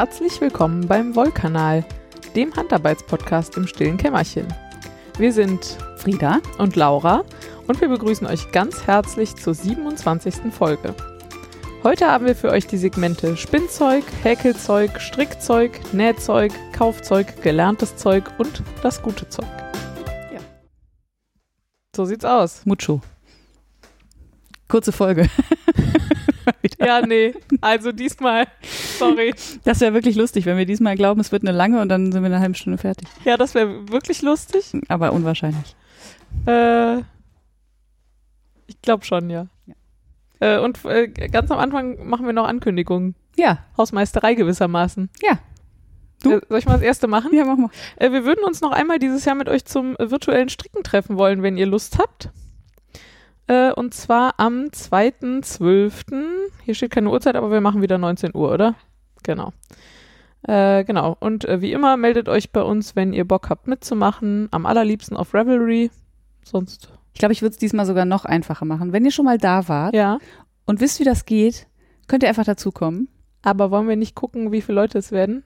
Herzlich willkommen beim Wollkanal, dem Handarbeitspodcast im stillen Kämmerchen. Wir sind Frieda. und Laura und wir begrüßen euch ganz herzlich zur 27. Folge. Heute haben wir für euch die Segmente Spinnzeug, Häkelzeug, Strickzeug, Nähzeug, Kaufzeug, gelerntes Zeug und das gute Zeug. Ja. So sieht's aus. Mucho. Kurze Folge. Ja, nee. Also diesmal, sorry. Das wäre wirklich lustig, wenn wir diesmal glauben, es wird eine lange und dann sind wir in einer halben Stunde fertig. Ja, das wäre wirklich lustig. Aber unwahrscheinlich. Äh, ich glaube schon, ja. Ja. Äh, und äh, ganz am Anfang machen wir noch Ankündigungen. Ja, Hausmeisterei gewissermaßen. Ja. Du? Äh, soll ich mal das erste machen? ja, machen wir. Äh, wir würden uns noch einmal dieses Jahr mit euch zum virtuellen Stricken treffen wollen, wenn ihr Lust habt. Äh, und zwar am 2.12. Hier steht keine Uhrzeit, aber wir machen wieder 19 Uhr, oder? Genau. Äh, genau. Und äh, wie immer meldet euch bei uns, wenn ihr Bock habt mitzumachen. Am allerliebsten auf Revelry. Sonst. Ich glaube, ich würde es diesmal sogar noch einfacher machen. Wenn ihr schon mal da wart Ja. und wisst, wie das geht, könnt ihr einfach dazukommen. Aber wollen wir nicht gucken, wie viele Leute es werden?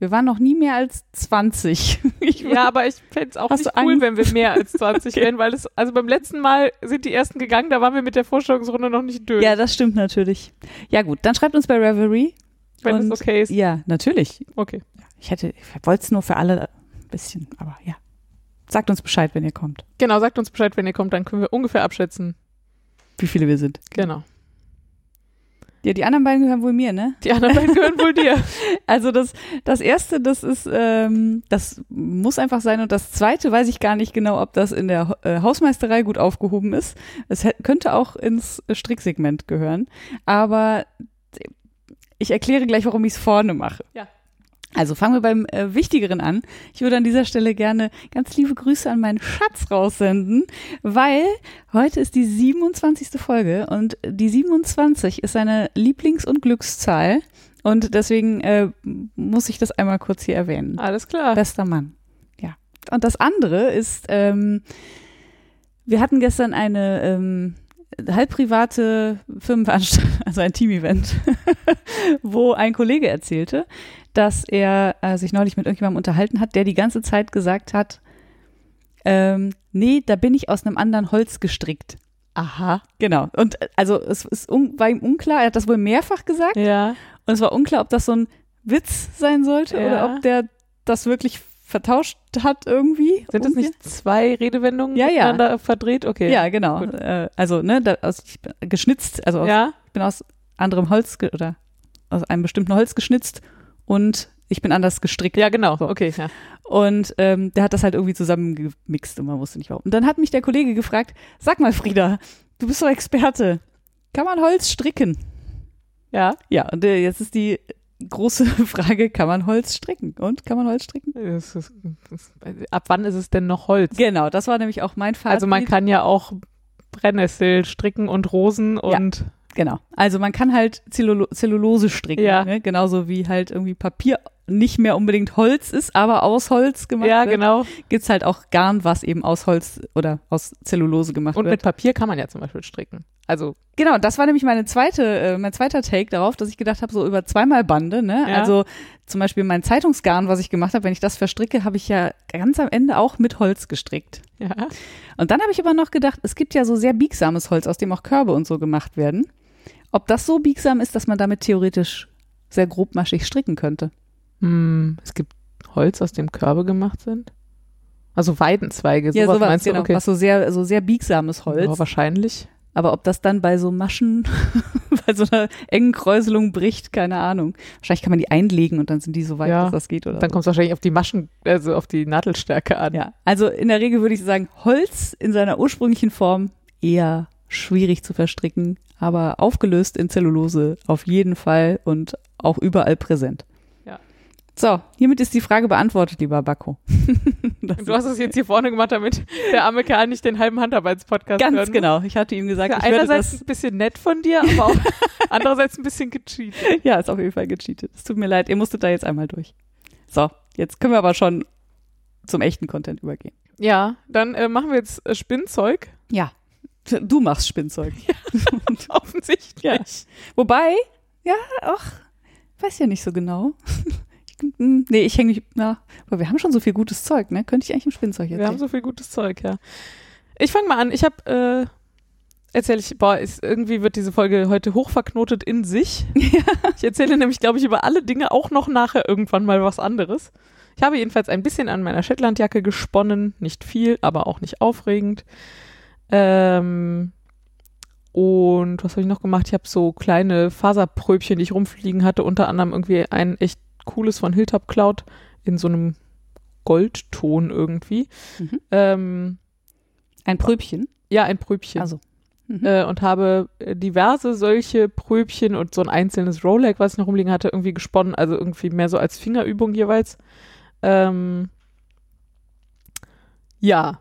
Wir waren noch nie mehr als 20. Ich Ja, aber ich fände es auch nicht cool, Angst? wenn wir mehr als 20 wären, weil es, also beim letzten Mal sind die ersten gegangen, da waren wir mit der Vorstellungsrunde noch nicht durch. ja, das stimmt natürlich. Ja gut, dann schreibt uns bei Reverie. wenn es okay ist. Ja, natürlich. Okay. Ich hätte, ich wollte es nur für alle ein bisschen, aber ja. Sagt uns Bescheid, wenn ihr kommt. Genau, sagt uns Bescheid, wenn ihr kommt, dann können wir ungefähr abschätzen. Wie viele wir sind. Genau. Ja, die anderen beiden gehören wohl mir, ne? Die anderen beiden gehören wohl dir. Also das, das erste, das ist, ähm, das muss einfach sein. Und das zweite weiß ich gar nicht genau, ob das in der äh, Hausmeisterei gut aufgehoben ist. Es könnte auch ins Stricksegment gehören. Aber ich erkläre gleich, warum ich es vorne mache. Ja. Also fangen wir beim äh, Wichtigeren an. Ich würde an dieser Stelle gerne ganz liebe Grüße an meinen Schatz raussenden, weil heute ist die 27. Folge und die 27 ist seine Lieblings- und Glückszahl. Und deswegen äh, muss ich das einmal kurz hier erwähnen. Alles klar. Bester Mann. Ja. Und das andere ist, ähm, wir hatten gestern eine ähm, halb private Firmenveranstaltung, also ein Team-Event, wo ein Kollege erzählte, dass er äh, sich neulich mit irgendjemandem unterhalten hat, der die ganze Zeit gesagt hat, ähm, nee, da bin ich aus einem anderen Holz gestrickt. Aha. Genau. Und äh, also es ist un war ihm unklar, er hat das wohl mehrfach gesagt. Ja. Und es war unklar, ob das so ein Witz sein sollte Ja. oder ob der das wirklich vertauscht hat irgendwie. Sind das nicht zwei Redewendungen Ja, ja. miteinander verdreht? Okay. Ja, genau. Gut. Äh, also, ne, da, aus, ich bin geschnitzt, also aus, Ja. ich bin aus anderem Holz oder aus einem bestimmten Holz geschnitzt und ich bin anders gestrickt. Ja, genau. So. Okay. Ja. Und ähm, der hat das halt irgendwie zusammengemixt und man wusste nicht warum. Und dann hat mich der Kollege gefragt, sag mal Frieda, du bist doch Experte. Kann man Holz stricken? ja. Ja, und äh, jetzt ist die große Frage, kann man Holz stricken? Und kann man Holz stricken? Ist, es, ab wann ist es denn noch Holz? Genau, das war nämlich auch mein Fazit. Also man kann ja auch Brennnessel stricken und Rosen und Genau. Also man kann halt Zellulo Zellulose stricken, Ja. ne? genauso wie halt irgendwie Papier nicht mehr unbedingt Holz ist, aber aus Holz gemacht ja, wird. genau. Gibt's halt auch Garn, was eben aus Holz oder aus Zellulose gemacht Und wird. mit Papier kann man ja zum Beispiel stricken. Also Genau, das war nämlich meine zweite, äh, mein zweiter Take darauf, dass ich gedacht habe, so über zweimal Bande, ne? Ja. Also zum Beispiel mein Zeitungsgarn, was ich gemacht habe, wenn ich das verstricke, habe ich ja ganz am Ende auch mit Holz gestrickt. ja. Und dann habe ich aber noch gedacht, es gibt ja so sehr biegsames Holz, aus dem auch Körbe und so gemacht werden. Ob das so biegsam ist, dass man damit theoretisch sehr grobmaschig stricken könnte. Hm, es gibt Holz, aus dem Körbe gemacht sind. Also Weidenzweige, sowas, meinst du? genau, Okay. was so sehr, so sehr biegsames Holz. Ja, wahrscheinlich. Aber ob das dann bei so Maschen, bei so einer engen Kräuselung bricht, keine Ahnung. Wahrscheinlich kann man die einlegen und dann sind die so weit, Ja, dass das geht. Oder Dann so. kommt es wahrscheinlich auf die Maschen, also auf die Nadelstärke an. Ja, also in der Regel würde ich sagen, Holz in seiner ursprünglichen Form eher schwierig zu verstricken, aber aufgelöst in Zellulose auf jeden Fall und auch überall präsent. Ja. So, hiermit ist die Frage beantwortet, lieber Bakko. Das Du hast es jetzt hier vorne gemacht, damit der arme Kerl nicht den halben Handarbeitspodcast ganz hört. ne? genau. Ich hatte ihm gesagt, Ja, ich einerseits das. ein bisschen nett von dir, aber auch andererseits ein bisschen gecheatet. Ja, ist auf jeden Fall gecheatet. Es tut mir leid, ihr musstet da jetzt einmal durch. So, jetzt können wir aber schon zum echten Content übergehen. Ja, dann äh, machen wir jetzt äh, Spinnzeug. Ja. Du machst Spinnzeug. Offensichtlich. Ja. Wobei, ja, auch Weiß ja nicht so genau. Hm, nee, ich hänge mich, na, aber wir haben schon so viel gutes Zeug, ne? Könnte ich eigentlich im Spinnzeug Wir haben so viel gutes Zeug, ja. Ich fange mal an. Ich habe, äh, erzähle ich, boah, ist, irgendwie wird diese Folge heute hochverknotet in sich. Ich erzähle nämlich, glaube ich, über alle Dinge auch noch nachher irgendwann mal was anderes. Ich habe jedenfalls ein bisschen an meiner Shetlandjacke gesponnen. Nicht viel, aber auch nicht aufregend. Ähm, und was habe ich noch gemacht? Ich habe so kleine Faserpröbchen, die ich rumfliegen hatte. Unter anderem irgendwie ein echt cooles von Hilltop Cloud in so einem Goldton irgendwie. Mhm. Ähm, Ein Pröbchen. ja, ein Pröbchen. Also. Mhm. Äh, und habe äh, diverse solche Pröbchen und so ein einzelnes Rolex, was ich noch rumliegen hatte, irgendwie gesponnen. Also irgendwie mehr so als Fingerübung jeweils. Ähm, ja.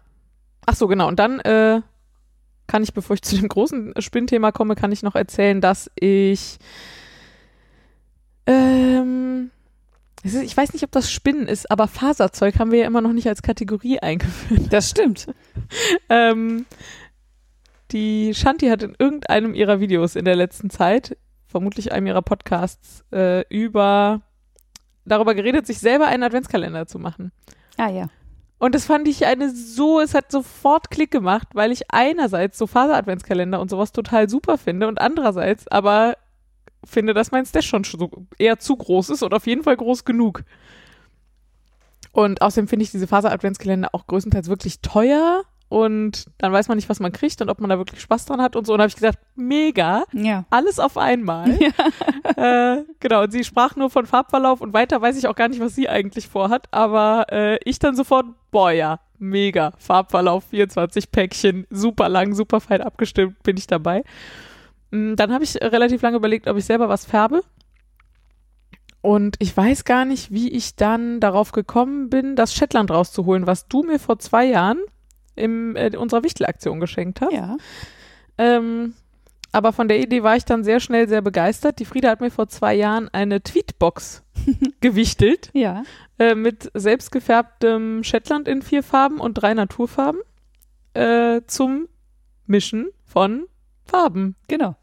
Ach so, genau. Und dann äh, kann ich, bevor ich zu dem großen Spinnthema komme, kann ich noch erzählen, dass ich ähm, ich weiß nicht, ob das Spinnen ist, aber Faserzeug haben wir ja immer noch nicht als Kategorie eingeführt. Das stimmt. Ähm, die Shanti hat in irgendeinem ihrer Videos in der letzten Zeit, vermutlich einem ihrer Podcasts, äh, über darüber geredet, sich selber einen Adventskalender zu machen. Ah ja. Und das fand ich eine so, es hat sofort Klick gemacht, weil ich einerseits so Faser-Adventskalender und sowas total super finde und andererseits aber finde, dass mein Stash schon eher zu groß ist und auf jeden Fall groß genug. Und außerdem finde ich diese Faser-Adventskalender auch größtenteils wirklich teuer und dann weiß man nicht, was man kriegt und ob man da wirklich Spaß dran hat und so. Und habe ich gesagt, mega, Ja. alles auf einmal. äh, genau, und sie sprach nur von Farbverlauf und weiter weiß ich auch gar nicht, was sie eigentlich vorhat. Aber äh, ich dann sofort, boah ja, mega, Farbverlauf, 24 Päckchen, super lang, super fein abgestimmt, bin ich dabei. Mm, Dann habe ich relativ lange überlegt, ob ich selber was färbe. Und ich weiß gar nicht, wie ich dann darauf gekommen bin, das Shetland rauszuholen, was du mir vor zwei Jahren in äh, unserer Wichtelaktion geschenkt hast. Ja. Ähm, aber von der Idee war ich dann sehr schnell sehr begeistert. Die Frieda hat mir vor zwei Jahren eine Tweetbox gewichtelt Ja. äh, mit selbstgefärbtem Shetland in vier Farben und drei Naturfarben äh, zum Mischen von Farben. Genau.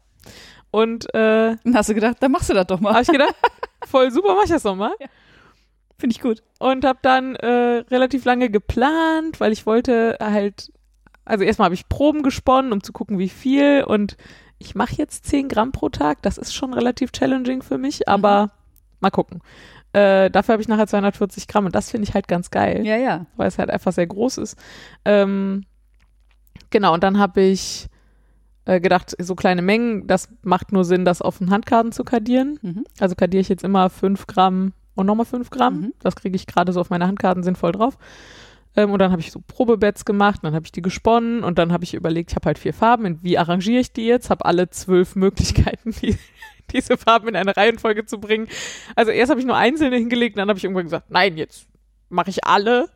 Und äh, Dann hast du gedacht, dann machst du das doch mal. habe ich gedacht, voll super, mach ich das nochmal. Finde ich gut. und habe dann äh, relativ lange geplant, weil ich wollte halt, also erstmal habe ich Proben gesponnen, um zu gucken, wie viel und ich mache jetzt 10 Gramm pro Tag, das ist schon relativ challenging für mich, aber mal gucken. Äh, dafür habe ich nachher 240 Gramm und das finde ich halt ganz geil, Ja, ja. weil es halt einfach sehr groß ist. Ähm, genau, und dann habe ich äh, gedacht, so kleine Mengen, das macht nur Sinn, das auf den Handkarten zu kadieren. Mhm. Also kadiere ich jetzt immer 5 Gramm und nochmal 5 Gramm. Mhm. Das kriege ich gerade so auf meine Handkarten sinnvoll drauf. Ähm, und dann habe ich so Probebets gemacht, dann habe ich die gesponnen und dann habe ich überlegt, ich habe halt vier Farben, wie arrangiere ich die jetzt? Habe alle zwölf Möglichkeiten, die, diese Farben in eine Reihenfolge zu bringen. Also erst habe ich nur einzelne hingelegt, dann habe ich irgendwann gesagt, nein, jetzt mache ich alle.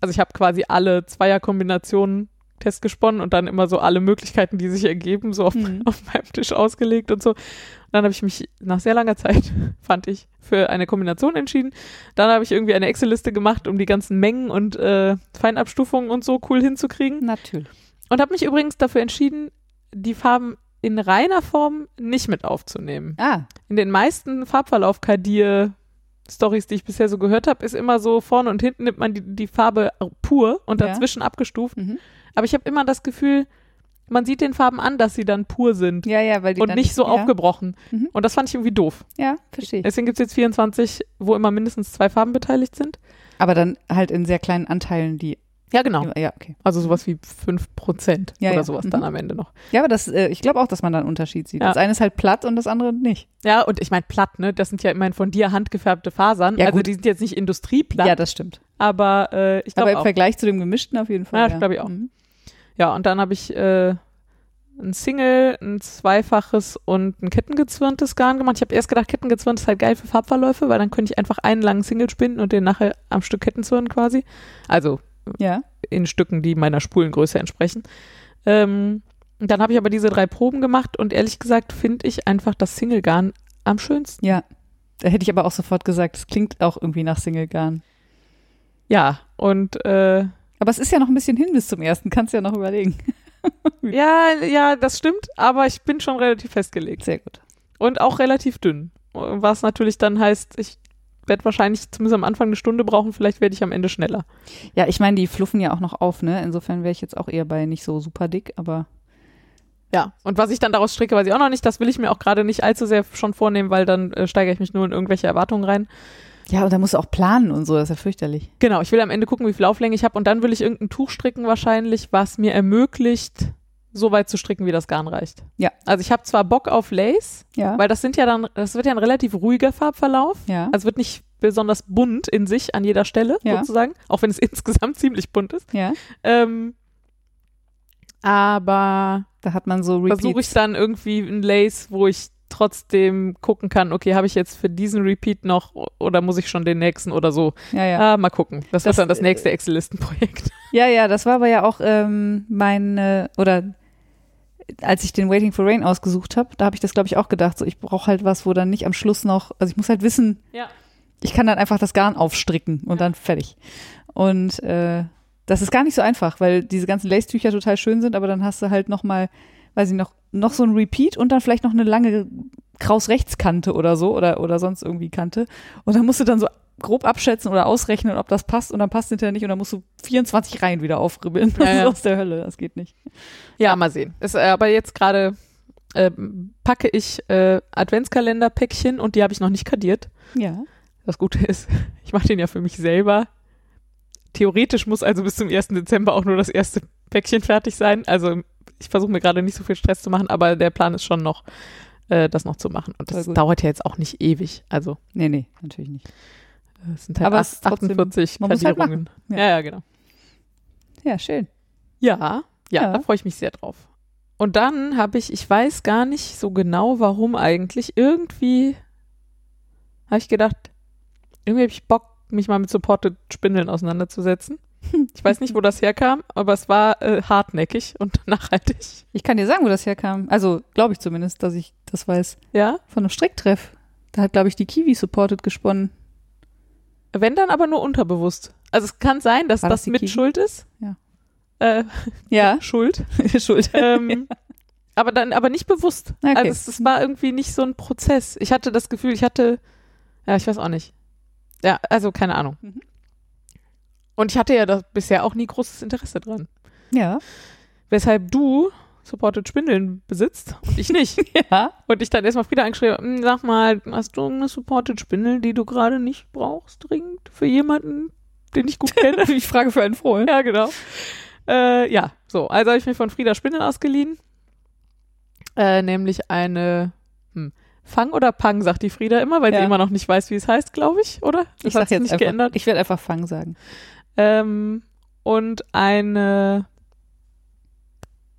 Also ich habe quasi alle Zweierkombinationen Test gesponnen und dann immer so alle Möglichkeiten, die sich ergeben, so auf, Mhm. auf meinem Tisch ausgelegt und so. Und dann habe ich mich nach sehr langer Zeit, fand ich, für eine Kombination entschieden. Dann habe ich irgendwie eine Excel-Liste gemacht, um die ganzen Mengen und äh, Feinabstufungen und so cool hinzukriegen. Natürlich. Und habe mich übrigens dafür entschieden, die Farben in reiner Form nicht mit aufzunehmen. Ah, In den meisten Farbverlauf-Kadier-Stories, die ich bisher so gehört habe, ist immer so vorne und hinten nimmt man die, die Farbe pur und Ja. dazwischen abgestuft. mhm. Aber ich habe immer das Gefühl, man sieht den Farben an, dass sie dann pur sind ja, ja, weil die und nicht so ja. aufgebrochen. Mhm. Und das fand ich irgendwie doof. Ja, verstehe ich. Deswegen gibt es jetzt 24, wo immer mindestens zwei Farben beteiligt sind. Aber dann halt in sehr kleinen Anteilen, die. Ja, genau. Ja, okay. Also sowas wie 5% Ja, oder ja. sowas Mhm. dann am Ende noch. Ja, aber das, äh, ich glaube auch, dass man da einen Unterschied sieht. Ja. Das eine ist halt platt und das andere nicht. Ja, und ich meine platt, ne? Das sind ja immerhin von dir handgefärbte Fasern. Ja, also gut. die sind jetzt nicht industrieplatt, Ja, das stimmt. aber äh, ich Aber glaube im auch. Vergleich zu dem gemischten auf jeden Fall. Ja, das glaub ich auch. Mhm. Ja, und dann habe ich äh, ein Single, ein zweifaches und ein kettengezwirntes Garn gemacht. Ich habe erst gedacht, kettengezwirnt ist halt geil für Farbverläufe, weil dann könnte ich einfach einen langen Single spinnen und den nachher am Stück kettenzwirnen quasi. Also Ja. in Stücken, die meiner Spulengröße entsprechen. Ähm, und dann habe ich aber diese drei Proben gemacht und ehrlich gesagt finde ich einfach das Single-Garn am schönsten. Ja. Da hätte ich aber auch sofort gesagt, es klingt auch irgendwie nach Single-Garn. Ja, und äh, Aber es ist ja noch ein bisschen hin bis zum ersten, kannst ja noch überlegen. ja, ja, das stimmt, aber ich bin schon relativ festgelegt. Sehr gut. Und auch relativ dünn. was natürlich dann heißt, ich werde wahrscheinlich zumindest am Anfang eine Stunde brauchen, vielleicht werde ich am Ende schneller. Ja, ich meine, die fluffen ja auch noch auf, ne? Insofern wäre ich jetzt auch eher bei nicht so super dick, aber. Ja, und was ich dann daraus stricke, weiß ich auch noch nicht. Das will ich mir auch gerade nicht allzu sehr schon vornehmen, weil dann äh, steigere ich mich nur in irgendwelche Erwartungen rein. Ja, und da musst du auch planen und so, das ist ja fürchterlich. Genau, ich will am Ende gucken, wie viel Auflänge ich habe und dann will ich irgendein Tuch stricken wahrscheinlich, was mir ermöglicht, so weit zu stricken, wie das Garn reicht. Ja. Also ich habe zwar Bock auf Lace, Ja. weil das sind ja dann, das wird ja ein relativ ruhiger Farbverlauf. ja. Also wird nicht besonders bunt in sich an jeder Stelle Ja. sozusagen, auch wenn es insgesamt ziemlich bunt ist. ja. Ähm, aber Da hat man so versuche ich dann irgendwie ein Lace, wo ich trotzdem gucken kann, okay, habe ich jetzt für diesen Repeat noch oder muss ich schon den nächsten oder so? Ja, ja. Ah, mal gucken. Das, Das, wird dann das äh, nächste Excel-Listenprojekt. Ja, ja, das war aber ja auch ähm, mein, äh, oder als ich den Waiting for Rain ausgesucht habe, da habe ich das, glaube ich, auch gedacht, so ich brauche halt was, wo dann nicht am Schluss noch, also ich muss halt wissen, Ja. ich kann dann einfach das Garn aufstricken und dann fertig. Und äh, das ist gar nicht so einfach, weil diese ganzen Lace-Tücher total schön sind, aber dann hast du halt noch mal, weiß ich noch, noch so ein Repeat und dann vielleicht noch eine lange Kraus-Rechtskante oder so oder, oder sonst irgendwie Kante. Und dann musst du dann so grob abschätzen oder ausrechnen, ob das passt und dann passt hinterher nicht und dann musst du 24 Reihen wieder aufribbeln. Das Ja, ist aus der Hölle, das geht nicht. Ja, mal sehen. Ist, äh, aber jetzt gerade äh, packe ich äh, Adventskalender-Päckchen und die habe ich noch nicht kadiert. Ja. Das Gute ist, ich mache den ja für mich selber. Theoretisch muss also bis zum 1. Dezember auch nur das erste Päckchen fertig sein. Also ich versuche mir gerade nicht so viel Stress zu machen, aber der Plan ist schon noch, äh, das noch zu machen. Und das dauert ja jetzt auch nicht ewig. Also Nee, nee, natürlich nicht. es sind halt Aber aber es ist trotzdem- 48 man muss halt. Ja. ja, ja, genau. Ja, schön. Ja, ja, Ja. da freue ich mich sehr drauf. Und dann habe ich, ich weiß gar nicht so genau, warum eigentlich, irgendwie habe ich gedacht, irgendwie habe ich Bock, mich mal mit Supported Spindeln auseinanderzusetzen. Ich weiß nicht, wo das herkam, aber es war äh, hartnäckig und nachhaltig. Ich kann dir sagen, wo das herkam. Also, glaube ich zumindest, dass ich das weiß. Ja, Von einem Stricktreff. Da hat, glaube ich, die Kiwi Supported gesponnen. wenn dann aber nur unterbewusst. Also es kann sein, dass War das das, mit Kiwi? Schuld ist. Ja. Äh, Ja, Schuld. Schuld. ähm, aber dann, aber nicht bewusst. Okay. Also es, es war irgendwie nicht so ein Prozess. Ich hatte das Gefühl, ich hatte, ja, ich weiß auch nicht. Ja, also keine Ahnung. Mhm. Und ich hatte ja da bisher auch nie großes Interesse dran. Ja. Weshalb du Supported Spindeln besitzt und ich nicht. Ja. und ich dann erstmal Frieda angeschrieben "Hm, sag mal, hast du eine Supported Spindel, die du gerade nicht brauchst, dringend für jemanden, den ich gut kenne? Ich frage für einen Frohen. Ja, genau. Äh, ja, so. Also habe ich mir von Frieda Spindel ausgeliehen. Äh, nämlich eine hm, Fang oder Pang, sagt die Frieda immer, weil Ja. sie immer noch nicht weiß, wie es heißt, glaube ich, oder? Das Ich hat sich jetzt nicht einfach, geändert. ich werde einfach Fang sagen. Ähm, und eine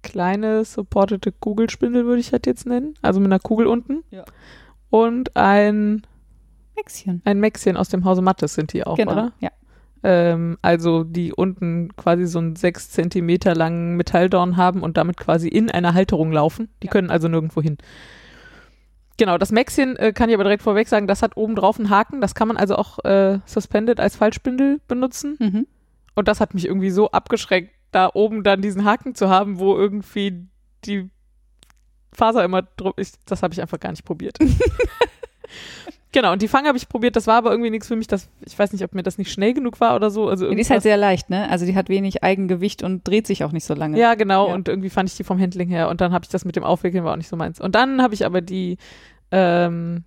kleine supportete Kugelspindel würde ich das jetzt nennen. Also mit einer Kugel unten. Ja. Und ein, Mäxchen. ein Mäxchen aus dem Hause Mattes sind die auch, Genau. oder? Ja. Ähm, also die unten quasi so einen sechs Zentimeter langen Metalldorn haben und damit quasi in einer Halterung laufen. Die Ja. können also nirgendwo hin. Genau, das Mäxchen äh, kann ich aber direkt vorweg sagen, das hat oben drauf einen Haken. Das kann man also auch äh, suspended als Fallspindel benutzen. Mhm. Und das hat mich irgendwie so abgeschreckt, da oben dann diesen Haken zu haben, wo irgendwie die Faser immer drum ist. Das habe ich einfach gar nicht probiert. genau, und die Fang habe ich probiert, das war aber irgendwie nichts für mich. Das, ich weiß nicht, ob mir das nicht schnell genug war oder so. Also Die ist halt sehr leicht, ne? Also die hat wenig Eigengewicht und dreht sich auch nicht so lange. ja, genau. Ja. Und irgendwie fand ich die vom Handling her. Und dann habe ich das mit dem Aufwickeln, war auch nicht so meins. Und dann habe ich aber die ähm,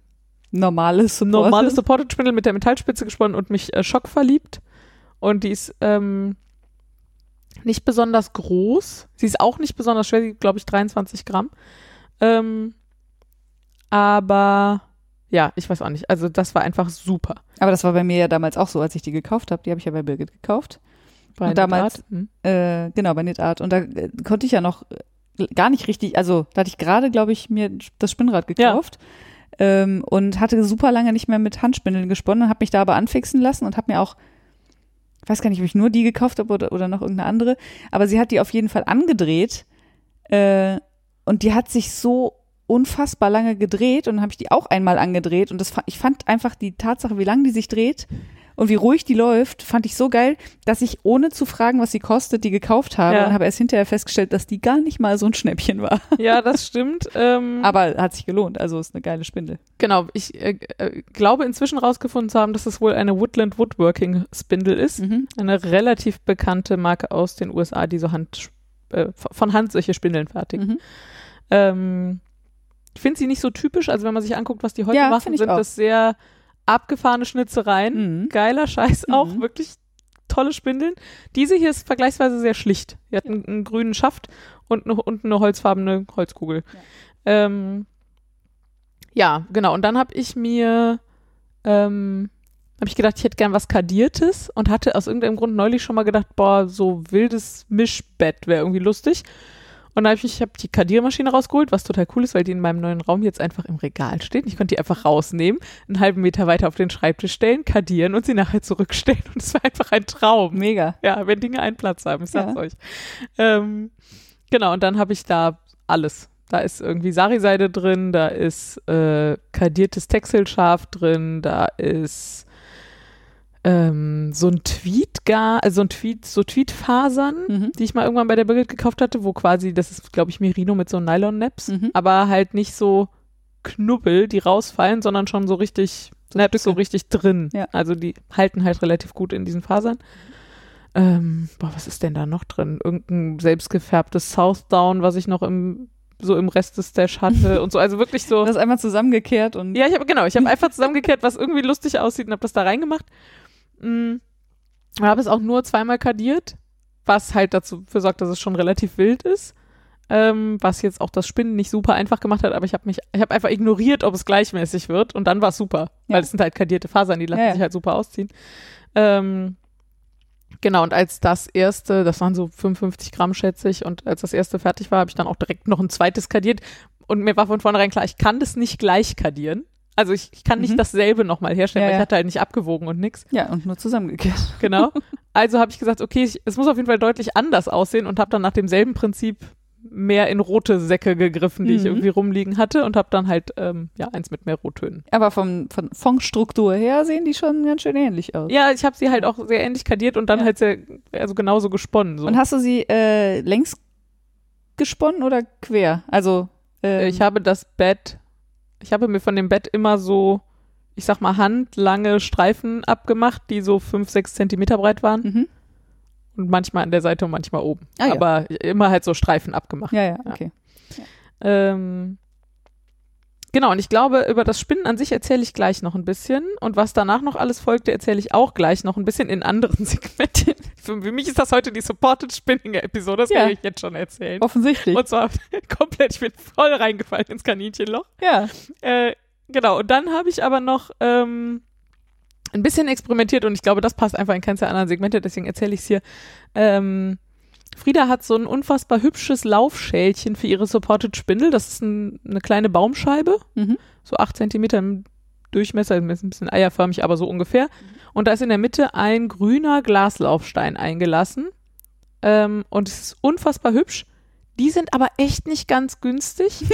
Normales Support. normale Supported Spindel mit der Metallspitze gesponnen und mich äh, schockverliebt. Und die ist ähm, nicht besonders groß. Sie ist auch nicht besonders schwer, sie glaube ich 23 Gramm. Ähm, aber ja, ich weiß auch nicht. Also das war einfach super. Aber das war bei mir ja damals auch so, als ich die gekauft habe. Die habe ich ja bei Birgit gekauft. Bei Und damals-. Hm. Äh, genau, bei Knitart. Und da äh, konnte ich ja noch äh, gar nicht richtig, also da hatte ich gerade, glaube ich, mir das Spinnrad gekauft. Ähm, und hatte super lange nicht mehr mit Handspindeln gesponnen, habe mich da aber anfixen lassen und habe mir auch, ich weiß gar nicht, ob ich nur die gekauft habe oder, oder noch irgendeine andere, aber sie hat die auf jeden Fall angedreht äh, und die hat sich so unfassbar lange gedreht und dann habe ich die auch einmal angedreht und das ich fand einfach die Tatsache, wie lange die sich dreht Und wie ruhig die läuft, fand ich so geil, dass ich ohne zu fragen, was sie kostet, die gekauft habe Ja. und habe erst hinterher festgestellt, dass die gar nicht mal so ein Schnäppchen war. Ja, das stimmt. Ähm, Aber hat sich gelohnt, also ist eine geile Spindel. genau, ich äh, äh, glaube inzwischen rausgefunden zu haben, dass es wohl eine Woodland Woodworking Spindle ist. Mhm. Eine relativ bekannte Marke aus den USA, die so Hand, äh, von Hand solche Spindeln fertigt. Mhm. Ähm, ich finde sie nicht so typisch, also wenn man sich anguckt, was die heute Ja, machen, sind auch. das sehr abgefahrene Schnitzereien. Mhm. Geiler Scheiß auch, Mhm. wirklich tolle Spindeln. Diese hier ist vergleichsweise sehr schlicht. Die hat einen, einen grünen Schaft und eine, und eine holzfarbene Holzkugel. Ja, ähm, ja genau. Und dann habe ich mir ähm, habe ich gedacht, ich hätte gern was Kadiertes und hatte aus irgendeinem Grund neulich schon mal gedacht, boah, so wildes Mischbett wäre irgendwie lustig. Und dann habe ich, ich habe die Kadiermaschine rausgeholt, was total cool ist, weil die in meinem neuen Raum jetzt einfach im Regal steht. Ich konnte die einfach rausnehmen, einen halben Meter weiter auf den Schreibtisch stellen, kadieren und sie nachher zurückstellen. Und es war einfach ein Traum. Mega. Ja, wenn Dinge einen Platz haben, ich sag's Ja. euch. Ähm, genau, und dann habe ich da alles. Da ist irgendwie Sari-Seide drin, da ist äh, kadiertes Texelschaf drin, da ist ähm, so ein Tweetgar, also so ein Tweet, so Tweetfasern, Mhm. die ich mal irgendwann bei der Birgit gekauft hatte, wo quasi, das ist, glaube ich, Merino mit so Nylon-Naps, Mhm. aber halt nicht so Knubbel, die rausfallen, sondern schon so richtig, Naps so richtig drin. Ja. Also die halten halt relativ gut in diesen Fasern. Ähm, boah, was ist denn da noch drin? Irgendein selbstgefärbtes Southdown, was ich noch im, so im Rest des Stash hatte und so. Also wirklich so. Das einmal zusammengekehrt und Ja, ich habe genau, ich habe einfach zusammengekehrt, was irgendwie lustig aussieht und habe das da reingemacht. Mm, habe es auch nur zweimal kadiert, was halt dazu sorgt, dass es schon relativ wild ist. Ähm, was jetzt auch das Spinnen nicht super einfach gemacht hat, aber ich habe mich, ich habe einfach ignoriert, ob es gleichmäßig wird und dann war es super, Ja. weil es sind halt kadierte Fasern, die lassen Ja, ja. sich halt super ausziehen. Ähm, genau, und als das erste, das waren so 55 Gramm, schätze ich, und als das erste fertig war, habe ich dann auch direkt noch ein zweites kadiert und mir war von vornherein klar, ich kann das nicht gleich kadieren. Also ich, ich kann nicht Mhm. dasselbe nochmal herstellen, Ja, weil ich hatte halt nicht abgewogen und nix. ja, und nur zusammengekehrt. Genau. Also habe ich gesagt, okay, ich, es muss auf jeden Fall deutlich anders aussehen und habe dann nach demselben Prinzip mehr in rote Säcke gegriffen, die ich Mhm. irgendwie rumliegen hatte und habe dann halt ähm, ja eins mit mehr Rottönen. Aber vom, von Fondstruktur her sehen die schon ganz schön ähnlich aus. Ja, ich habe sie halt auch sehr ähnlich kadiert und dann Ja. halt sehr, also genauso gesponnen. So. Und hast du sie äh, längs gesponnen oder quer? Also Äh, ähm, ich habe das Bett, ich habe mir von dem Bett immer so, ich sag mal, handlange Streifen abgemacht, die so fünf, sechs Zentimeter breit waren mhm. und manchmal an der Seite und manchmal oben. Ah, ja. Aber immer halt so Streifen abgemacht. Ja, ja, okay. Ähm, genau, und ich glaube, über das Spinnen an sich erzähle ich gleich noch ein bisschen. Und was danach noch alles folgte, erzähle ich auch gleich noch ein bisschen in anderen Segmenten. Für, für mich ist das heute die Supported Spinning-Episode, das Ja. kann ich jetzt schon erzählen. Offensichtlich. Und zwar komplett, ich bin voll reingefallen ins Kaninchenloch. ja. Äh, genau, und dann habe ich aber noch ähm, ein bisschen experimentiert und ich glaube, das passt einfach in keins der anderen Segmente, deswegen erzähle ich es hier. Ähm, Frieda hat so ein unfassbar hübsches Laufschälchen für ihre Supported Spindel. Das ist ein, eine kleine Baumscheibe, Mhm. so acht Zentimeter im Durchmesser, ist ein bisschen eierförmig, aber so ungefähr. Und da ist in der Mitte ein grüner Glaslaufstein eingelassen. Ähm, und es ist unfassbar hübsch. Die sind aber echt nicht ganz günstig.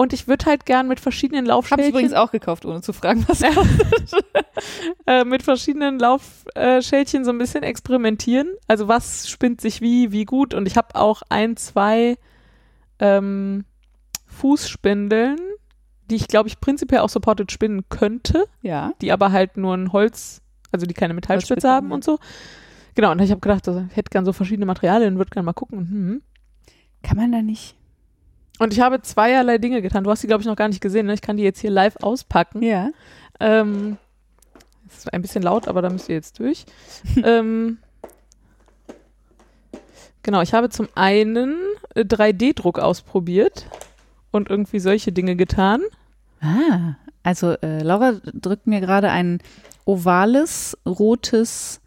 Und ich würde halt gern mit verschiedenen Habe ich Laufschälchen, übrigens auch gekauft, ohne zu fragen, was. äh, mit verschiedenen Laufschälchen so ein bisschen experimentieren. Also was spinnt sich wie, wie gut. Und ich habe auch ein, zwei ähm, Fußspindeln, die ich glaube ich prinzipiell auch supported spinnen könnte, Ja. die aber halt nur ein Holz, also die keine Metallspitze haben ja. und so. Genau, und ich habe gedacht, ich hätte gern so verschiedene Materialien und würde gern mal gucken. Hm. Kann man da nicht. Und ich habe zweierlei Dinge getan. Du hast die, glaube ich, noch gar nicht gesehen. Ne? Ich kann die jetzt hier live auspacken. Ja. Ähm, das ist ein bisschen laut, aber da müsst ihr jetzt durch. ähm, genau, ich habe zum einen äh, 3D-Druck ausprobiert und irgendwie solche Dinge getan. Ah, also äh, Laura drückt mir gerade ein ovales, rotes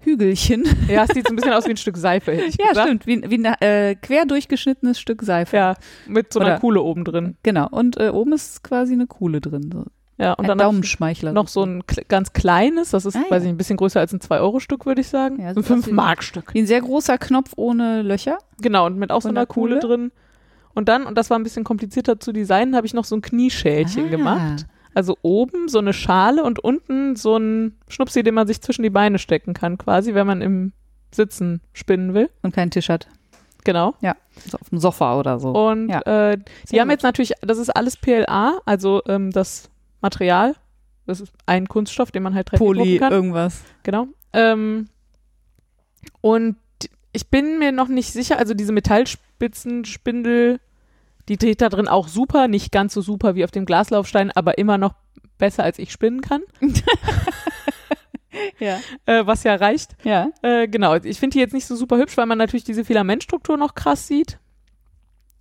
Hügelchen. Ja, es sieht so ein bisschen aus wie ein Stück Seife, hätte ich Ja, gesagt. stimmt. Wie, wie ein äh, quer durchgeschnittenes Stück Seife. Ja, mit so einer Oder- Kuhle oben drin. Genau. Und äh, oben ist quasi eine Kuhle drin. So. Ja, und ein dann Daumenschmeichler. noch so ein ganz kleines, das ist, Ah, ja. weiß ich, ein bisschen größer als ein 2-Euro-Stück, würde ich sagen. Ja, wie ein- 5-Mark-Stück. Wie ein sehr großer Knopf ohne Löcher. Genau, und mit auch so einer Kuhle? drin. Und dann, und das war ein bisschen komplizierter zu designen, habe ich noch so ein Knieschälchen Ah. gemacht. Also oben so eine Schale und unten so ein Schnupsi, den man sich zwischen die Beine stecken kann, quasi, wenn man im Sitzen spinnen will. Und keinen Tisch hat. Genau. So auf dem Sofa oder so. Und Ja. äh, die Sehr haben gut. jetzt natürlich, das ist alles PLA, also ähm, das Material, das ist ein Kunststoff, den man halt 3D Poly, kann. irgendwas. Genau. Ähm, und ich bin mir noch nicht sicher, also diese Metallspitzenspindel, die dreht da drin auch super, nicht ganz so super wie auf dem Glaslaufstein, aber immer noch besser als ich spinnen kann, Ja. äh, was ja reicht. Ja. Äh, genau, ich finde die jetzt nicht so super hübsch, weil man natürlich diese Filamentstruktur noch krass sieht.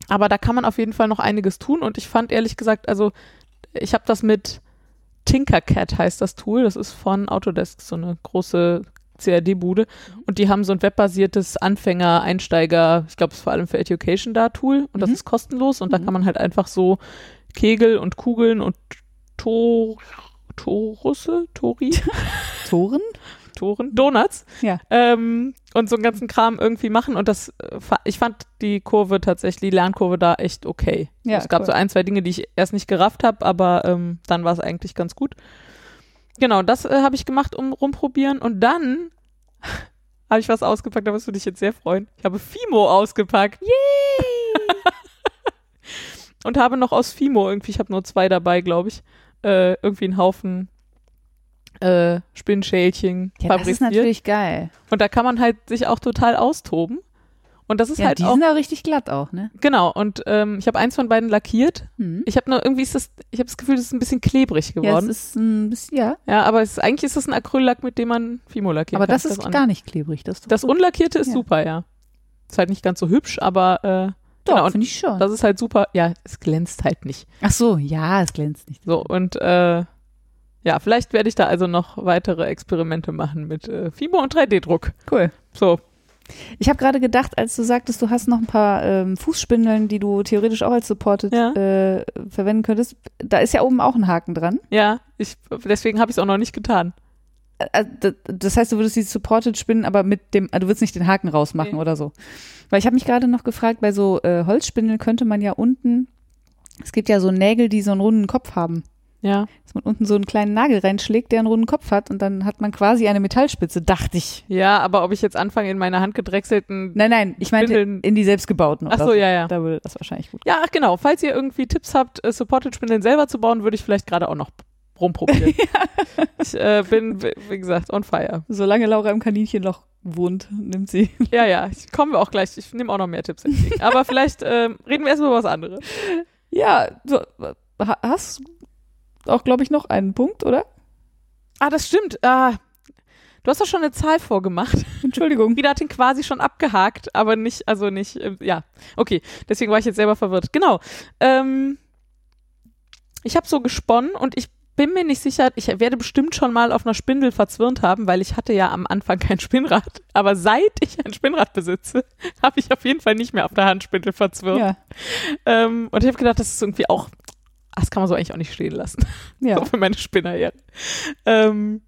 Aber da kann man auf jeden Fall noch einiges tun und ich fand ehrlich gesagt, also ich habe das mit Tinkercad heißt das Tool, das ist von Autodesk, so eine große CAD-Bude und die haben so ein webbasiertes Anfänger, Einsteiger, ich glaube es ist vor allem für Education da Tool und das Mhm. ist kostenlos und da Mhm. kann man halt einfach so Kegel und Kugeln und Tor Torusse, Tori, Toren? Toren, Donuts Ja. ähm, und so einen ganzen Kram irgendwie machen. Und das, äh, ich fand die Kurve tatsächlich, die Lernkurve da echt okay. Ja, es gab cool. so ein, zwei Dinge, die ich erst nicht gerafft habe, aber ähm, dann war es eigentlich ganz gut. Genau, das äh, habe ich gemacht, um rumprobieren. Und dann habe ich was ausgepackt, da wirst du dich jetzt sehr freuen. Ich habe Fimo ausgepackt. Yay! und habe noch aus Fimo irgendwie, ich habe nur zwei dabei, glaube ich, äh, irgendwie einen Haufen äh, Spinnschälchen Ja, das ist fabriziert. natürlich geil. Und da kann man halt sich auch total austoben. Und das ist Ja, halt die auch, sind auch richtig glatt auch, ne? genau. Und ähm, ich habe eins von beiden lackiert. Hm. Ich habe nur irgendwie ist das, ich habe das Gefühl, das ist ein bisschen klebrig Ja, es geworden. ist ein bisschen, ja. Ja, aber es, eigentlich ist das ein Acryllack, mit dem man Fimo lackieren Aber kann. das ist an- gar nicht klebrig. Das, Das unlackierte ist Ja. super, ja. Ist halt nicht ganz so hübsch, aber äh, Doch, genau, finde ich schon. das ist halt super. Ja, es glänzt halt nicht. Ach so, ja, es glänzt nicht. So und äh, ja, vielleicht werde ich da also noch weitere Experimente machen mit äh, Fimo und 3D-Druck. Cool. So, Ich habe gerade gedacht, als du sagtest, du hast noch ein paar ähm, Fußspindeln, die du theoretisch auch als Supported Ja. äh, verwenden könntest. Da ist ja oben auch ein Haken dran. ja, ich, deswegen habe ich es auch noch nicht getan. Äh, d- Das heißt, du würdest die Supported spinnen, aber mit dem, äh, du würdest nicht den Haken rausmachen Nee. oder so. Weil ich habe mich gerade noch gefragt, bei so äh, Holzspindeln könnte man ja unten, es gibt ja so Nägel, die so einen runden Kopf haben. Ja. Dass man unten so einen kleinen Nagel reinschlägt, der einen runden Kopf hat und dann hat man quasi eine Metallspitze, dachte ich. Ja, aber ob ich jetzt anfange, in meine handgedrechselten. Nein, nein, ich meinte Spindeln- in die selbstgebauten. Ach so, ja, ja. Da würde das wahrscheinlich gut. Ja, ach genau. Falls ihr irgendwie Tipps habt, äh, Supported-Spindeln selber zu bauen, würde ich vielleicht gerade auch noch rumprobieren. Ich äh, bin, wie gesagt, on fire. Solange Laura im Kaninchenloch wohnt, nimmt sie. Ja, ja, ich komme auch gleich. Ich nehme auch noch mehr Tipps entgegen. Aber vielleicht ähm, reden wir erstmal über was anderes. Ja, so, ha- hast auch, glaube ich, noch einen Punkt, oder? Ah, das stimmt. Ah, du hast doch schon eine Zahl vorgemacht. Entschuldigung. Wieder hat ihn quasi schon abgehakt, aber nicht, also nicht, äh, ja. Okay, deswegen war ich jetzt selber verwirrt. Genau. Ähm, ich habe so gesponnen und ich bin mir nicht sicher, ich werde bestimmt schon mal auf einer Spindel verzwirnt haben, weil ich hatte ja am Anfang kein Spinnrad. Aber seit ich ein Spinnrad besitze, habe ich auf jeden Fall nicht mehr auf der Handspindel verzwirnt. Ja, Ähm, und ich habe gedacht, das ist irgendwie auch, das kann man so eigentlich auch nicht stehen lassen. ja. So für meine Spinnerehre. Ähm,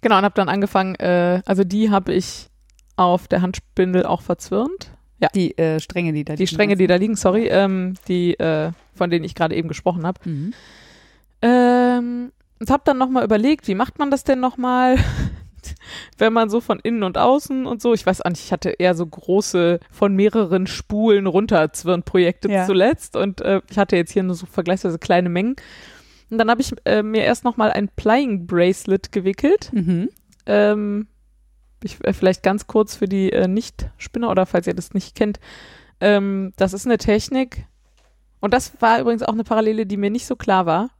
genau, und habe dann angefangen, äh, also die habe ich auf der Handspindel auch verzwirnt. Die äh, Stränge, die da Die Stränge, die da liegen, sorry, ähm, die, äh, von denen ich gerade eben gesprochen habe. Mhm. Ähm, und habe dann nochmal überlegt, wie macht man das denn nochmal, wenn man so von innen und außen und so, ich weiß auch nicht, ich hatte eher so große, von mehreren Spulen runterzwirn-Projekte Ja. zuletzt und äh, ich hatte jetzt hier nur so vergleichsweise kleine Mengen. Und dann habe ich äh, mir erst nochmal ein Plying Bracelet gewickelt. Mhm. Ähm, ich, äh, vielleicht ganz kurz für die äh, Nicht-Spinner oder falls ihr das nicht kennt. Ähm, das ist eine Technik, und das war übrigens auch eine Parallele, die mir nicht so klar war.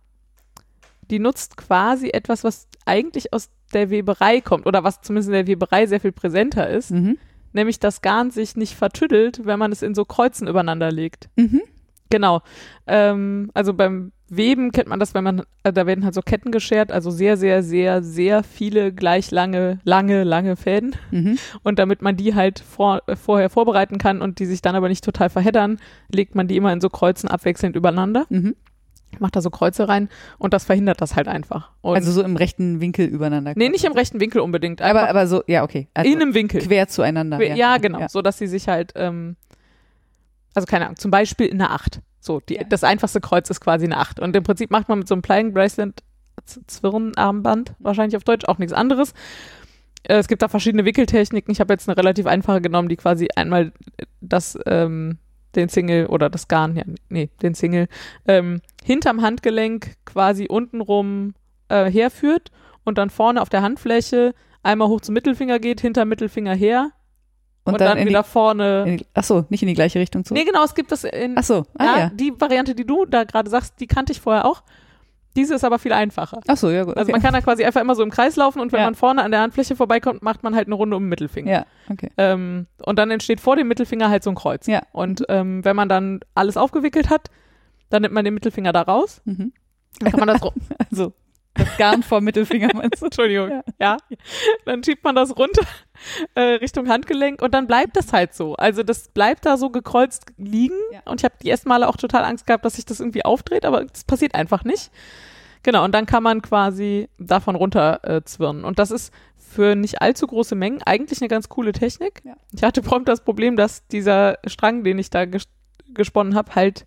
Die nutzt quasi etwas, was eigentlich aus der Weberei kommt oder was zumindest in der Weberei sehr viel präsenter ist, Mhm. nämlich das Garn sich nicht vertüddelt, wenn man es in so Kreuzen übereinander legt. Mhm. Genau. Ähm, also beim Weben kennt man das, wenn man, äh, da werden halt so Ketten geschert, also sehr, sehr, sehr, sehr viele gleich lange, lange, lange Fäden. Mhm. Und damit man die halt vor, äh, vorher vorbereiten kann und die sich dann aber nicht total verheddern, legt man die immer in so Kreuzen abwechselnd übereinander, Mhm. Macht da so Kreuze rein und das verhindert das halt einfach. Und Also so im rechten Winkel übereinander. nee, nicht im rechten Winkel unbedingt, aber, aber so, ja, okay. Also in einem Winkel. quer zueinander. Ja, genau, so dass sie sich halt, ähm, also keine Ahnung, zum Beispiel in einer Acht. So, die, Ja. das einfachste Kreuz ist quasi eine 8. Und im Prinzip macht man mit so einem Plying Bracelet, Zwirnarmband, wahrscheinlich auf Deutsch auch nichts anderes. Äh, Es gibt da verschiedene Wickeltechniken. Ich habe jetzt eine relativ einfache genommen, die quasi einmal das, ähm, den Single oder das Garn, ja, nee, den Single, ähm, hinterm Handgelenk quasi untenrum äh, herführt und dann vorne auf der Handfläche einmal hoch zum Mittelfinger geht, hinter Mittelfinger her und, dann, in wieder die, vorne. in die, ach so, nicht in die gleiche Richtung zu. nee, genau, es gibt das in, Ach so, ah ja, ja. die Variante, die du da gerade sagst, die kannte ich vorher auch. Diese ist aber viel einfacher. Ach so, ja gut. Also okay. man kann da quasi einfach immer so im Kreis laufen und wenn Ja. man vorne an der Handfläche vorbeikommt, macht man halt eine Runde um den Mittelfinger. ja, okay. Ähm, und dann entsteht vor dem Mittelfinger halt so ein Kreuz. Ja. Und ähm, wenn man dann alles aufgewickelt hat, dann nimmt man den Mittelfinger da raus. Mhm. Dann kann man das, ru- Also das Garn vor Mittelfinger meinst du? Entschuldigung, Ja. ja. Dann schiebt man das runter äh, Richtung Handgelenk und dann bleibt das halt so. Also das bleibt da so gekreuzt liegen. Ja. Und ich habe die ersten Male auch total Angst gehabt, dass sich das irgendwie aufdreht, aber das passiert einfach nicht. Genau, und dann kann man quasi davon runter äh, zwirnen. Und das ist für nicht allzu große Mengen eigentlich eine ganz coole Technik. Ja. Ich hatte prompt das Problem, dass dieser Strang, den ich da ges gesponnen habe, halt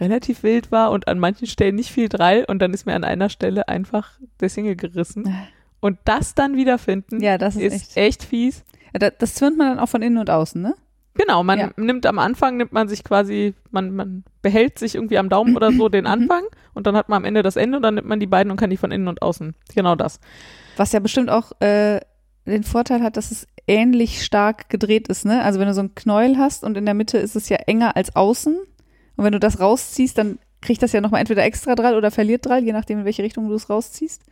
relativ wild war und an manchen Stellen nicht viel Drall und dann ist mir an einer Stelle einfach der Single gerissen. Und das dann wiederfinden Ja, das ist, ist echt. echt fies. Ja, da- das zwirnt man dann auch von innen und außen, ne? Genau, man Ja. nimmt am Anfang, nimmt man sich quasi, man, man behält sich irgendwie am Daumen oder so den. Anfang und dann hat man am Ende das Ende und dann nimmt man die beiden und kann die von innen und außen. Genau das. Was ja bestimmt auch äh, den Vorteil hat, dass es ähnlich stark gedreht ist, ne? Also wenn du so einen Knäuel hast und in der Mitte ist es ja enger als außen und wenn du das rausziehst, dann kriegt das ja nochmal entweder extra Drall oder verliert Drall, je nachdem in welche Richtung du es rausziehst.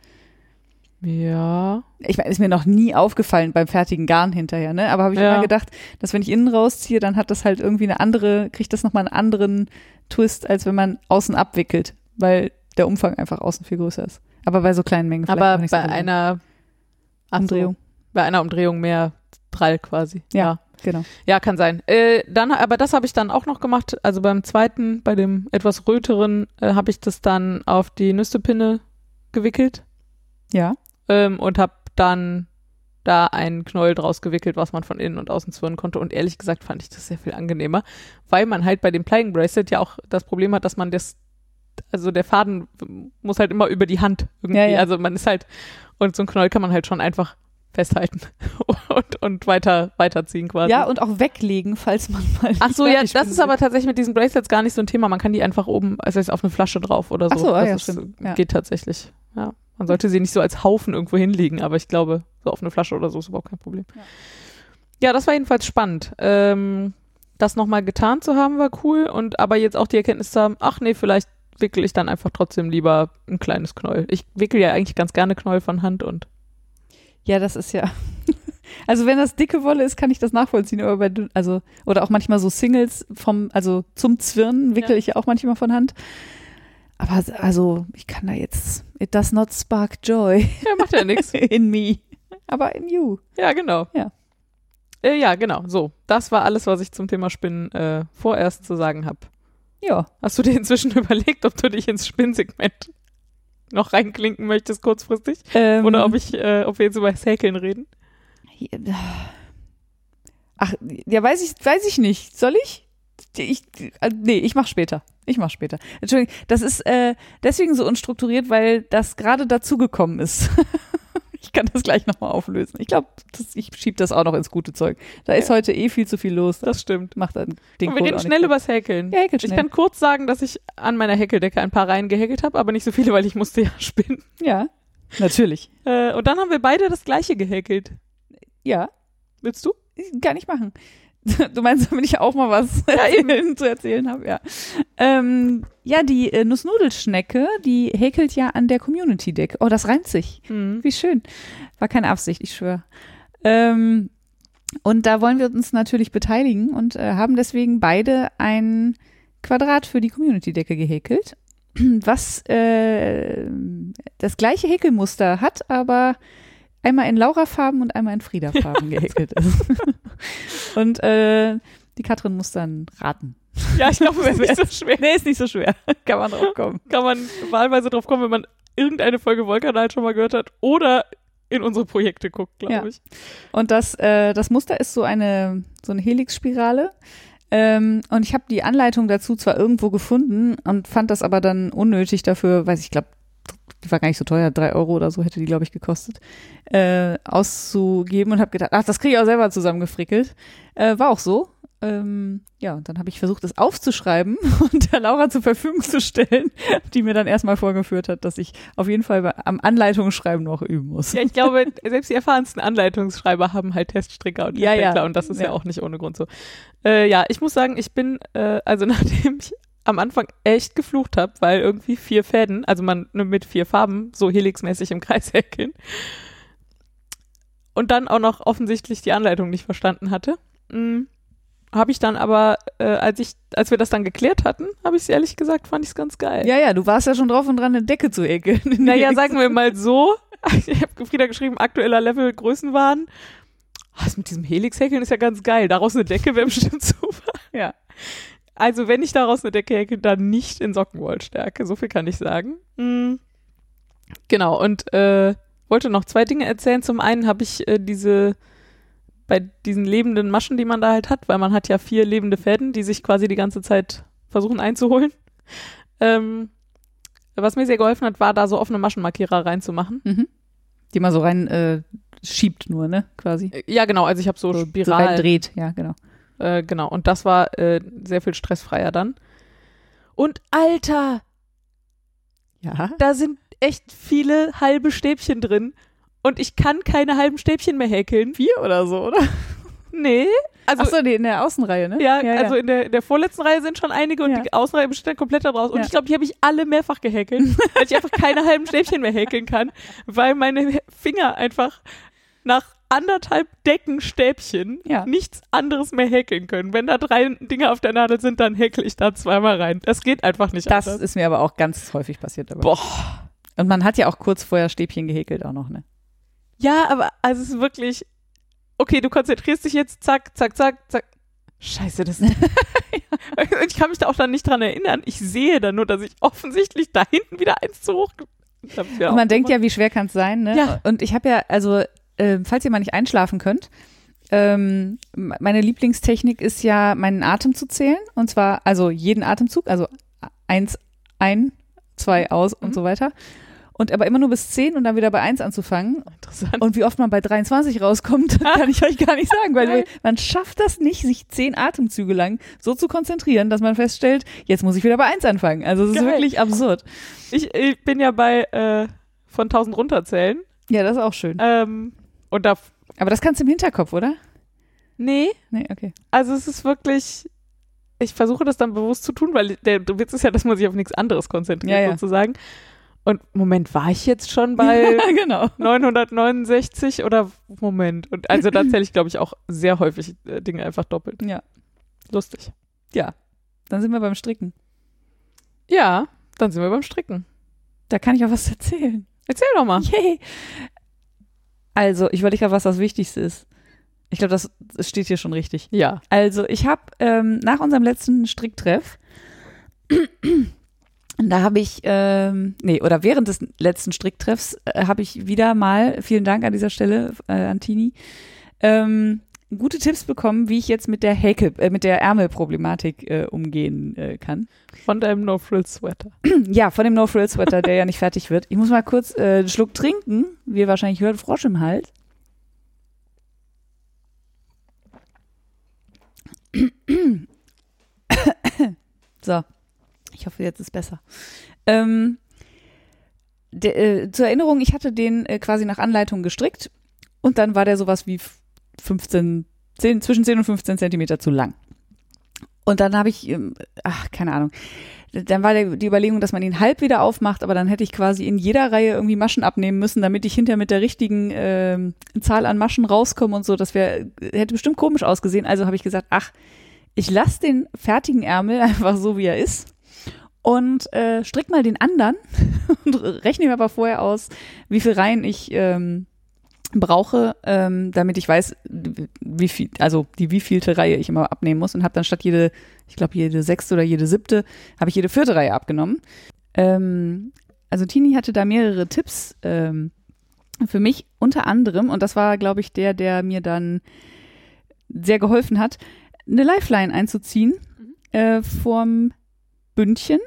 Ja. Ich meine, ist mir noch nie aufgefallen beim fertigen Garn hinterher, ne? Aber habe ich Ja. immer gedacht, dass wenn ich innen rausziehe, dann hat das halt irgendwie eine andere, kriegt das nochmal einen anderen Twist, als wenn man außen abwickelt, weil der Umfang einfach außen viel größer ist. Aber bei so kleinen Mengen vielleicht Aber bei so einer Ach so, Umdrehung. bei einer Umdrehung mehr Drall quasi. Ja. Genau. Ja, kann sein. Äh, dann, aber das habe ich dann auch noch gemacht. Also beim zweiten, bei dem etwas röteren, äh, habe ich das dann auf die Nüstepinne gewickelt Ja. ähm, und habe dann da einen Knäuel draus gewickelt, was man von innen und außen zwirnen konnte. Und ehrlich gesagt fand ich das sehr viel angenehmer, weil man halt bei dem Plying Bracelet ja auch das Problem hat, dass man das, also der Faden muss halt immer über die Hand irgendwie. Ja, ja. Also man ist halt, und so ein Knäuel kann man halt schon einfach festhalten und, und weiter, weiterziehen quasi. Ja, und auch weglegen, falls man mal. Ach so, ja, das ist aber tatsächlich mit diesen Bracelets gar nicht so ein Thema. Man kann die einfach oben, also jetzt auf eine Flasche drauf oder so. Ach so, ah das ja, ist, stimmt. Ja. geht tatsächlich. Ja, man sollte sie nicht so als Haufen irgendwo hinlegen, aber ich glaube, so auf eine Flasche oder so ist überhaupt kein Problem. Ja. Ja, das war jedenfalls spannend. Ähm, das nochmal getan zu haben, war cool. Und aber jetzt auch die Erkenntnis zu haben, ach nee, vielleicht wickel ich dann einfach trotzdem lieber ein kleines Knäuel. Ich wickel ja eigentlich ganz gerne Knäuel von Hand und Ja, das ist ja. Also wenn das dicke Wolle ist, kann ich das nachvollziehen, aber bei, also oder auch manchmal so Singles vom, also zum Zwirnen wickel Ja. ich ja auch manchmal von Hand. Aber also ich kann da jetzt, it does not spark joy ja, macht ja nichts. in me, aber in you. Ja, genau. Ja. Äh, ja, genau. So, das war alles, was ich zum Thema Spinnen äh, vorerst zu sagen habe. Ja, Hast du dir inzwischen überlegt, ob du dich ins Spinnsegment noch reinklinken möchtest kurzfristig? ähm, Oder ob ich, äh, ob wir jetzt über das Häkeln reden? Ach, ja, weiß ich, weiß ich nicht. Soll ich? Ich, äh, nee, ich mach später. Ich mach später. Entschuldigung, das ist äh, deswegen so unstrukturiert, weil das gerade dazugekommen ist. ich kann das gleich nochmal auflösen. Ich glaube, ich schieb das auch noch ins gute Zeug. Da ist heute eh viel zu viel los. Das stimmt. macht dann den Und wir reden schnell übers Häkeln. Ja, häkelt Ich schnell. kann kurz sagen, dass ich an meiner Häkeldecke ein paar Reihen gehäkelt habe, aber nicht so viele, weil ich musste ja spinnen. Ja, natürlich. Äh, und dann haben wir beide das gleiche gehäkelt. Ja, Willst du? kann ich machen. Du meinst, damit ich auch mal was erzählen, zu erzählen habe, ja. Ähm, ja, die äh, Nussnudelschnecke, die häkelt ja an der Community Deck. Oh, das reimt sich. Hm. Wie schön. War keine Absicht, ich schwöre. Ähm, und da wollen wir uns natürlich beteiligen und äh, haben deswegen beide ein Quadrat für die Community-Decke gehäkelt, was äh, das gleiche Häkelmuster hat, aber einmal in Laura-Farben und einmal in Frieda-Farben gehäkelt ist. und äh, die Katrin muss dann raten. Ja, ich glaube, es ist nicht so schwer. Nee, ist nicht so schwer. Kann man drauf kommen. Kann man wahlweise drauf kommen, wenn man irgendeine Folge Wollkanal schon mal gehört hat oder in unsere Projekte guckt, glaube Ja. ich. Und das, äh, das Muster ist so eine, so eine Helixspirale. Ähm, und ich habe die Anleitung dazu zwar irgendwo gefunden und fand das aber dann unnötig dafür, weiß ich glaube, die war gar nicht so teuer, drei Euro oder so hätte die, glaube ich, gekostet, äh, auszugeben und habe gedacht, ach, das kriege ich auch selber zusammengefrickelt. Äh, war auch so. Ähm, ja, und dann habe ich versucht, das aufzuschreiben und der Laura zur Verfügung zu stellen, die mir dann erstmal vorgeführt hat, dass ich auf jeden Fall am Anleitungsschreiben noch üben muss. Ja, ich glaube, selbst die erfahrensten Anleitungsschreiber haben halt Teststricker und Ja, ja. Testdeckler und das ist ja. Ja. auch nicht ohne Grund so. Äh, ja, ich muss sagen, ich bin, äh, also nachdem ich am Anfang echt geflucht habe, weil irgendwie vier Fäden, also man mit vier Farben so helixmäßig im Kreis häkeln und dann auch noch offensichtlich die Anleitung nicht verstanden hatte, habe ich dann aber, äh, als ich, als wir das dann geklärt hatten, habe ich es ehrlich gesagt, fand ich es ganz geil. Ja, ja, du warst ja schon drauf und dran, eine Decke zu häkeln. Naja, sagen wir mal so. Ich habe Frieda geschrieben, aktueller Level Größenwahn. Was mit diesem Helix-Häkeln ist ja ganz geil. Daraus eine Decke wäre bestimmt super. Ja. Also, wenn ich daraus eine Decke häkel, dann nicht in Sockenwollstärke. So viel kann ich sagen. Mm. Genau, und äh, wollte noch zwei Dinge erzählen. Zum einen habe ich äh, diese, bei diesen lebenden Maschen, die man da halt hat, weil man hat ja vier lebende Fäden, die sich quasi die ganze Zeit versuchen einzuholen. Ähm, was mir sehr geholfen hat, war da so offene Maschenmarkierer reinzumachen. Mhm. Die man so rein äh, schiebt nur, ne, quasi. Äh, Ja, genau, also ich habe so, So Spiral, rein dreht, ja, genau. Äh, genau, und das war äh, sehr viel stressfreier dann. Und Alter, Ja. da sind echt viele halbe Stäbchen drin und ich kann keine halben Stäbchen mehr häkeln. Vier oder so, oder? Nee, also Achso, nee, in der Außenreihe, ne? ja, also in der, in der vorletzten Reihe sind schon einige und Ja. die Außenreihe besteht dann komplett daraus. Und Ja. ich glaube, die habe ich alle mehrfach gehäkelt, weil ich einfach keine halben Stäbchen mehr häkeln kann, weil meine Finger einfach nach anderthalb Deckenstäbchen Ja. nichts anderes mehr häkeln können. Wenn da drei Dinge auf der Nadel sind, dann häkel ich da zweimal rein. Das geht einfach nicht Das anders. ist mir aber auch ganz häufig passiert. Aber. Boah. Und man hat ja auch kurz vorher Stäbchen gehäkelt auch noch, ne? Ja, aber also es ist wirklich, okay, du konzentrierst dich jetzt, zack, zack, zack, zack. Scheiße, das Ich kann mich da auch dann nicht dran erinnern. Ich sehe dann nur, dass ich offensichtlich da hinten wieder eins zu hoch. ja man denkt gemacht. ja, wie schwer kann es sein, ne? Ja. Und ich habe ja, also, äh, falls ihr mal nicht einschlafen könnt, ähm, meine Lieblingstechnik ist ja, meinen Atem zu zählen. Und zwar, also jeden Atemzug, also eins ein, zwei aus und Mhm. so weiter. Und aber immer nur bis zehn und dann wieder bei eins anzufangen. Interessant. Und wie oft man bei 23 rauskommt, kann ich euch gar nicht sagen, weil man schafft das nicht, sich zehn Atemzüge lang so zu konzentrieren, dass man feststellt, jetzt muss ich wieder bei eins anfangen. Also es ist Geil. wirklich absurd. Ich, ich bin ja bei äh, von 1000 runterzählen. Ja, das ist auch schön. Ähm, und da, Aber das kannst du im Hinterkopf, oder? nee, Nee, okay. also es ist wirklich, ich versuche das dann bewusst zu tun, weil der, Witz ist ja, dass man sich auf nichts anderes konzentriert Ja, ja. sozusagen. Und Moment, war ich jetzt schon bei genau. 969 oder Moment? Und also da zähle ich, glaube ich, auch sehr häufig äh, Dinge einfach doppelt. Ja. Lustig. Dann sind wir beim Stricken. Ja, dann sind wir beim Stricken. Da kann ich auch was erzählen. Erzähl doch mal. Yay. Also, ich überlege gerade, was das Wichtigste ist. Ich glaube, das, das steht hier schon richtig. Ja. Also, ich habe ähm, nach unserem letzten Stricktreff, da habe ich, ähm, nee, oder während des letzten Stricktreffs äh, habe ich wieder mal, vielen Dank an dieser Stelle äh, an Tini, ähm, gute Tipps bekommen, wie ich jetzt mit der Häkel, äh, mit der Ärmelproblematik äh, umgehen äh, kann. Von deinem No-Frill-Sweater. Ja, von dem No-Frill-Sweater, der ja nicht fertig wird. Ich muss mal kurz äh, einen Schluck trinken, wie ihr wahrscheinlich hört, Frosch im Hals. So, ich hoffe, jetzt ist besser. Ähm, der, äh, zur Erinnerung, ich hatte den äh, quasi nach Anleitung gestrickt und dann war der sowas wie 15, 10, zwischen 10 und 15 Zentimeter zu lang. Und dann habe ich, ähm, ach, keine Ahnung, dann war die Überlegung, dass man ihn halb wieder aufmacht, aber dann hätte ich quasi in jeder Reihe irgendwie Maschen abnehmen müssen, damit ich hinterher mit der richtigen ähm, Zahl an Maschen rauskomme und so. Das wäre, hätte bestimmt komisch ausgesehen. Also habe ich gesagt, ach, ich lasse den fertigen Ärmel einfach so, wie er ist und äh, strick mal den anderen und rechne mir aber vorher aus, wie viel Reihen ich ähm, brauche, ähm, damit ich weiß, wie viel, also die wievielte Reihe ich immer abnehmen muss und habe dann statt jede, ich glaube jede sechste oder jede siebte, habe ich jede vierte Reihe abgenommen. Ähm, also Tini hatte da mehrere Tipps ähm, für mich, unter anderem, und das war, glaube ich, der, der mir dann sehr geholfen hat, eine Lifeline einzuziehen äh, vorm Bündchen,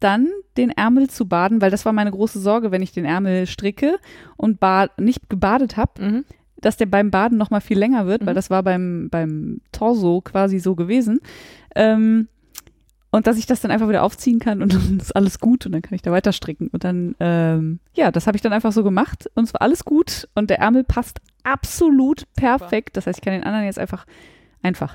dann den Ärmel zu baden, weil das war meine große Sorge, wenn ich den Ärmel stricke und nicht gebadet habe, Mhm. dass der beim Baden noch mal viel länger wird, weil Mhm. das war beim, beim Torso quasi so gewesen. Ähm, und dass ich das dann einfach wieder aufziehen kann und dann ist alles gut und dann kann ich da weiter stricken. Und dann, ähm, ja, das habe ich dann einfach so gemacht und es war alles gut und der Ärmel passt absolut perfekt. Das heißt, ich kann den anderen jetzt einfach, einfach,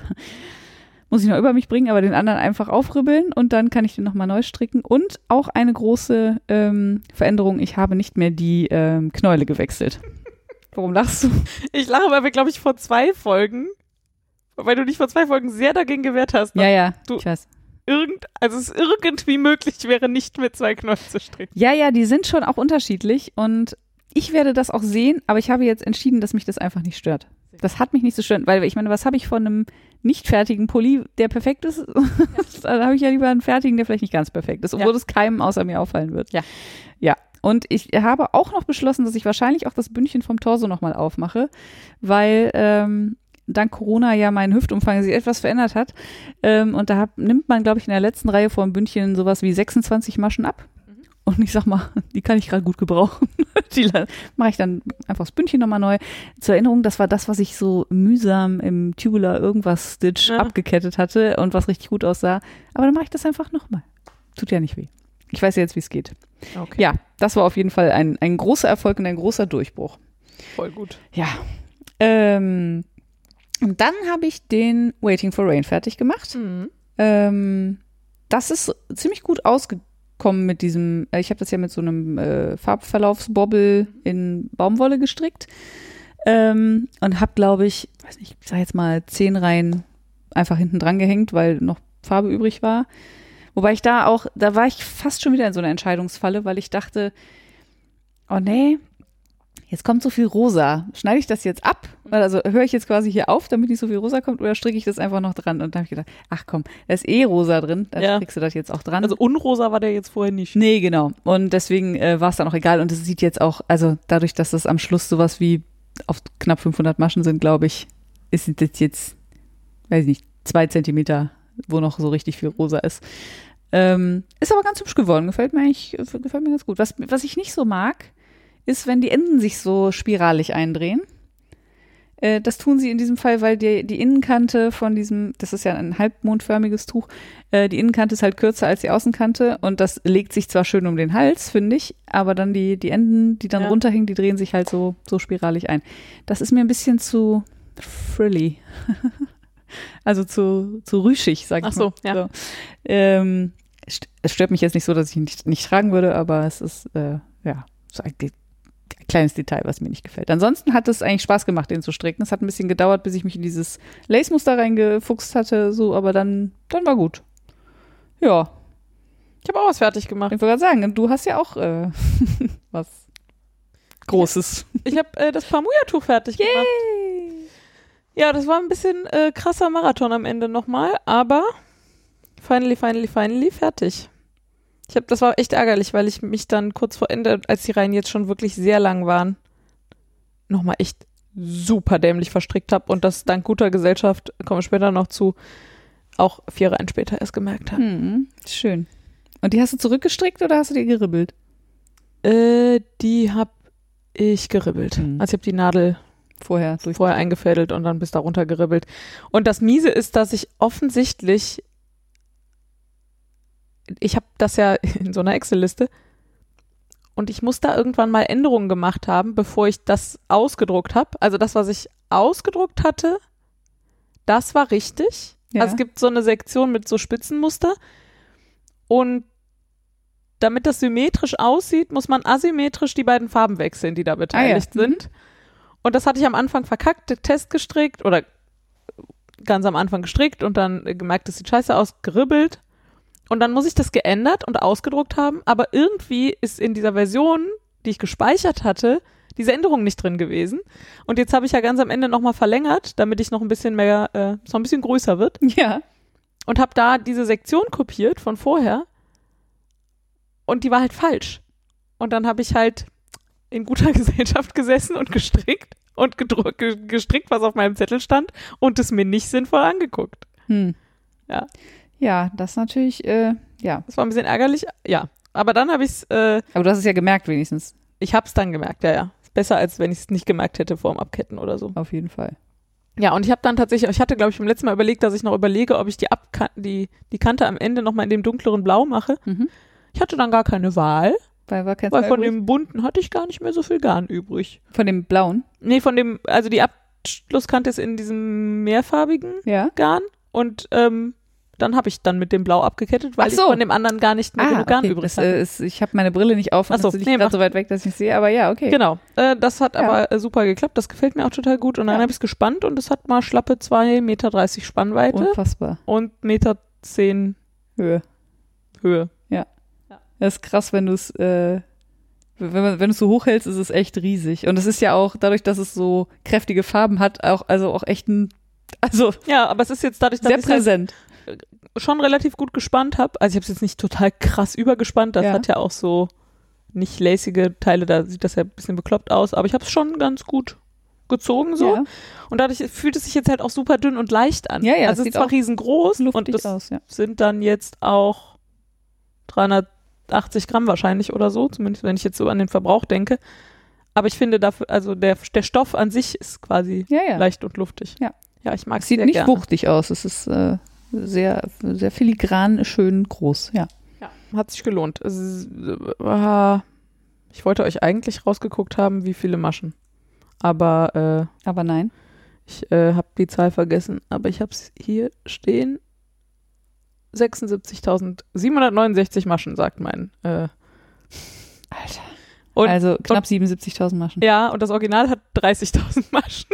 muss ich noch über mich bringen, aber den anderen einfach aufribbeln und dann kann ich den nochmal neu stricken. Und auch eine große ähm, Veränderung, ich habe nicht mehr die ähm, Knäule gewechselt. Warum lachst du? Ich lache, weil wir, glaube ich, vor zwei Folgen, weil du dich vor zwei Folgen sehr dagegen gewehrt hast, Ja, ja, Du- ich weiß. irgend, also es irgendwie möglich wäre, nicht mit zwei Knollen zu stricken. Ja, ja, die sind schon auch unterschiedlich und ich werde das auch sehen, aber ich habe jetzt entschieden, dass mich das einfach nicht stört. Das hat mich nicht so stört, weil ich meine, was habe ich von einem nicht fertigen Pulli, der perfekt ist? da habe ich ja lieber einen fertigen, der vielleicht nicht ganz perfekt ist, obwohl Ja. es keinem außer mir auffallen wird. Ja. Ja. Und ich habe auch noch beschlossen, dass ich wahrscheinlich auch das Bündchen vom Torso nochmal aufmache, weil ähm, dank Corona ja mein Hüftumfang sich etwas verändert hat. Ähm, und da hab, nimmt man, glaube ich, in der letzten Reihe vor dem Bündchen sowas wie 26 Maschen ab. Und ich sag mal, die kann ich gerade gut gebrauchen. die mache ich dann einfach das Bündchen nochmal neu. Zur Erinnerung, das war das, was ich so mühsam im Tubular irgendwas Stitch Ja. abgekettet hatte und was richtig gut aussah. Aber dann mache ich das einfach nochmal. Tut ja nicht weh. Ich weiß ja jetzt, wie es geht. Okay. Ja, das war auf jeden Fall ein, ein großer Erfolg und ein großer Durchbruch. Voll gut. Ja. Ähm, und dann habe ich den Waiting for Rain fertig gemacht. Mhm. Ähm, das ist ziemlich gut ausgekommen mit diesem, äh, ich habe das ja mit so einem äh, Farbverlaufsbobbel in Baumwolle gestrickt ähm, und habe, glaube ich, weiß nicht, ich sag jetzt mal zehn Reihen einfach hinten dran gehängt, weil noch Farbe übrig war. Wobei ich da auch, da war ich fast schon wieder in so einer Entscheidungsfalle, weil ich dachte, oh nee, jetzt kommt so viel rosa. Schneide ich das jetzt ab? Also höre ich jetzt quasi hier auf, damit nicht so viel rosa kommt, oder stricke ich das einfach noch dran? Und dann habe ich gedacht, ach komm, da ist eh rosa drin, dann Ja. kriegst du das jetzt auch dran. Also unrosa war der jetzt vorher nicht. Nee, genau. Und deswegen äh, war es dann auch egal. Und es sieht jetzt auch, also dadurch, dass das am Schluss sowas wie auf knapp 500 Maschen sind, glaube ich, ist das jetzt, weiß ich nicht, zwei Zentimeter, wo noch so richtig viel rosa ist. Ähm, ist aber ganz hübsch geworden. Gefällt mir eigentlich, gefällt mir ganz gut. Was, was ich nicht so mag, ist, wenn die Enden sich so spiralig eindrehen. Äh, das tun sie in diesem Fall, weil die, die Innenkante von diesem, das ist ja ein halbmondförmiges Tuch, äh, die Innenkante ist halt kürzer als die Außenkante und das legt sich zwar schön um den Hals, finde ich, aber dann die, die Enden, die dann Ja. runterhängen, die drehen sich halt so, so spiralig ein. Das ist mir ein bisschen zu frilly. also zu, zu rüschig, sag ich Ach so, mal. ja. Ähm, st- es stört mich jetzt nicht so, dass ich ihn nicht, nicht tragen würde, aber es ist, äh, ja, so de- kleines Detail, was mir nicht gefällt. Ansonsten hat es eigentlich Spaß gemacht, den zu stricken. Es hat ein bisschen gedauert, bis ich mich in dieses Lace-Muster reingefuchst hatte, so, aber dann, dann war gut. Ja, Ich habe auch was fertig gemacht. ich wollte gerade sagen, du hast ja auch äh, was Großes. Ich habe äh, das Pamuya-Tuch fertig gemacht. Ja, das war ein bisschen äh, krasser Marathon am Ende nochmal, aber finally, finally, finally fertig. Ich habe, das war echt ärgerlich, weil ich mich dann kurz vor Ende, als die Reihen jetzt schon wirklich sehr lang waren, nochmal echt super dämlich verstrickt habe und das dank guter Gesellschaft, kommen wir später noch zu, auch vier Reihen später erst gemerkt habe. Hm, schön. Und die hast du zurückgestrickt oder hast du dir geribbelt? Äh, die habe ich geribbelt. Hm. Also ich habe die Nadel Vorher vorher eingefädelt und dann bis darunter geribbelt. Und das Miese ist, dass ich offensichtlich, ich habe das ja in so einer Excel-Liste und ich muss da irgendwann mal Änderungen gemacht haben, bevor ich das ausgedruckt habe. Also das, was ich ausgedruckt hatte, das war richtig. Ja. Also es gibt so eine Sektion mit so Spitzenmuster und damit das symmetrisch aussieht, muss man asymmetrisch die beiden Farben wechseln, die da beteiligt Ah ja. Mhm. sind. Und das hatte ich am Anfang verkackt, Test gestrickt oder ganz am Anfang gestrickt und dann gemerkt, das sieht scheiße aus, geribbelt. Und dann muss ich das geändert und ausgedruckt haben, aber irgendwie ist in dieser Version, die ich gespeichert hatte, diese Änderung nicht drin gewesen. Und jetzt habe ich ja ganz am Ende nochmal verlängert, damit ich noch ein bisschen mehr, äh, noch ein bisschen größer wird Ja. und habe da diese Sektion kopiert von vorher und die war halt falsch. Und dann habe ich halt in guter Gesellschaft gesessen und gestrickt und gestrickt, was auf meinem Zettel stand und es mir nicht sinnvoll angeguckt. Hm. Ja. Ja, das natürlich, äh, ja. Das war ein bisschen ärgerlich, ja. Aber dann habe ich es, äh, Aber du hast es ja gemerkt wenigstens, ich habe es dann gemerkt, ja, ja. Besser, als wenn ich es nicht gemerkt hätte vor dem Abketten oder so. auf jeden Fall. Ja, und ich habe dann tatsächlich, ich hatte, glaube ich, beim letzten Mal überlegt, dass ich noch überlege, ob ich die, Abka die, die Kante am Ende nochmal in dem dunkleren Blau mache. Mhm. Ich hatte dann gar keine Wahl, Weil war kein weil von übrig? dem bunten hatte ich gar nicht mehr so viel Garn übrig. von dem blauen, Nee, von dem, also die Abschlusskante ist in diesem mehrfarbigen ja. Garn und ähm, dann habe ich dann mit dem Blau abgekettet, weil so. ich von dem anderen gar nicht mehr genug Garn okay. übrig hatte. äh, ist, ich habe meine Brille nicht auf und so, das liegt nee, gerade so weit weg, dass ich sehe, aber ja, okay. Genau, äh, das hat Ja. aber äh, super geklappt. Das gefällt mir auch total gut. Und dann Ja. habe ich es gespannt und es hat mal schlappe 2,30 Meter Spannweite Unfassbar. und Meter 10 Höhe. Höhe. Das ist krass, wenn du es, äh, wenn, man- wenn du es so hochhältst, ist es echt riesig. Und es ist ja auch, dadurch, dass es so kräftige Farben hat, auch, also auch echt ein, also Ja, aber es ist jetzt dadurch, dass sehr halt präsent. Schon relativ gut gespannt habe. Also ich habe es jetzt nicht total krass übergespannt. Das Ja. hat ja auch so nicht lacige Teile, da sieht das ja ein bisschen bekloppt aus. Aber ich habe es schon ganz gut gezogen so. Ja, Und dadurch fühlt es sich jetzt halt auch super dünn und leicht an. Ja, ja, also es ist zwar riesengroß und das aus, ja. sind dann jetzt auch 380 Gramm wahrscheinlich oder so, zumindest wenn ich jetzt so an den Verbrauch denke. Aber ich finde dafür, also der, der Stoff an sich ist quasi Ja, leicht und luftig. Ja. Ja, ich mag es Sieht nicht gerne. wuchtig aus. Es ist äh, sehr, sehr filigran, schön groß, ja. Ja, hat sich gelohnt. Ist, äh, ich wollte euch eigentlich rausgeguckt haben, wie viele Maschen. Aber äh, Aber nein. ich äh, habe die Zahl vergessen. Aber ich habe es hier stehen. 76.769 Maschen, sagt mein. Äh, Alter. Und- also knapp 77.000 Maschen. ja, und das Original hat 30.000 Maschen.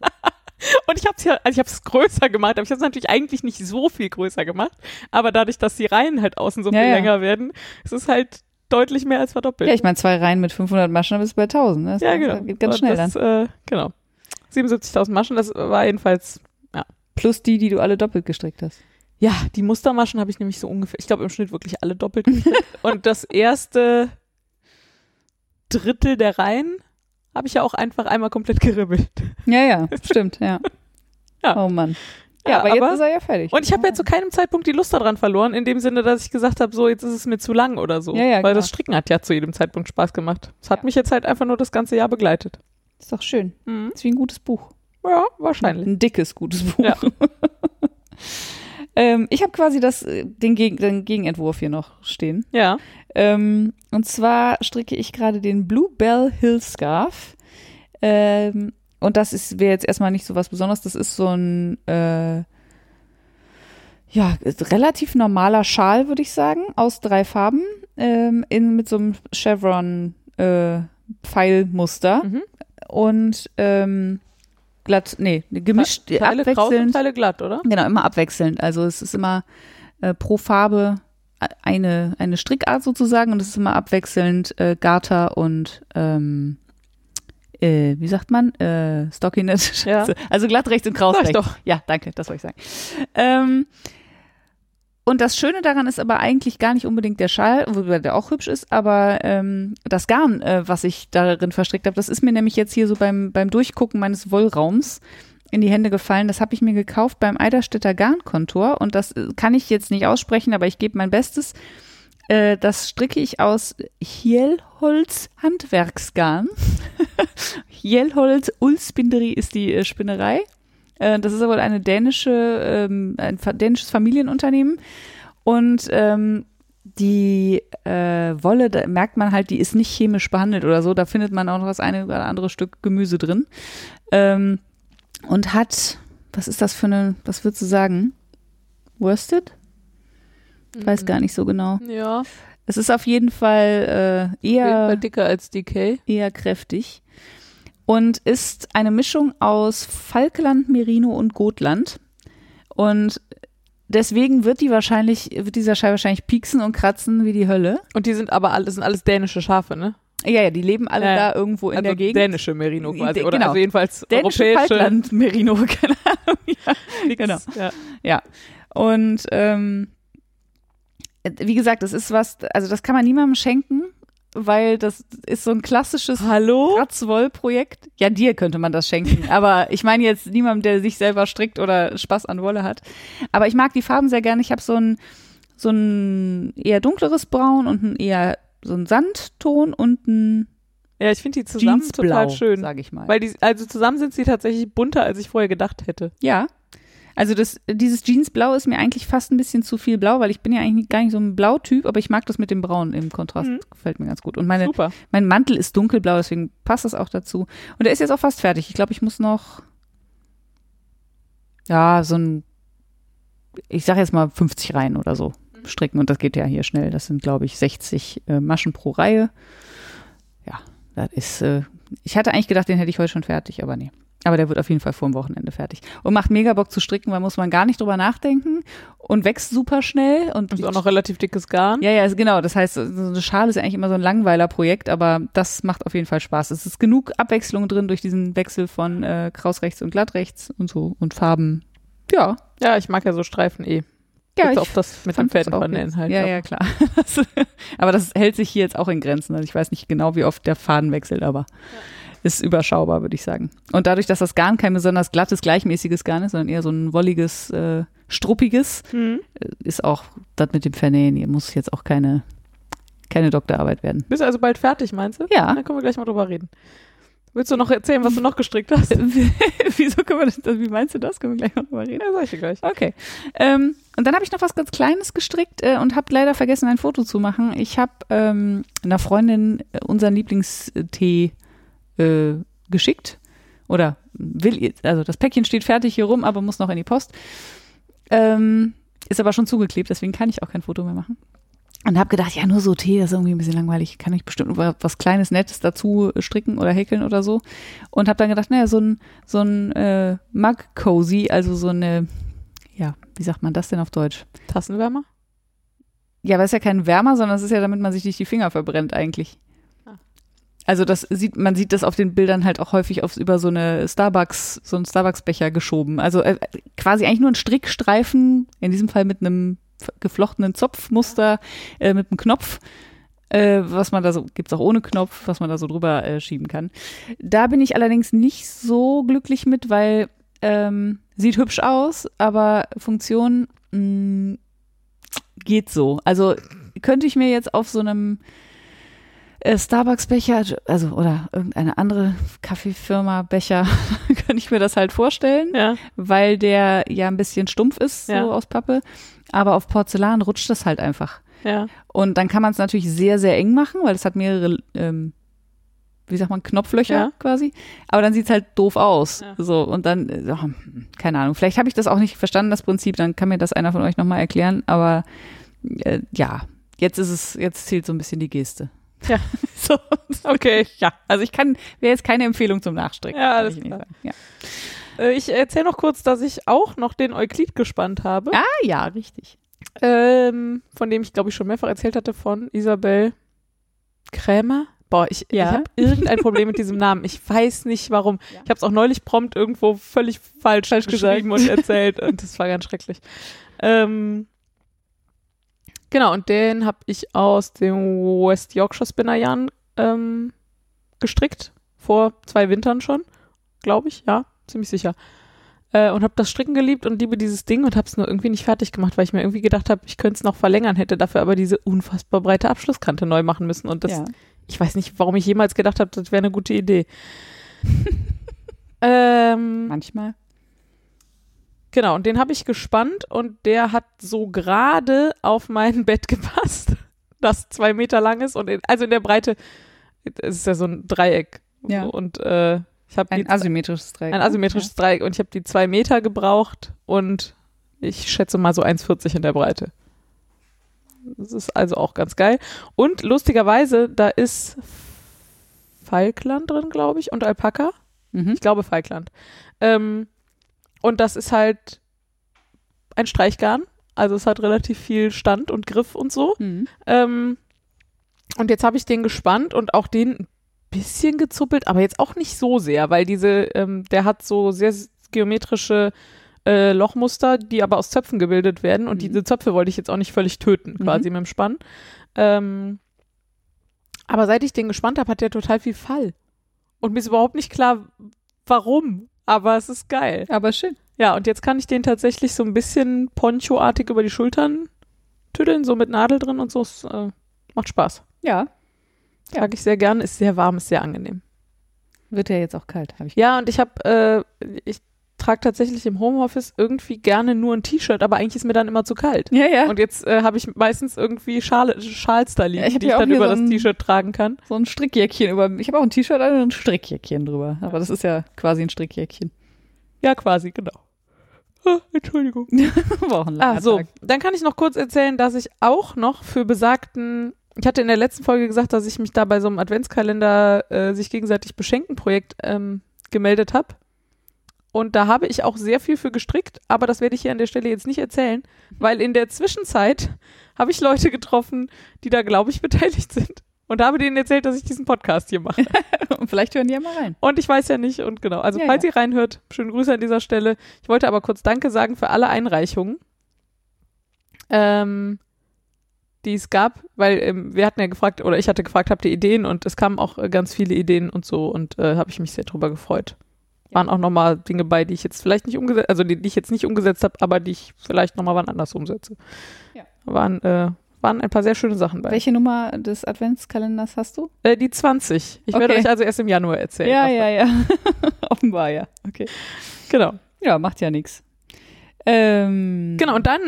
Und ich habe es ja, also ich habe es größer gemacht, aber ich habe es natürlich eigentlich nicht so viel größer gemacht. Aber dadurch, dass die Reihen halt außen so Ja, viel ja. länger werden, ist es halt deutlich mehr als verdoppelt. Ja, ich meine, zwei Reihen mit 500 Maschen, dann bist du bei 1000. Ne? Das Ja, genau. geht ganz schnell dann. das, Äh, genau. 77.000 Maschen, das war jedenfalls, Plus die, die du alle doppelt gestrickt hast. ja, die Mustermaschen habe ich nämlich so ungefähr, ich glaube im Schnitt wirklich alle doppelt gestrickt. Und das erste Drittel der Reihen habe ich ja auch einfach einmal komplett geribbelt. Ja, ja, stimmt, ja. Ja. Oh Mann. Ja, Ja, aber, jetzt aber- ist er ja fertig. Und ich habe jetzt zu keinem Zeitpunkt die Lust daran verloren, in dem Sinne, dass ich gesagt habe, so, jetzt ist es mir zu lang oder so. Ja, ja, Weil klar. das Stricken hat ja zu jedem Zeitpunkt Spaß gemacht. Es hat Ja. mich jetzt halt einfach nur das ganze Jahr begleitet. Ist doch schön. Mhm. Ist wie ein gutes Buch. Ja, wahrscheinlich. Ein dickes, gutes Buch. Ja. ähm, ich habe quasi das, äh, den, Geg den Gegenentwurf hier noch stehen. Ja. Ähm, und zwar stricke ich gerade den Bluebell Hill Scarf. Ähm, und das ist wäre jetzt erstmal nicht so was Besonderes. Das ist so ein äh, ja relativ normaler Schal, würde ich sagen, aus drei Farben ähm, in mit so einem Chevron äh, Pfeilmuster Mhm. und ähm, glatt, nee, gemischt, Teile kraus und abwechselnd. Teile glatt, oder? Genau, immer abwechselnd. Also es ist immer äh, pro Farbe eine, eine Strickart sozusagen und es ist immer abwechselnd äh, Garter und ähm, äh, wie sagt man? Äh, Stockinette. Ja. Also glatt rechts und kraus rechts. doch. Ja, danke, das wollte ich sagen. Ähm, und das Schöne daran ist aber eigentlich gar nicht unbedingt der Schal, wobei der auch hübsch ist, aber ähm, das Garn, äh, was ich darin verstrickt habe, das ist mir nämlich jetzt hier so beim, beim Durchgucken meines Wollraums in die Hände gefallen. Das habe ich mir gekauft beim Eiderstädter Garnkontor und das äh, kann ich jetzt nicht aussprechen, aber ich gebe mein Bestes. Äh, das stricke ich aus Hielholz Handwerksgarn. Hielholz Ulspinderie ist die äh, Spinnerei. Äh, das ist aber eine dänische, ähm, ein dänisches Familienunternehmen. Und ähm, die äh, Wolle, da merkt man halt, die ist nicht chemisch behandelt oder so. Da findet man auch noch das eine oder andere Stück Gemüse drin. Ähm, und hat, was ist das für eine, was würdest du sagen? Worsted? Ich weiß gar nicht so genau. Ja, Es ist auf jeden Fall äh, auf jeden Fall eher, dicker als DK. eher kräftig und ist eine Mischung aus Falkland, Merino und Gotland. Und deswegen wird die wahrscheinlich, wird dieser Schei wahrscheinlich pieksen und kratzen wie die Hölle. Und die sind aber alle, das sind alles dänische Schafe, ne? Ja, ja, die leben alle Ja, da irgendwo in also der Gegend. dänische Merino quasi. Oder genau. also jedenfalls Dänische europäische. Falkland, Merino, keine Ahnung. Ja. Genau. Ja. Ja. Und ähm, wie gesagt, das ist was, also das kann man niemandem schenken, weil das ist so ein klassisches Hallo? Ratzwoll-Projekt. Ja, dir könnte man das schenken. Aber ich meine jetzt niemandem, der sich selber strickt oder Spaß an Wolle hat. Aber ich mag die Farben sehr gerne. Ich habe so ein, so ein eher dunkleres Braun und ein eher so ein Sandton und ein Ja, ich finde die zusammen Jeansblau, total schön. sage ich mal. Weil die, also zusammen sind sie tatsächlich bunter, als ich vorher gedacht hätte. Ja. Also das, dieses Jeansblau ist mir eigentlich fast ein bisschen zu viel blau, weil ich bin ja eigentlich gar nicht so ein Blautyp, aber ich mag das mit dem Braun im Kontrast. Mhm. Gefällt mir ganz gut. Und meine, Super. mein Mantel ist dunkelblau, deswegen passt das auch dazu. Und der ist jetzt auch fast fertig. Ich glaube, ich muss noch, ja, so ein, ich sage jetzt mal 50 Reihen oder so stricken. Und das geht ja hier schnell. Das sind, glaube ich, 60 äh, Maschen pro Reihe. Ja, das ist, äh, ich hatte eigentlich gedacht, den hätte ich heute schon fertig, aber nee. Aber der wird auf jeden Fall vor dem Wochenende fertig. Und macht mega Bock zu stricken, weil muss man gar nicht drüber nachdenken und wächst super schnell. Und ist auch noch relativ dickes Garn. ja, ja, genau. Das heißt, so eine Schale ist ja eigentlich immer so ein Langweiler-Projekt, aber das macht auf jeden Fall Spaß. Es ist genug Abwechslung drin durch diesen Wechsel von äh, kraus rechts und glatt rechts und so und Farben. Ja, Ja, ich mag ja so Streifen eh. ja, Bis ich auf das mit dem fand das auch Fädenvernähen jetzt- halt. Ja, ja, klar. Das, aber das hält sich hier jetzt auch in Grenzen. Also ich weiß nicht genau, wie oft der Faden wechselt, aber ist überschaubar, würde ich sagen. Und dadurch, dass das Garn kein besonders glattes, gleichmäßiges Garn ist, sondern eher so ein wolliges, äh, struppiges, Hm. äh, ist auch das mit dem Vernähen. Hier muss jetzt auch keine, keine Doktorarbeit werden. Bist du also bald fertig, meinst du? Ja. Dann können wir gleich mal drüber reden. Willst du noch erzählen, was du noch gestrickt hast? Wieso können wir das, wie meinst du das? Können wir gleich mal drüber reden? Ja, sag ich dir gleich. Okay. Ähm, und dann habe ich noch was ganz Kleines gestrickt äh, und habe leider vergessen, ein Foto zu machen. Ich habe ähm, einer Freundin äh, unseren Lieblingstee äh, geschickt. Oder will ihr, also das Päckchen steht fertig hier rum, aber muss noch in die Post. Ähm, ist aber schon zugeklebt, deswegen kann ich auch kein Foto mehr machen. Und habe gedacht, ja, nur so Tee, das ist irgendwie ein bisschen langweilig. Kann ich bestimmt wa- was Kleines, Nettes dazu stricken oder häkeln oder so. Und habe dann gedacht, naja, so ein, so ein äh, Mug Cozy, also so eine, ja, wie sagt man das denn auf Deutsch? Tassenwärmer? Ja, aber es ist ja kein Wärmer, sondern es ist ja, damit man sich nicht die Finger verbrennt eigentlich. Also das sieht, man sieht das auf den Bildern halt auch häufig auf, über so eine Starbucks, so einen Starbucks-Becher geschoben. Also äh, quasi eigentlich nur ein Strickstreifen, in diesem Fall mit einem geflochtenen Zopfmuster, äh, mit einem Knopf, äh, was man da so, gibt's auch ohne Knopf, was man da so drüber äh, schieben kann. Da bin ich allerdings nicht so glücklich mit, weil ähm, sieht hübsch aus, aber Funktion mh, geht so. Also könnte ich mir jetzt auf so einem Starbucks-Becher, also oder irgendeine andere Kaffeefirma-Becher, könnte ich mir das halt vorstellen, Ja. weil der ja ein bisschen stumpf ist, Ja. so aus Pappe. Aber auf Porzellan rutscht das halt einfach. Ja. Und dann kann man es natürlich sehr, sehr eng machen, weil es hat mehrere, ähm, wie sagt man, Knopflöcher Ja. quasi. Aber dann sieht's halt doof aus. Ja. So, und dann, äh, oh, keine Ahnung, vielleicht habe ich das auch nicht verstanden, das Prinzip, dann kann mir das einer von euch nochmal erklären. Aber äh, ja, jetzt ist es, jetzt zählt so ein bisschen die Geste. Ja. so, Okay. ja. Also ich kann, wäre jetzt keine Empfehlung zum Nachstricken. Ja, alles ich klar. Ja. Äh, ich erzähle noch kurz, dass ich auch noch den Euklid gespannt habe. Ah, ja, richtig. Ähm, von dem ich, glaube ich, schon mehrfach erzählt hatte, von Isabel Krämer. Boah, ich, Ja. ich habe irgendein Problem mit diesem Namen. Ich weiß nicht warum. Ja. Ich habe es auch neulich prompt irgendwo völlig falsch, Falsch geschrieben und erzählt und das war ganz schrecklich. Ähm, genau, und den habe ich aus dem West Yorkshire Spinnerjahren ähm, gestrickt. Vor zwei Wintern schon, glaube ich. Ja, ziemlich sicher. Äh, und habe das Stricken geliebt und liebe dieses Ding und habe es nur irgendwie nicht fertig gemacht, weil ich mir irgendwie gedacht habe, ich könnte es noch verlängern, hätte dafür aber diese unfassbar breite Abschlusskante neu machen müssen. Und das, ja. ich weiß nicht, warum ich jemals gedacht habe, das wäre eine gute Idee. ähm, Manchmal. Genau, und den habe ich gespannt und der hat so gerade auf mein Bett gepasst, das zwei Meter lang ist und in, also in der Breite, es ist ja so ein Dreieck. Ja. Und äh, ich habe Ein asymmetrisches Dreieck. ein asymmetrisches Dreieck und ich habe die zwei Meter gebraucht und ich schätze mal so 1,40 in der Breite. Das ist also auch ganz geil. Und lustigerweise, da ist Falkland drin, glaube ich, und Alpaka. Ja. Mhm. Ich glaube Falkland. Ähm, und das ist halt ein Streichgarn. Also es hat relativ viel Stand und Griff und so. Mhm. Ähm, und jetzt habe ich den gespannt und auch den ein bisschen gezuppelt, aber jetzt auch nicht so sehr, weil diese, ähm, der hat so sehr geometrische äh, Lochmuster, die aber aus Zöpfen gebildet werden und Mhm. diese Zöpfe wollte ich jetzt auch nicht völlig töten, quasi mit dem Spann. Ähm, Aber seit ich den gespannt habe, hat der total viel Fall. Und mir ist überhaupt nicht klar, warum. Aber es ist geil. Aber schön. Ja, und jetzt kann ich den tatsächlich so ein bisschen ponchoartig über die Schultern tüddeln, so mit Nadel drin und so. Es äh, macht Spaß. Ja. Trage ich sehr gern, ist sehr warm, ist sehr angenehm. Wird ja jetzt auch kalt, habe ich Ja, und ich habe, äh, ich trage tatsächlich im Homeoffice irgendwie gerne nur ein T-Shirt, aber eigentlich ist mir dann immer zu kalt. Ja, ja. Und jetzt äh, habe ich meistens irgendwie Schale, Schals da liegen, Ja, ich die ich dann über so das T-Shirt tragen kann. so ein Strickjäckchen über. Ich habe auch ein T-Shirt an und ein Strickjäckchen drüber. Aber das ist ja quasi ein Strickjäckchen. Ja, quasi, genau. Ah, Entschuldigung. War auch ein langer Ah, so. Tag. Dann kann ich noch kurz erzählen, dass ich auch noch für besagten, ich hatte in der letzten Folge gesagt, dass ich mich da bei so einem Adventskalender äh, sich gegenseitig beschenken Projekt ähm, gemeldet habe. Und da habe ich auch sehr viel für gestrickt, aber das werde ich hier an der Stelle jetzt nicht erzählen, weil in der Zwischenzeit habe ich Leute getroffen, die da, glaube ich, beteiligt sind. Und habe denen erzählt, dass ich diesen Podcast hier mache. Und vielleicht hören die ja mal rein. Und ich weiß ja nicht, und genau. Also, Ja, falls ja. ihr reinhört, schöne Grüße an dieser Stelle. Ich wollte aber kurz Danke sagen für alle Einreichungen, ähm, die es gab, weil ähm, wir hatten ja gefragt, oder ich hatte gefragt, habt ihr Ideen? Und es kamen auch äh, ganz viele Ideen und so, und äh, habe ich mich sehr drüber gefreut. Waren auch nochmal Dinge bei, die ich jetzt vielleicht nicht umgesetzt, also die, die ich jetzt nicht umgesetzt habe, aber die ich vielleicht nochmal wann anders umsetze. Ja. Waren, äh, waren ein paar sehr schöne Sachen bei. Welche Nummer des Adventskalenders hast du? Äh, die 20. Ich werde Okay. euch also erst im Januar erzählen. ja, ja, ja. Offenbar, ja. Okay. Genau. Ja, macht ja nichts. Ähm, Genau, und dann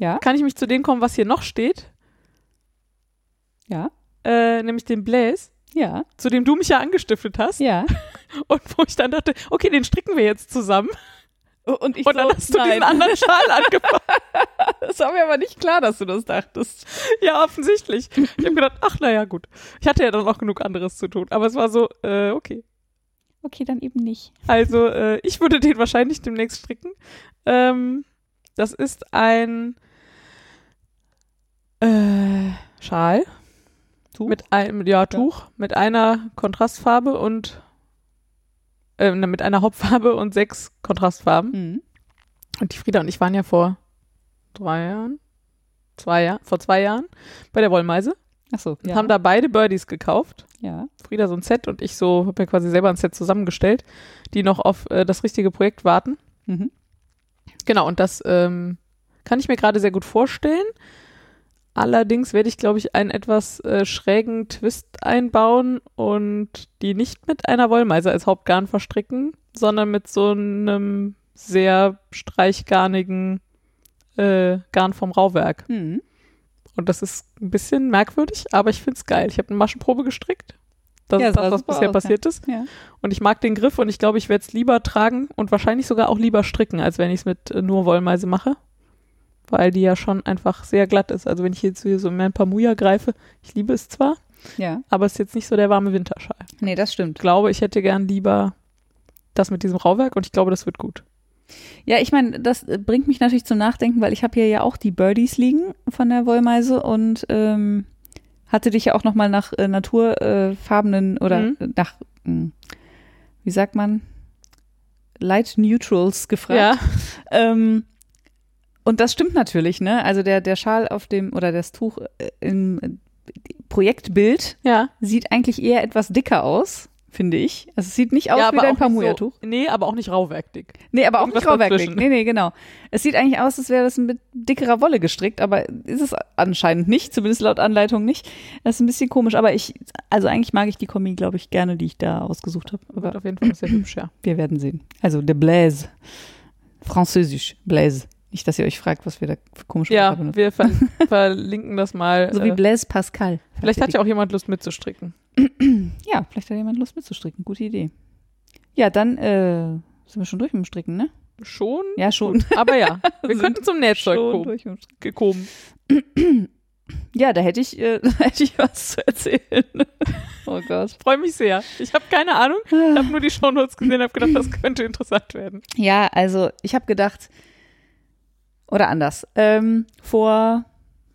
Ja, kann ich mich zu dem kommen, was hier noch steht, ja, äh, nämlich dem Blaze, ja, zu dem du mich ja angestiftet hast. ja. Und wo ich dann dachte, okay, den stricken wir jetzt zusammen. Und ich Und dann so, hast du nein, diesen anderen Schal angefangen. das war mir aber nicht klar, dass du das dachtest. ja, offensichtlich. Ich habe gedacht, ach, naja, gut. Ich hatte ja dann auch genug anderes zu tun. Aber es war so, äh, okay. Okay, dann eben nicht. Also, äh, ich würde den wahrscheinlich demnächst stricken. Ähm, das ist ein äh, Schal. Tuch? Mit einem, ja, Tuch, mit einer Kontrastfarbe und äh, ne, mit einer Hauptfarbe und sechs Kontrastfarben. Mhm. Und die Frieda und ich waren ja vor drei Jahren, zwei Jahren, vor zwei Jahren bei der Wollmeise Ach so, ja. haben da beide Birdies gekauft. ja. Frieda so ein Set und ich so, habe mir quasi selber ein Set zusammengestellt, die noch auf äh, das richtige Projekt warten. Mhm. Genau, und das ähm, kann ich mir gerade sehr gut vorstellen. Allerdings werde ich, glaube ich, einen etwas äh, schrägen Twist einbauen und die nicht mit einer Wollmeise als Hauptgarn verstricken, sondern mit so einem sehr streichgarnigen äh, Garn vom Rauwerk. Mhm. Und das ist ein bisschen merkwürdig, aber ich finde es geil. Ich habe eine Maschenprobe gestrickt. Das Ja, ist das, was bisher aus, passiert ist. Ja. Und ich mag den Griff und ich glaube, ich werde es lieber tragen und wahrscheinlich sogar auch lieber stricken, als wenn ich es mit äh, nur Wollmeise mache. Weil die ja schon einfach sehr glatt ist. Also wenn ich jetzt hier so in mein Pamuja greife, ich liebe es zwar, ja. aber es ist jetzt nicht so der warme Winterschal. Nee, das stimmt. Ich glaube, ich hätte gern lieber das mit diesem Rauwerk und ich glaube, das wird gut. Ja, ich meine, das äh, bringt mich natürlich zum Nachdenken, weil ich habe hier ja auch die Birdies liegen von der Wollmeise und ähm, hatte dich ja auch nochmal nach äh, naturfarbenen oder Mhm. äh, nach, mh, wie sagt man, Light Neutrals gefragt. Ja, Ähm, und das stimmt natürlich, ne? Also der, der Schal auf dem oder das Tuch äh, im Projektbild ja. sieht eigentlich eher etwas dicker aus, finde ich. Also es sieht nicht aus ja, wie dein Pamuja-Tuch. so, Nee, aber auch nicht rauwerkdick. Nee, aber auch Irgendwas nicht dazwischen. Nee, nee, genau. Es sieht eigentlich aus, als wäre das mit dickerer Wolle gestrickt, aber ist es anscheinend nicht, zumindest laut Anleitung nicht. Das ist ein bisschen komisch, aber ich, also eigentlich mag ich die Kombi, glaube ich, gerne, die ich da ausgesucht habe. Wird Aber auf jeden Fall sehr hübsch, ja. wir werden sehen. Also der Blaise. Französisch. Blaise. Nicht, dass ihr euch fragt, was wir da für komische Ja, benutzen. wir ver verlinken das mal. So wie äh, Blaise Pascal. vielleicht hat ja auch jemand Lust mitzustricken. Ja, vielleicht hat jemand Lust mitzustricken. Gute Idee. Ja, dann äh, sind wir schon durch mit dem Stricken, ne? Schon? Ja, schon. Aber ja, wir Sind könnten zum Nähzeug Schon kommen. durch mit dem Stricken. gekommen. Ja, da hätte ich, äh, da hätte ich was zu erzählen. oh Gott. Freue mich sehr. Ich habe keine Ahnung. Ich habe nur die Shownotes gesehen und habe gedacht, das könnte interessant werden. Ja, also ich habe gedacht, oder anders, ähm, vor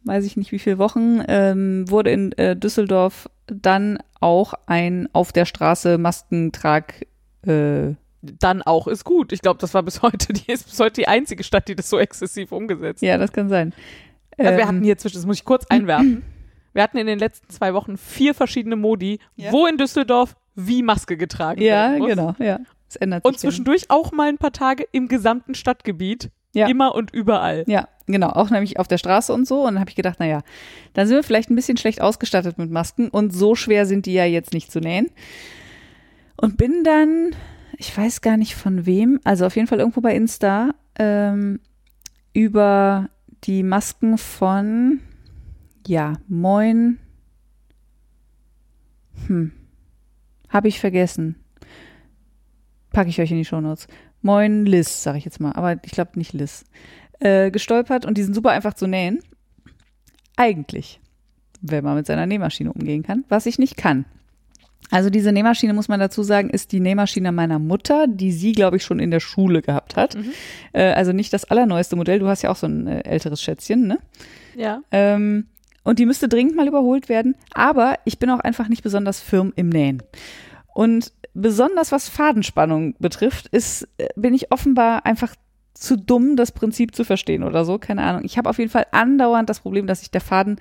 weiß ich nicht wie viele Wochen ähm, wurde in äh, Düsseldorf dann auch ein auf der Straße Maskentrag äh, Dann auch ist gut. Ich glaube, das war bis heute, die ist bis heute die einzige Stadt, die das so exzessiv umgesetzt hat. ja, das kann sein. Also wir Ähm, hatten hier zwischen, das muss ich kurz einwerfen. Wir hatten in den letzten zwei Wochen vier verschiedene Modi, Ja. wo in Düsseldorf wie Maske getragen Ja, werden muss. genau, ja. Es ändert sich. Und zwischendurch auch mal ein paar Tage im gesamten Stadtgebiet. Ja. Immer und überall. Ja, genau. Auch nämlich auf der Straße und so. Und dann habe ich gedacht, naja, dann sind wir vielleicht ein bisschen schlecht ausgestattet mit Masken. Und so schwer sind die ja jetzt nicht zu nähen. Und bin dann, ich weiß gar nicht von wem, also auf jeden Fall irgendwo bei Insta, ähm, über die Masken von, ja, Moin. Hm. Habe ich vergessen. Packe ich euch in die Shownotes. Moin Liz, sage ich jetzt mal. Aber ich glaube nicht Liz äh, gestolpert und die sind super einfach zu nähen. Eigentlich, wenn man mit seiner Nähmaschine umgehen kann, was ich nicht kann. Also diese Nähmaschine, muss man dazu sagen, ist die Nähmaschine meiner Mutter, die sie, glaube ich, schon in der Schule gehabt hat. Mhm. Äh, also nicht das allerneueste Modell. Du hast ja auch so ein äh, älteres Schätzchen, ne? Ja. Ähm, und die müsste dringend mal überholt werden. Aber ich bin auch einfach nicht besonders firm im Nähen. Und besonders was Fadenspannung betrifft, ist, äh, bin ich offenbar einfach zu dumm, das Prinzip zu verstehen oder so. Keine Ahnung. Ich habe auf jeden Fall andauernd das Problem, dass sich der Faden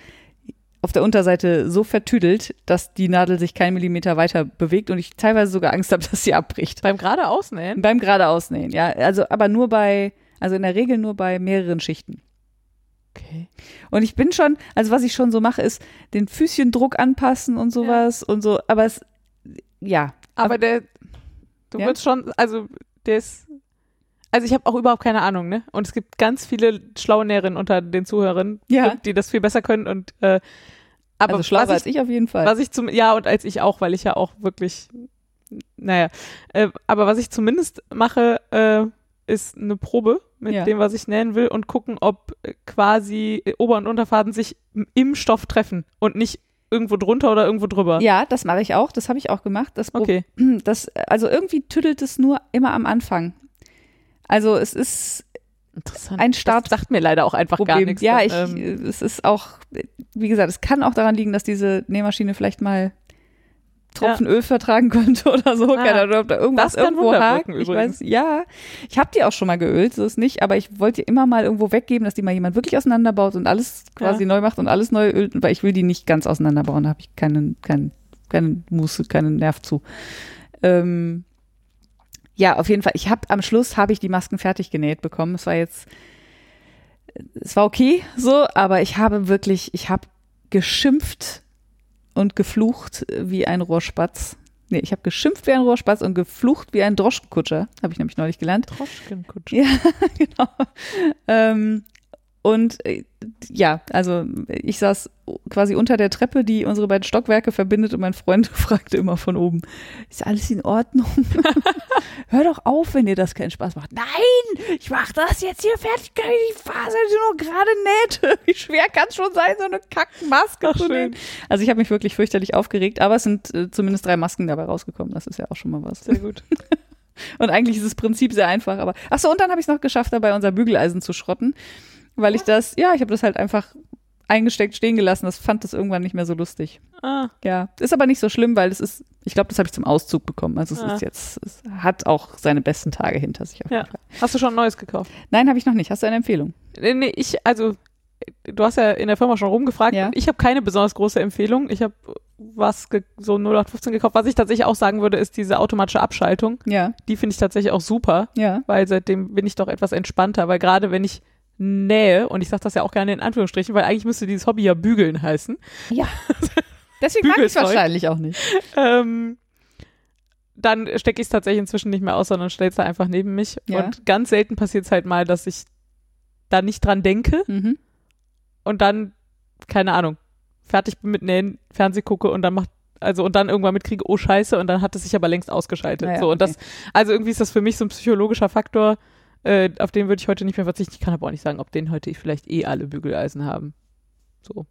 auf der Unterseite so vertüdelt, dass die Nadel sich keinen Millimeter weiter bewegt und ich teilweise sogar Angst habe, dass sie abbricht. Beim geradeausnähen. Beim geradeausnähen, ja. Also, aber nur bei, also in der Regel nur bei mehreren Schichten. Okay. Und ich bin schon, also was ich schon so mache, ist den Füßchendruck anpassen und sowas und so, aber es, ja. Aber der, du Ja? willst schon, also der ist, also ich habe auch überhaupt keine Ahnung, ne? Und es gibt ganz viele schlaue Näherinnen unter den Zuhörern, Ja. die das viel besser können und äh, aber also schlauer als ich, auf jeden Fall. was ich zum, ja und als ich auch, weil ich ja auch wirklich, naja, äh, aber was ich zumindest mache, äh, ist eine Probe mit Ja. dem, was ich nähen will und gucken, ob quasi Ober- und Unterfaden sich im Stoff treffen und nicht irgendwo drunter oder irgendwo drüber. ja, das mache ich auch, das habe ich auch gemacht. Das, Okay. das, also irgendwie tüdelt es nur immer am Anfang. Also es ist Interessant. Ein Start- Das sagt mir leider auch einfach gar Problem. nichts. Ja, dann, ich, ähm, es ist auch, wie gesagt, es kann auch daran liegen, dass diese Nähmaschine vielleicht mal Tropfen Öl vertragen könnte oder so. Ah, Keine Ahnung, ob da irgendwas irgendwo hakt. Ich weiß, ja, ich habe die auch schon mal geölt, so ist nicht, aber ich wollte die immer mal irgendwo weggeben, dass die mal jemand wirklich auseinanderbaut und alles quasi Ja. neu macht und alles neu ölt, weil ich will die nicht ganz auseinanderbauen, da habe ich keinen, keinen, keinen Muße, keinen Nerv zu. Ähm, ja, auf jeden Fall. Ich habe am Schluss habe ich die Masken fertig genäht bekommen. Es war jetzt, es war okay so, aber ich habe wirklich, ich habe geschimpft und geflucht wie ein Rohrspatz. Nee, ich habe geschimpft wie ein Rohrspatz und geflucht wie ein Droschkenkutscher, habe ich nämlich neulich gelernt. Droschkenkutsche. Ja, genau. Ähm, und äh, ja, also ich saß quasi unter der Treppe, die unsere beiden Stockwerke verbindet und mein Freund fragte immer von oben, ist alles in Ordnung? Hör doch auf, wenn dir das keinen Spaß macht. Nein, ich mach das jetzt hier fertig, die Faser die nur gerade näht. Wie schwer kann es schon sein, so eine Kackmaske Ach, zu schön. nähen? Also ich habe mich wirklich fürchterlich aufgeregt, aber es sind äh, zumindest drei Masken dabei rausgekommen. Das ist ja auch schon mal was. Sehr gut. Und eigentlich ist das Prinzip sehr einfach, aber ach so und dann habe ich es noch geschafft, dabei unser Bügeleisen zu schrotten, weil ich das, ja, ich habe das halt einfach eingesteckt stehen gelassen. Das fand das irgendwann nicht mehr so lustig. Ah, Ja, ist aber nicht so schlimm, weil es ist, ich glaube, das habe ich zum Auszug bekommen. Also es Ah. ist jetzt, es hat auch seine besten Tage hinter sich. Auf Ja. jeden Fall. hast du schon ein neues gekauft? Nein, habe ich noch nicht. Hast du eine Empfehlung? Nee, nee, ich, also, du hast ja in der Firma schon rumgefragt. Ja. Ich habe keine besonders große Empfehlung. Ich habe was so 0815 gekauft. Was ich tatsächlich auch sagen würde, ist diese automatische Abschaltung. Ja, Die finde ich tatsächlich auch super, ja. weil seitdem bin ich doch etwas entspannter, weil gerade wenn ich nähe, und ich sage das ja auch gerne in Anführungsstrichen, weil eigentlich müsste dieses Hobby ja bügeln heißen, Deswegen mag ich wahrscheinlich auch nicht. ähm, dann stecke ich es tatsächlich inzwischen nicht mehr aus, sondern stelle es da einfach neben mich. Ja. Und ganz selten passiert es halt mal, dass ich da nicht dran denke Mhm. und dann, keine Ahnung, fertig bin mit Nähen, Fernseh gucke und dann macht, also und dann irgendwann mitkriege, oh Scheiße, und dann hat es sich aber längst ausgeschaltet. Naja, so, und okay. das, also irgendwie ist das für mich so ein psychologischer Faktor, äh, auf den würde ich heute nicht mehr verzichten. Ich kann aber auch nicht sagen, ob den heute vielleicht eh alle Bügeleisen haben. So.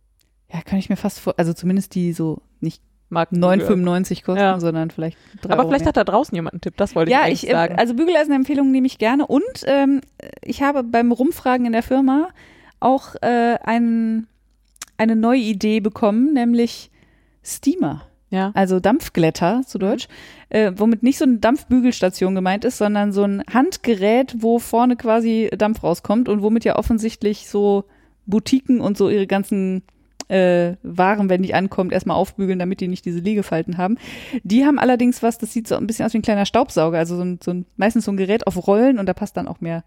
Ja, kann ich mir fast vor, also zumindest die so nicht Mag 9,95 kosten, Ja. sondern vielleicht drei Aber Euro vielleicht mehr. hat da draußen jemand einen Tipp, das wollte ja, ich eigentlich ich, äh, sagen. also Bügeleisenempfehlungen nehme ich gerne und ähm, ich habe beim Rumfragen in der Firma auch äh, ein, eine neue Idee bekommen, nämlich Steamer, ja. also Dampfglätter zu Deutsch, äh, womit nicht so eine Dampfbügelstation gemeint ist, sondern so ein Handgerät, wo vorne quasi Dampf rauskommt und womit ja offensichtlich so Boutiquen und so ihre ganzen äh, Waren, wenn die ankommt, erstmal aufbügeln, damit die nicht diese Liegefalten haben. Die haben allerdings was, das sieht so ein bisschen aus wie ein kleiner Staubsauger, also so ein, so ein meistens so ein Gerät auf Rollen und da passt dann auch mehr,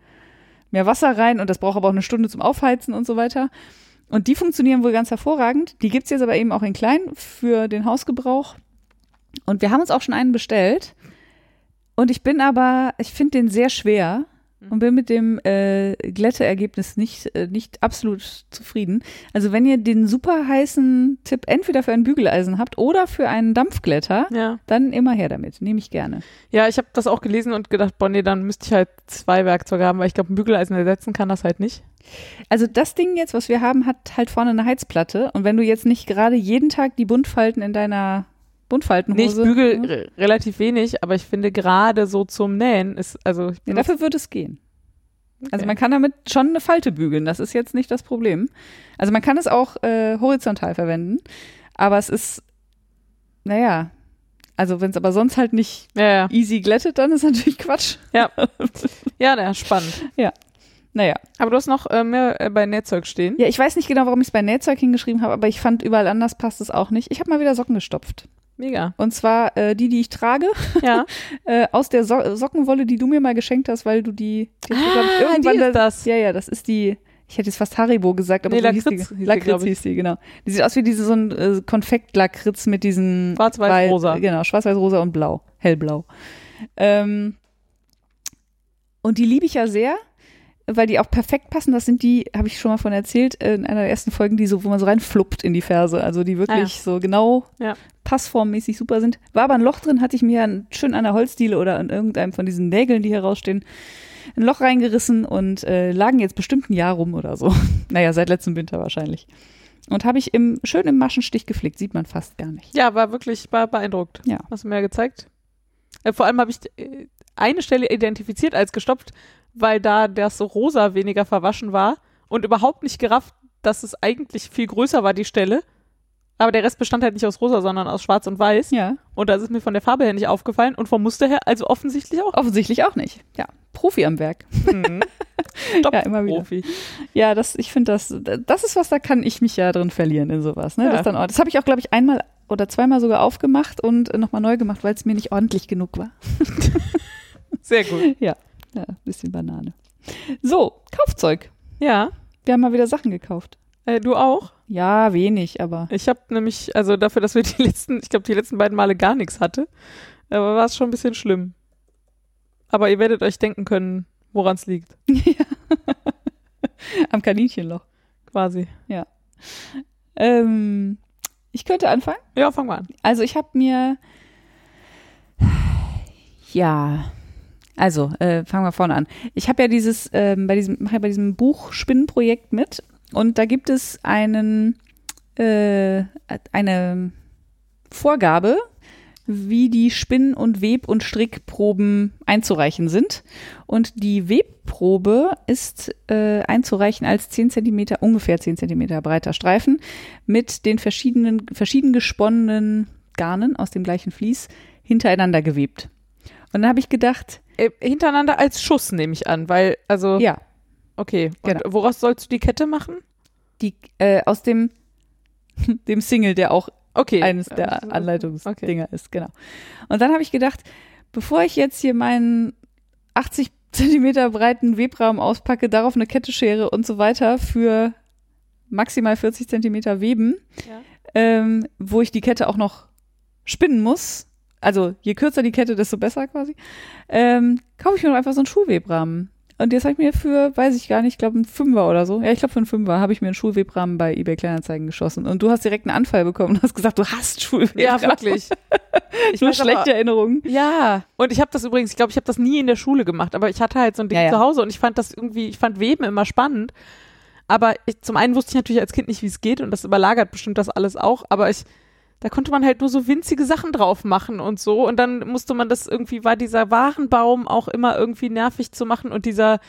mehr Wasser rein und das braucht aber auch eine Stunde zum Aufheizen und so weiter. Und die funktionieren wohl ganz hervorragend. Die gibt's jetzt aber eben auch in klein für den Hausgebrauch. Und wir haben uns auch schon einen bestellt. Und ich bin aber, ich finde den sehr schwer und bin mit dem äh, Glätteergebnis nicht, äh, nicht absolut zufrieden. Also wenn ihr den super heißen Tipp entweder für ein Bügeleisen habt oder für einen Dampfglätter, Ja. dann immer her damit. Nehme ich gerne. Ja, ich habe das auch gelesen und gedacht, boah, nee, dann müsste ich halt zwei Werkzeuge haben, weil ich glaube, ein Bügeleisen ersetzen kann das halt nicht. Also das Ding jetzt, was wir haben, hat halt vorne eine Heizplatte. Und wenn du jetzt nicht gerade jeden Tag die Buntfalten in deiner Buntfaltenhose. Nee, ich bügel Mhm. re- relativ wenig, aber ich finde gerade so zum Nähen ist, also Ja, dafür würde es gehen. Also Okay. man kann damit schon eine Falte bügeln, das ist jetzt nicht das Problem. Also man kann es auch äh, horizontal verwenden, aber es ist, naja, also wenn es aber sonst halt nicht ja, ja. easy glättet, dann ist natürlich Quatsch. Ja, ja, spannend. Naja. Aber du hast noch äh, mehr äh, bei Nähzeug stehen. Ja, ich weiß nicht genau, warum ich es bei Nähzeug hingeschrieben habe, aber ich fand überall anders passt es auch nicht. Ich habe mal wieder Socken gestopft. Mega. Und zwar äh, die, die ich trage, Ja. äh, aus der so Sockenwolle, die du mir mal geschenkt hast, weil du die, die du, glaub ich, Ah, irgendwann die ist da- das. Ja, ja, das ist die, ich hätte jetzt fast Haribo gesagt, aber Nee, so hieß Lakritz die. hieß die, Lakritz glaub ich. hieß die, genau. Die sieht aus wie diese so ein äh, Konfekt-Lakritz mit diesen Schwarz-Weiß-Rosa. Wei- Genau, schwarz-weiß-rosa und blau, hellblau. Ähm, und die liebe ich ja sehr, weil die auch perfekt passen. Das sind die, habe ich schon mal von erzählt, äh, in einer der ersten Folgen, die so, wo man so reinfluppt in die Ferse. Also die wirklich Ah, ja. so genau Ja. passformmäßig super sind. War aber ein Loch drin, hatte ich mir schön an der Holzdiele oder an irgendeinem von diesen Nägeln, die hier rausstehen, ein Loch reingerissen und äh, lagen jetzt bestimmt ein Jahr rum oder so. naja, seit letztem Winter wahrscheinlich. Und habe ich im, schön im Maschenstich geflickt, sieht man fast gar nicht. Ja, war wirklich war beeindruckt. Ja. Hast du mir ja gezeigt. Äh, vor allem habe ich äh, eine Stelle identifiziert als gestopft, weil da das Rosa weniger verwaschen war und überhaupt nicht gerafft, dass es eigentlich viel größer war, die Stelle. Aber der Rest bestand halt nicht aus Rosa, sondern aus Schwarz und Weiß. Ja, Und das ist mir von der Farbe her nicht aufgefallen und vom Muster her also offensichtlich auch. offensichtlich auch nicht. Ja, Profi am Werk. Mhm. Ja, immer wieder. Profi. Ja, das, ich finde das, das ist was, da kann ich mich ja drin verlieren in sowas. Ne? Ja. Das, dann, das habe ich auch, glaube ich, einmal oder zweimal sogar aufgemacht und äh, nochmal neu gemacht, weil es mir nicht ordentlich genug war. Sehr gut. Ja, bisschen Banane. So, Kaufzeug. Ja, Wir haben mal wieder Sachen gekauft. äh, du auch? Ja, wenig, aber Ich habe nämlich, also dafür, dass wir die letzten, ich glaube, die letzten beiden Male gar nichts hatte, aber war es schon ein bisschen schlimm. Aber ihr werdet euch denken können, woran es liegt, am Kaninchenloch. quasi. Ähm, ich könnte anfangen. Ja, fangen wir an. Also ich habe mir ja, also äh, fangen wir vorne an. Ich habe ja dieses ähm, bei diesem mache ja bei diesem Buchspinnenprojekt mit und da gibt es einen äh, eine Vorgabe, wie die Spinn- und Web- und Strickproben einzureichen sind. Und die Webprobe ist äh, einzureichen als 10 Zentimeter, ungefähr 10 Zentimeter breiter Streifen mit den verschiedenen, verschieden gesponnenen Garnen aus dem gleichen Vlies hintereinander gewebt. Und dann habe ich gedacht, Äh, hintereinander als Schuss nehme ich an, weil, also, ja, okay. Und genau. woraus sollst du die Kette machen? die äh, aus dem, dem Single, der auch Okay. eines der Anleitungsdinger okay. ist, genau. Und dann habe ich gedacht, bevor ich jetzt hier meinen 80 Zentimeter breiten Webrahmen auspacke, darauf eine Kette schere und so weiter für maximal 40 Zentimeter Weben, Ja. ähm, wo ich die Kette auch noch spinnen muss, also je kürzer die Kette, desto besser quasi, ähm, kaufe ich mir doch einfach so einen Schulwebrahmen. Und jetzt habe ich mir für, weiß ich gar nicht, ich glaube einen Fünfer oder so, ja, ich glaube für einen Fünfer habe ich mir einen Schulwebrahmen bei eBay Kleinanzeigen geschossen. Und du hast direkt einen Anfall bekommen und hast gesagt, du hast Schulwebrahmen. Ja, wirklich. Ich Nur weiß aber- schlechte Erinnerungen. Ja, und ich habe das übrigens, ich glaube, ich habe das nie in der Schule gemacht, aber ich hatte halt so ein Ding Ja, ja. zu Hause und ich fand das irgendwie, ich fand Weben immer spannend. Aber ich, zum einen wusste ich natürlich als Kind nicht, wie es geht und das überlagert bestimmt das alles auch, aber ich, da konnte man halt nur so winzige Sachen drauf machen und so und dann musste man das irgendwie, war dieser Warenbaum auch immer irgendwie nervig zu machen und dieser,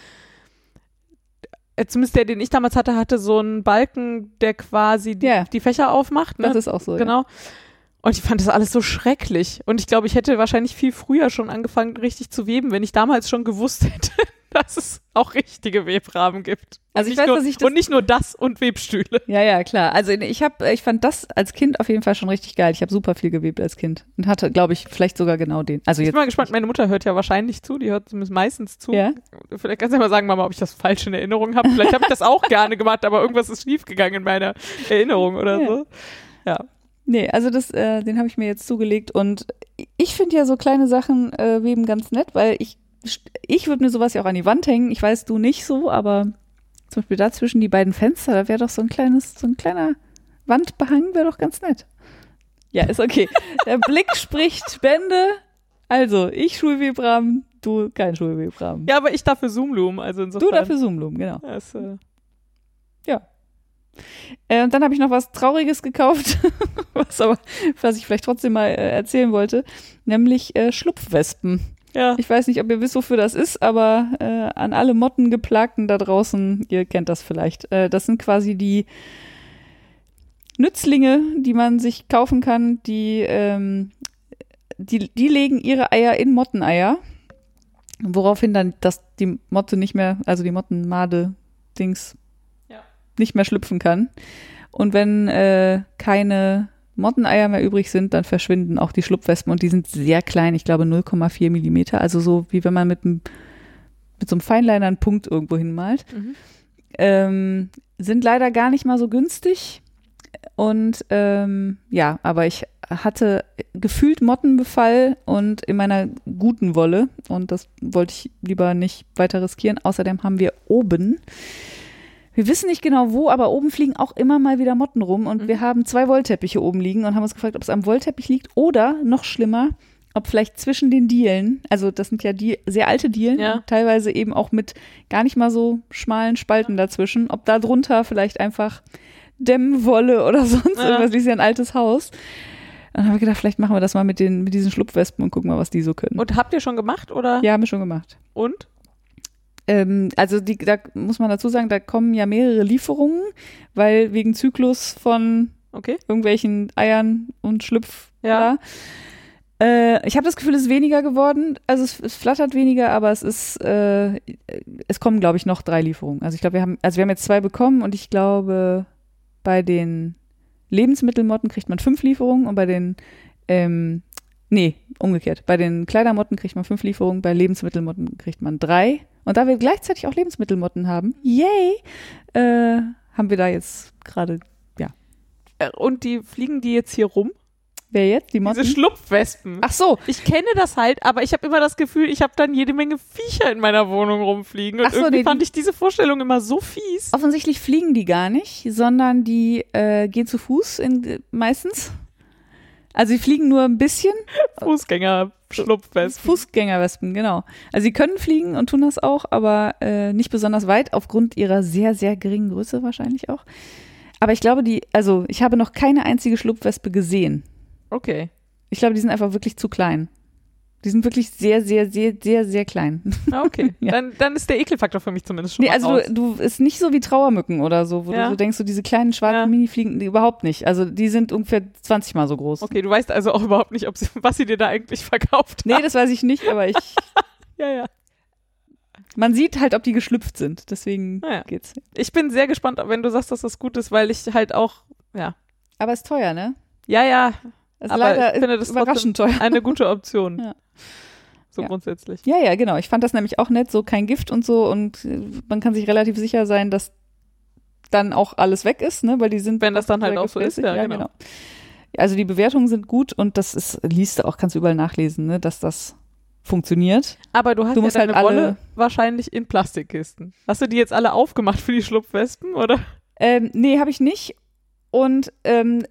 äh, zumindest der, den ich damals hatte, hatte so einen Balken, der quasi die, Ja. die Fächer aufmacht. Ne? Das ist auch so. Ja. Genau. Und ich fand das alles so schrecklich. Und ich glaube, ich hätte wahrscheinlich viel früher schon angefangen, richtig zu weben, wenn ich damals schon gewusst hätte, dass es auch richtige Webrahmen gibt. Also Und ich nicht weiß, nur, dass ich das- Und nicht nur das und Webstühle. Ja, ja, klar. Also ich habe, ich fand das als Kind auf jeden Fall schon richtig geil. Ich habe super viel gewebt als Kind und hatte, glaube ich, vielleicht sogar genau den. Also Ich jetzt bin mal gespannt, meine Mutter hört ja wahrscheinlich zu, die hört zumindest meistens zu. Ja. Vielleicht kannst du ja mal sagen, Mama, ob ich das falsch in Erinnerung habe. Vielleicht habe ich das auch gerne gemacht, aber irgendwas ist schiefgegangen in meiner Erinnerung oder Ja. so. Ja. Nee, also das, äh, den habe ich mir jetzt zugelegt und ich finde ja so kleine Sachen äh, weben ganz nett, weil ich, ich würde mir sowas ja auch an die Wand hängen. Ich weiß, du nicht so, aber zum Beispiel da zwischen die beiden Fenster, da wäre doch so ein kleines, so ein kleiner Wandbehang, wäre doch ganz nett. Ja, ist okay. Der Blick spricht Bände. Also, ich Schulwebrahmen, du kein Schulwebrahmen. Ja, aber ich dafür Zoomloom, also insofern. du dafür Zoomloom, genau. Das, äh, Äh, und dann habe ich noch was Trauriges gekauft, was aber, was ich vielleicht trotzdem mal äh, erzählen wollte, nämlich äh, Schlupfwespen. Ja. Ich weiß nicht, ob ihr wisst, wofür das ist, aber äh, an alle Mottengeplagten da draußen, ihr kennt das vielleicht. Äh, das sind quasi die Nützlinge, die man sich kaufen kann, die, ähm, die, die legen ihre Eier in Motteneier, woraufhin dann das, die Motte nicht mehr, also die Mottenmade-Dings Ja. nicht mehr schlüpfen kann. Und wenn äh, keine Motteneier mehr übrig sind, dann verschwinden auch die Schlupfwespen und die sind sehr klein, ich glaube 0,4 Millimeter, also so wie wenn man mit, einem- mit so einem Feinliner einen Punkt irgendwo hinmalt. Mhm. Ähm, sind leider gar nicht mal so günstig. Und ähm, ja, aber ich hatte gefühlt Mottenbefall und in meiner guten Wolle. Und das wollte ich lieber nicht weiter riskieren. Außerdem haben wir oben, wir wissen nicht genau wo, aber oben fliegen auch immer mal wieder Motten rum. Und Mhm. wir haben zwei Wollteppiche oben liegen und haben uns gefragt, ob es am Wollteppich liegt oder noch schlimmer, ob vielleicht zwischen den Dielen, also das sind ja die sehr alte Dielen, Ja. teilweise eben auch mit gar nicht mal so schmalen Spalten dazwischen, ob da drunter vielleicht einfach Dämmwolle oder sonst Ja. irgendwas, ist ja ein altes Haus. Dann haben wir gedacht, vielleicht machen wir das mal mit den mit diesen Schlupfwespen und gucken mal, was die so können. Und habt ihr schon gemacht oder? ja, haben wir schon gemacht. Und? Ähm, also die, da muss man dazu sagen, da kommen ja mehrere Lieferungen, weil wegen Zyklus von Okay. irgendwelchen Eiern und Schlüpf. Ja. Äh, ich habe das Gefühl, es ist weniger geworden. Also es, es flattert weniger, aber es ist, äh, es kommen, glaube ich, noch drei Lieferungen. Also ich glaube, wir haben, also wir haben jetzt zwei bekommen und ich glaube, bei den Lebensmittelmotten kriegt man fünf Lieferungen und bei den, ähm, nee, umgekehrt. Bei den Kleidermotten kriegt man fünf Lieferungen, bei Lebensmittelmotten kriegt man drei. Und da wir gleichzeitig auch Lebensmittelmotten haben, yay, äh, haben wir da jetzt gerade, Äh, Und die fliegen die jetzt hier rum? wer jetzt? Die Motten? Diese Schlupfwespen. Ach so, Ich kenne das halt, aber ich habe immer das Gefühl, ich habe dann jede Menge Viecher in meiner Wohnung rumfliegen. Und Ach so, irgendwie nee, fand ich diese Vorstellung immer so fies. Offensichtlich fliegen die gar nicht, sondern die äh, gehen zu Fuß in, meistens. Also sie fliegen nur ein bisschen. Fußgänger-Schlupfwespen. Fußgängerwespen, genau. Also sie können fliegen und tun das auch, aber äh, nicht besonders weit, aufgrund ihrer sehr, sehr geringen Größe wahrscheinlich auch. Aber ich glaube, die, also ich habe noch keine einzige Schlupfwespe gesehen. Okay. Ich glaube, die sind einfach wirklich zu klein. Die sind wirklich sehr, sehr, sehr, sehr, sehr klein. Ah, okay. Ja. dann, dann ist der Ekelfaktor für mich zumindest schon Nee, also raus. du, du ist nicht so wie Trauermücken oder so, wo Ja. du so denkst, so diese kleinen schwarzen Ja. Mini-Fliegen, die überhaupt nicht. Also die sind ungefähr 20 mal so groß. Okay, du weißt also auch überhaupt nicht, ob sie, was sie dir da eigentlich verkauft Nee, haben. das weiß ich nicht, aber ich, Ja, ja. man sieht halt, ob die geschlüpft sind. Deswegen Naja. geht's. Ich bin sehr gespannt, wenn du sagst, dass das gut ist, weil ich halt auch, ja. Aber ist teuer, ne? Ja, ja, Ist Aber leider ich finde das überraschend teuer. eine gute Option. Ja. So Ja. grundsätzlich. Ja, ja, genau. Ich fand das nämlich auch nett, so kein Gift und so und äh, man kann sich relativ sicher sein, dass dann auch alles weg ist, ne, weil die sind Wenn das dann halt auch so ist, gefräßig. ja, genau. Also die Bewertungen sind gut und das ist, liest du auch, kannst du überall nachlesen, ne, dass das funktioniert. Aber du hast Du ja musst deine halt alle- Wolle wahrscheinlich in Plastikkisten. Hast du die jetzt alle aufgemacht für die Schlupfwespen, oder? Ähm, nee, habe ich nicht. Und ähm,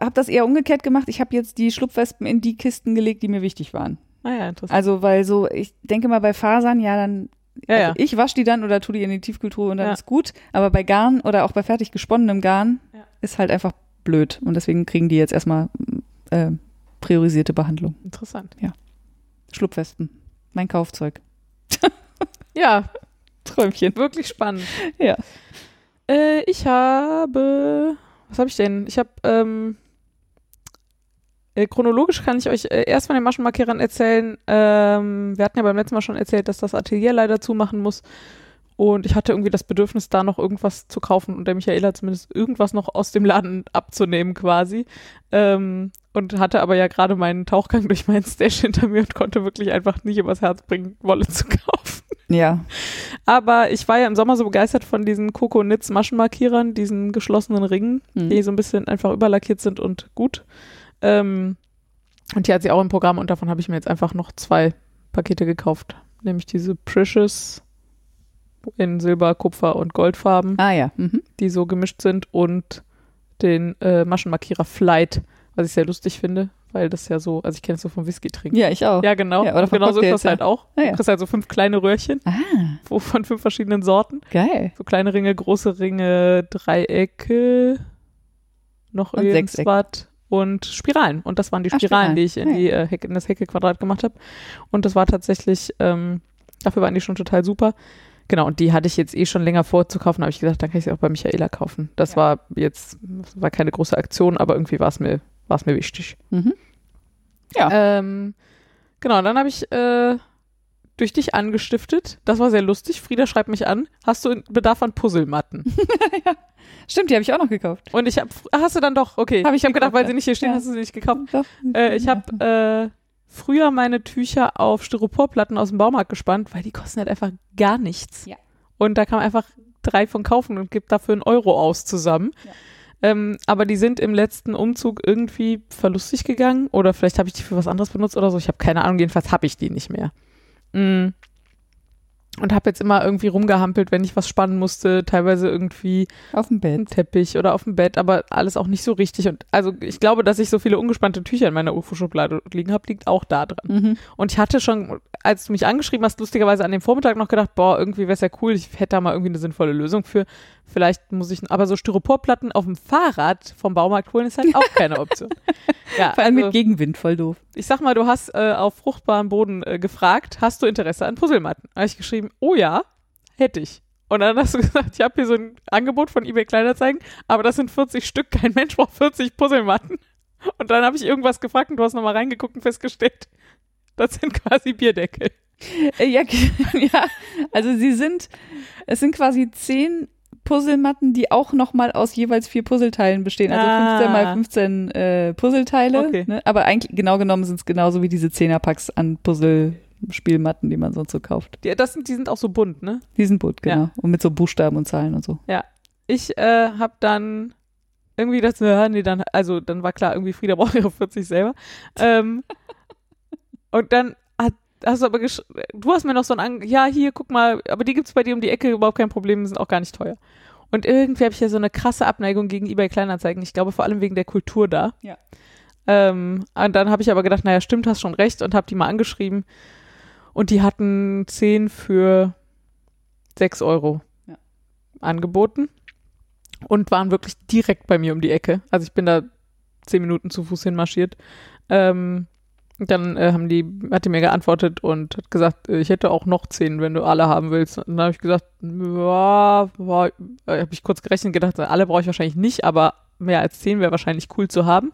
habe das eher umgekehrt gemacht. Ich habe jetzt die Schlupfwespen in die Kisten gelegt, die mir wichtig waren. Ah ja, interessant. Also, weil so, ich denke mal bei Fasern, ja, dann, Ja, also ja. ich wasche die dann oder tue die in die Tiefkultur und dann Ja. ist gut. Aber bei Garn oder auch bei fertig gesponnenem Garn Ja. ist halt einfach blöd. Und deswegen kriegen die jetzt erstmal äh, priorisierte Behandlung. Interessant. Schlupfwespen. Mein Kaufzeug. Ja, Träumchen. wirklich spannend. Ja. Äh, ich habe, was habe ich denn? Ich habe ähm, Äh, chronologisch kann ich euch äh, erst von den Maschenmarkierern erzählen. Ähm, wir hatten ja beim letzten Mal schon erzählt, dass das Atelier leider zumachen muss. Und ich hatte irgendwie das Bedürfnis, da noch irgendwas zu kaufen und der Michaela zumindest irgendwas noch aus dem Laden abzunehmen quasi. Ähm, und hatte aber ja gerade meinen Tauchgang durch meinen Stash hinter mir und konnte wirklich einfach nicht übers Herz bringen, Wolle zu kaufen. Ja. Aber ich war ja im Sommer so begeistert von diesen Coco Nitz Maschenmarkierern, diesen geschlossenen Ringen, Mhm. die so ein bisschen einfach überlackiert sind und gut. Ähm, und die hat sie auch im Programm und davon habe ich mir jetzt einfach noch zwei Pakete gekauft. Nämlich diese Precious in Silber, Kupfer und Goldfarben, Ah ja. Mhm. die so gemischt sind und den äh, Maschenmarkierer Flight, was ich sehr lustig finde, weil das ja so, also ich kenne es so vom Whisky trinken. Ja, ich auch. Ja, genau. Ja, oder genau so ist das Cocktails, halt auch. Ah, ja. Du kriegst halt so fünf kleine Röhrchen Ah, von fünf verschiedenen Sorten. geil. So kleine Ringe, große Ringe, Dreiecke, noch irgendwas und Spiralen. Und das waren die Ah, Spiralen, Spiralen. die ich in, die, äh, Hecke, in das Hecke-Quadrat gemacht habe. Und das war tatsächlich, ähm, dafür waren die schon total super. Genau, und die hatte ich jetzt eh schon länger vorzukaufen, habe ich gesagt, dann kann ich sie auch bei Michaela kaufen. Das Ja. war jetzt, das war keine große Aktion, aber irgendwie war es mir, war es mir wichtig. Mhm. Ja. Ähm, genau, dann habe ich äh, durch dich angestiftet. Das war sehr lustig. Frieda schreibt mich an. Hast du Bedarf an Puzzlematten? Stimmt, die habe ich auch noch gekauft. Und ich habe, hast du dann doch, okay. Hab ich ich habe gedacht, weil sie nicht hier stehen, ja. hast du sie nicht gekauft. Äh, ich habe äh, früher meine Tücher auf Styroporplatten aus dem Baumarkt gespannt, weil die kosten halt einfach gar nichts. Ja. Und da kann man einfach drei von kaufen und gibt dafür einen Euro aus zusammen. Ja. Ähm, aber die sind im letzten Umzug irgendwie verlustig gegangen oder vielleicht habe ich die für was anderes benutzt oder so. Ich habe keine Ahnung, jedenfalls habe ich die nicht mehr. Mm. Und habe jetzt immer irgendwie rumgehampelt, wenn ich was spannen musste, teilweise irgendwie auf dem Bett. Teppich oder auf dem Bett, aber alles auch nicht so richtig. Und also ich glaube, dass ich so viele ungespannte Tücher in meiner UFO-Schublade liegen habe, liegt auch da dran. Mhm. Und ich hatte schon, als du mich angeschrieben hast, lustigerweise an dem Vormittag noch gedacht, boah, irgendwie wäre es ja cool, ich hätte da mal irgendwie eine sinnvolle Lösung für. Vielleicht muss ich, aber so Styroporplatten auf dem Fahrrad vom Baumarkt holen ist halt auch keine Option. ja, Vor allem also, mit Gegenwind, voll doof. ich sag mal, du hast äh, auf fruchtbarem Boden äh, gefragt, hast du Interesse an Puzzlematten? Da habe ich geschrieben, oh ja, hätte ich. Und dann hast du gesagt, ich habe hier so ein Angebot von eBay Kleinanzeigen, aber das sind 40 Stück, kein Mensch braucht 40 Puzzlematten. Und dann habe ich irgendwas gefragt und du hast nochmal reingeguckt und festgestellt, das sind quasi Bierdeckel. Äh, ja, ja, also sie sind, es sind quasi zehn Puzzlematten, die auch nochmal aus jeweils vier Puzzleteilen bestehen. Also Ah. 15 mal 15 äh, Puzzleteile. Okay. Ne? Aber eigentlich, genau genommen sind es genauso wie diese Zehnerpacks an Puzzlespielmatten, die man sonst so kauft. Die, das sind, die sind auch so bunt, ne? Die sind bunt, genau. Ja. Und mit so Buchstaben und Zahlen und so. Ich äh, habe dann irgendwie das, ja, nee, dann, also dann war klar, irgendwie Frieda braucht ihre 40 selber. Ähm, und dann hast du aber, du hast mir noch so ein, An ja, hier, guck mal, aber die gibt's bei dir um die Ecke, überhaupt kein Problem, sind auch gar nicht teuer. Und irgendwie habe ich ja so eine krasse Abneigung gegen eBay Kleinanzeigen. Ich glaube vor allem wegen der Kultur da. Ja. Ähm, und dann habe ich aber gedacht, naja, stimmt, hast schon recht und habe die mal angeschrieben. Und die hatten 10 für 6 Euro Ja. angeboten und waren wirklich direkt bei mir um die Ecke. Also ich bin da 10 Minuten zu Fuß hinmarschiert. Ähm, dann äh, haben die, hat die mir geantwortet und hat gesagt, äh, ich hätte auch noch 10, wenn du alle haben willst. Und dann habe ich gesagt, ja, äh, habe ich kurz gerechnet und gedacht, alle brauche ich wahrscheinlich nicht, aber mehr als 10 wäre wahrscheinlich cool zu haben.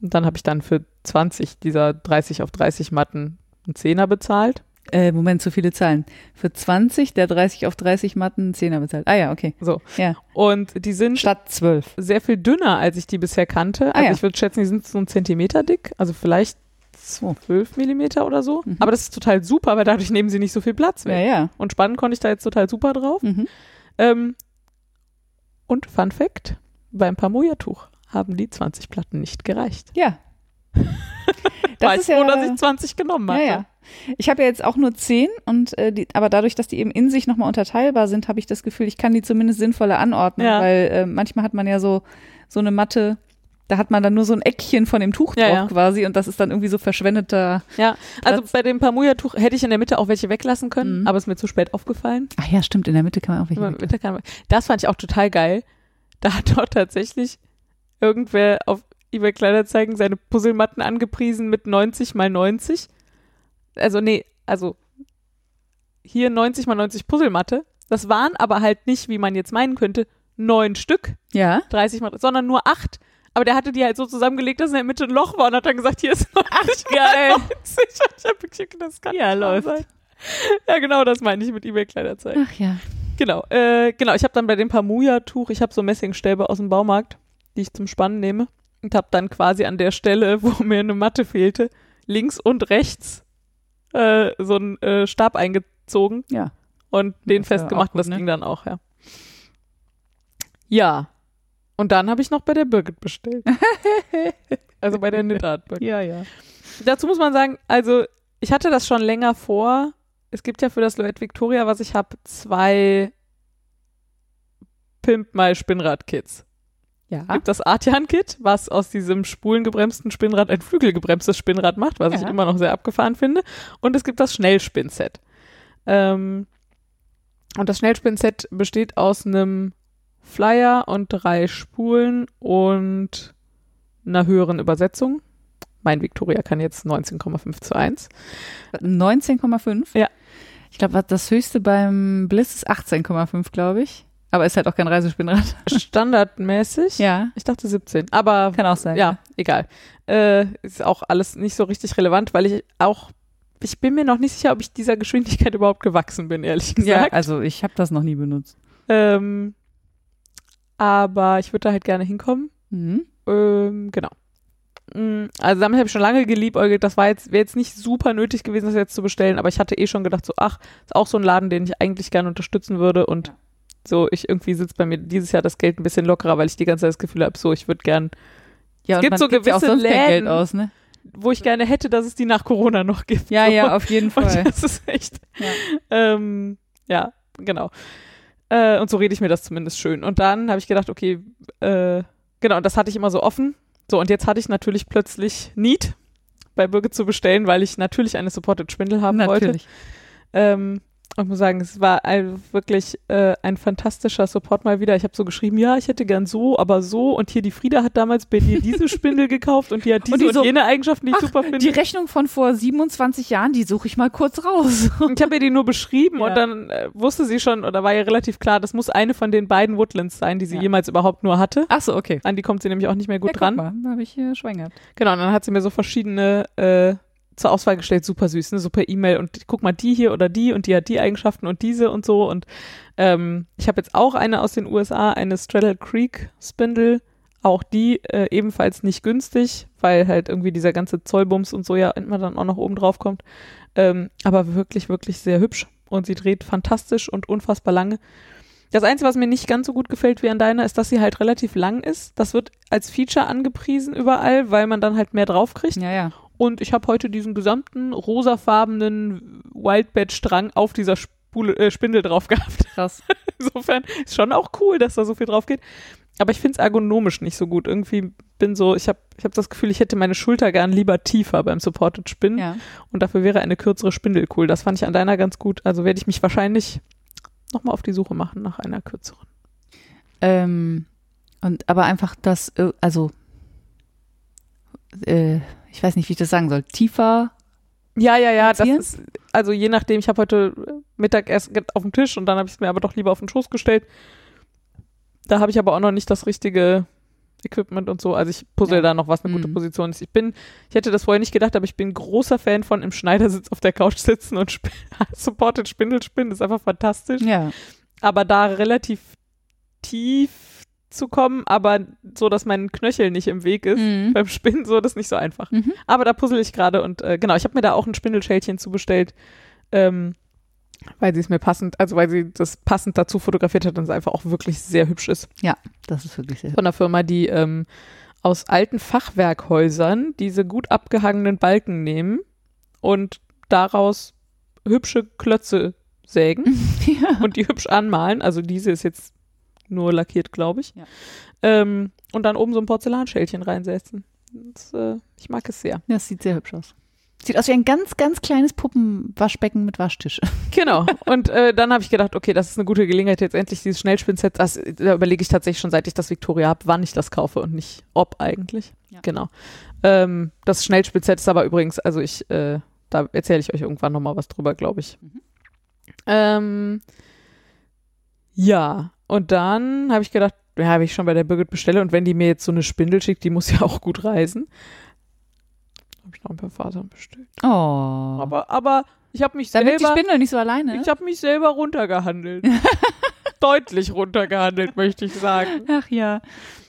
Und dann habe ich dann für 20 dieser 30 auf 30 Matten einen Zehner bezahlt. Äh, Moment, zu viele Zahlen. Für 20 der 30 auf 30 Matten einen Zehner bezahlt. Ah ja, okay. So. Ja. Und die sind Statt 12. sehr viel dünner, als ich die bisher kannte. Ah, Also ja. ich würde schätzen, die sind so einen Zentimeter dick, also vielleicht 12 Millimeter oder so. Mhm. Aber das ist total super, weil dadurch nehmen sie nicht so viel Platz Ja, weg. ja. Und spannen konnte ich da jetzt total super drauf. Mhm. Ähm, und Fun Fact, beim Pamoja-Tuch haben die 20 Platten nicht gereicht. Ja. War ich froh, dass ich 20 genommen Ja, hatte. ja. Ich habe ja jetzt auch nur zehn und äh, die, aber dadurch, dass die eben in sich nochmal unterteilbar sind, habe ich das Gefühl, ich kann die zumindest sinnvoller anordnen, Ja. weil äh, manchmal hat man ja so so eine Matte, da hat man dann nur so ein Eckchen von dem Tuch Ja, drauf ja. quasi und das ist dann irgendwie so verschwendeter. Ja, also Platz. bei dem Pamoja-Tuch hätte ich in der Mitte auch welche weglassen können, Mhm. aber ist mir zu spät aufgefallen. Ach ja, stimmt, in der Mitte kann man auch welche. Weglassen. Mitte kann man- Das fand ich auch total geil. Da hat doch tatsächlich irgendwer auf eBay Kleinanzeigen seine Puzzlematten angepriesen mit 90 mal 90. Also nee, also hier 90 mal 90 Puzzlematte. Das waren aber halt nicht, wie man jetzt meinen könnte, neun Stück, Ja. 30 mal, sondern nur acht. Aber der hatte die halt so zusammengelegt, dass in der Mitte ein Loch war und hat dann gesagt, hier ist 90 Ach, geil. 90. Ich hab gedacht, das kann Ja, läuft. sein. Ja, genau, das meine ich mit eBay-Kleiderzeichen. Ach ja. Genau, äh, genau. Ich habe dann bei dem Pamuja-Tuch, ich habe so Messingstäbe aus dem Baumarkt, die ich zum Spannen nehme und habe dann quasi an der Stelle, wo mir eine Matte fehlte, links und rechts äh, so einen äh, Stab eingezogen Ja. und den Das festgemacht. gut, das ne? ging dann auch, ja. Ja. Und dann habe ich noch bei der Birgit bestellt. also bei der Knitart Birgit. Ja, ja. Dazu muss man sagen, also ich hatte das schon länger vor. Es gibt ja für das Loette Victoria, was ich habe, zwei Pimp My Spinnrad-Kits. Ja. Es gibt das Artian-Kit, was aus diesem spulengebremsten Spinnrad ein flügelgebremstes Spinnrad macht, was ich Ja. immer noch sehr abgefahren finde. Und es gibt das Schnellspinn-Set. Ähm, und das Schnellspinn-Set besteht aus einem Flyer und drei Spulen und einer höheren Übersetzung. Mein Victoria kann jetzt 19,5 zu 1. 19,5? Ja. Ich glaube, das höchste beim Bliss ist 18,5, glaube ich. Aber ist halt auch kein Reisespinnrad. Standardmäßig. Ja. Ich dachte 17. Aber Kann auch sein. ja, egal. Äh, ist auch alles nicht so richtig relevant, weil ich auch, ich bin mir noch nicht sicher, ob ich dieser Geschwindigkeit überhaupt gewachsen bin, ehrlich Ja, gesagt. also ich habe das noch nie benutzt. Ähm, aber ich würde da halt gerne hinkommen. Mhm. Ähm, genau. Mm, Also damit habe ich schon lange geliebäugelt. Das war jetzt, wäre jetzt nicht super nötig gewesen, das jetzt zu bestellen, aber ich hatte eh schon gedacht, so, ach, ist auch so ein Laden, den ich eigentlich gerne unterstützen würde und Ja. so, ich irgendwie sitzt bei mir dieses Jahr das Geld ein bisschen lockerer, weil ich die ganze Zeit das Gefühl habe, so, ich würde gern, Ja, gibt so gibt ja auch gewisse Geld Läden. aus, ne? wo ich gerne hätte, dass es die nach Corona noch gibt. Ja, so. ja, auf jeden Und Fall. das ist echt, Ja. ähm, ja, genau. Äh, und so rede ich mir das zumindest schön. Und dann habe ich gedacht, okay, äh, genau, und das hatte ich immer so offen. So, und jetzt hatte ich natürlich plötzlich Need bei Birgit zu bestellen, weil ich natürlich eine Supported Spindel haben wollte. Natürlich. Ähm, und muss sagen, es war ein, wirklich äh, ein fantastischer Support mal wieder. Ich habe so geschrieben, ja, ich hätte gern so, aber so. Und hier die Frieda hat damals bei dir diese Spindel gekauft und die hat diese Und und, die so, jene Eigenschaften, die ich Ach, super finde. die Rechnung von vor 27 Jahren, die suche ich mal kurz raus. Und ich habe ihr die nur beschrieben Ja. und dann äh, wusste sie schon, oder war ihr relativ klar, das muss eine von den beiden Woodlands sein, die sie Ja. jemals überhaupt nur hatte. Ach so, okay. An die kommt sie nämlich auch nicht mehr gut ja, dran. Da habe ich äh, Schwein gehabt. Genau, und dann hat sie mir so verschiedene äh, zur Auswahl gestellt, super süß, ne? so per E-Mail und guck mal die hier oder die und die hat die Eigenschaften und diese und so und ähm, ich habe jetzt auch eine aus den USA, eine Straddle Creek Spindle, auch die äh, ebenfalls nicht günstig, weil halt irgendwie dieser ganze Zollbums und so ja immer dann auch noch oben drauf kommt, ähm, aber wirklich, wirklich sehr hübsch und sie dreht fantastisch und unfassbar lange. Das Einzige, was mir nicht ganz so gut gefällt wie an deiner, ist, dass sie halt relativ lang ist. Das wird als Feature angepriesen überall, weil man dann halt mehr draufkriegt. Ja, ja. Und ich habe heute diesen gesamten rosafarbenen Wildbed-Strang auf dieser Spule, äh, Spindel drauf gehabt. Krass. Insofern ist schon auch cool, dass da so viel drauf geht. Aber ich finde es ergonomisch nicht so gut. Irgendwie bin so, ich habe ich hab das Gefühl, ich hätte meine Schulter gern lieber tiefer beim Supported Spinnen. Ja. Und dafür wäre eine kürzere Spindel cool. Das fand ich an deiner ganz gut. Also werde ich mich wahrscheinlich nochmal auf die Suche machen nach einer kürzeren. Ähm, und aber einfach das, äh, also äh, ich weiß nicht, wie ich das sagen soll, tiefer. Ja, ja, ja, das ist, also je nachdem, ich habe heute Mittag erst auf dem Tisch und dann habe ich es mir aber doch lieber auf den Schoß gestellt. Da habe ich aber auch noch nicht das richtige Equipment und so. Also ich puzzle Ja. da noch, was eine gute Mhm. Position ist. Ich bin, ich hätte das vorher nicht gedacht, aber ich bin großer Fan von im Schneidersitz auf der Couch sitzen und sp supported Spindel spinnen. Das ist einfach fantastisch. Ja. Aber da relativ tief zu kommen, aber so, dass mein Knöchel nicht im Weg ist. Mhm. Beim Spinnen so, das ist nicht so einfach. Mhm. Aber da puzzle ich gerade und äh, genau, ich habe mir da auch ein Spindelschälchen zubestellt, ähm, weil sie es mir passend, also weil sie das passend dazu fotografiert hat und es einfach auch wirklich sehr hübsch ist. Das ist wirklich sehr. Von einer Firma, die ähm, aus alten Fachwerkhäusern diese gut abgehangenen Balken nehmen und daraus hübsche Klötze sägen ja. und die hübsch anmalen. Also diese ist jetzt nur lackiert, glaube ich. Ja. Ähm, und dann oben so ein Porzellanschälchen reinsetzen. Das, äh, ich mag es sehr. Das sieht sehr hübsch aus. Sieht aus wie ein ganz, ganz kleines Puppenwaschbecken mit Waschtisch. Genau. Und äh, dann habe ich gedacht, okay, das ist eine gute Gelegenheit, jetzt endlich dieses Schnellspinnset. Das, da überlege ich tatsächlich schon, seit ich das Victoria habe, wann ich das kaufe und nicht ob eigentlich. Ja. Genau. Ähm, das Schnellspinnset ist aber übrigens, also ich, äh, da erzähle ich euch irgendwann nochmal was drüber, glaube ich. Mhm. Ähm, ja, und dann habe ich gedacht, ja, habe ich schon bei der Birgit bestelle und wenn die mir jetzt so eine Spindel schickt, die muss ja auch gut reisen. Habe ich noch ein paar Fasern bestellt. Oh. Aber, aber ich habe mich die selber, Spindel nicht so alleine. ich habe mich selber runtergehandelt. Deutlich runtergehandelt, möchte ich sagen. Ach ja.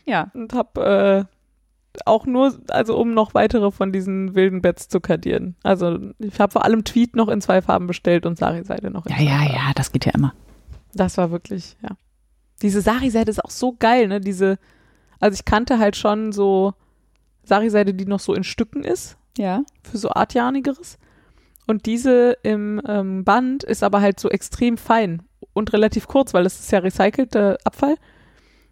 Ja. Und habe äh, auch nur, also um noch weitere von diesen wilden Bets zu kadieren. Also ich habe vor allem Tweet noch in zwei Farben bestellt und Sari-Seite noch in Ja, zwei ja, Farben. ja, das geht ja immer. Das war wirklich, ja. Diese Sari-Seite ist auch so geil, ne? Diese, also ich kannte halt schon so Sari-Seite, die noch so in Stücken ist, Ja. für so Artjanigeres. Und diese im ähm, Band ist aber halt so extrem fein und relativ kurz, weil das ist ja recycelter Abfall.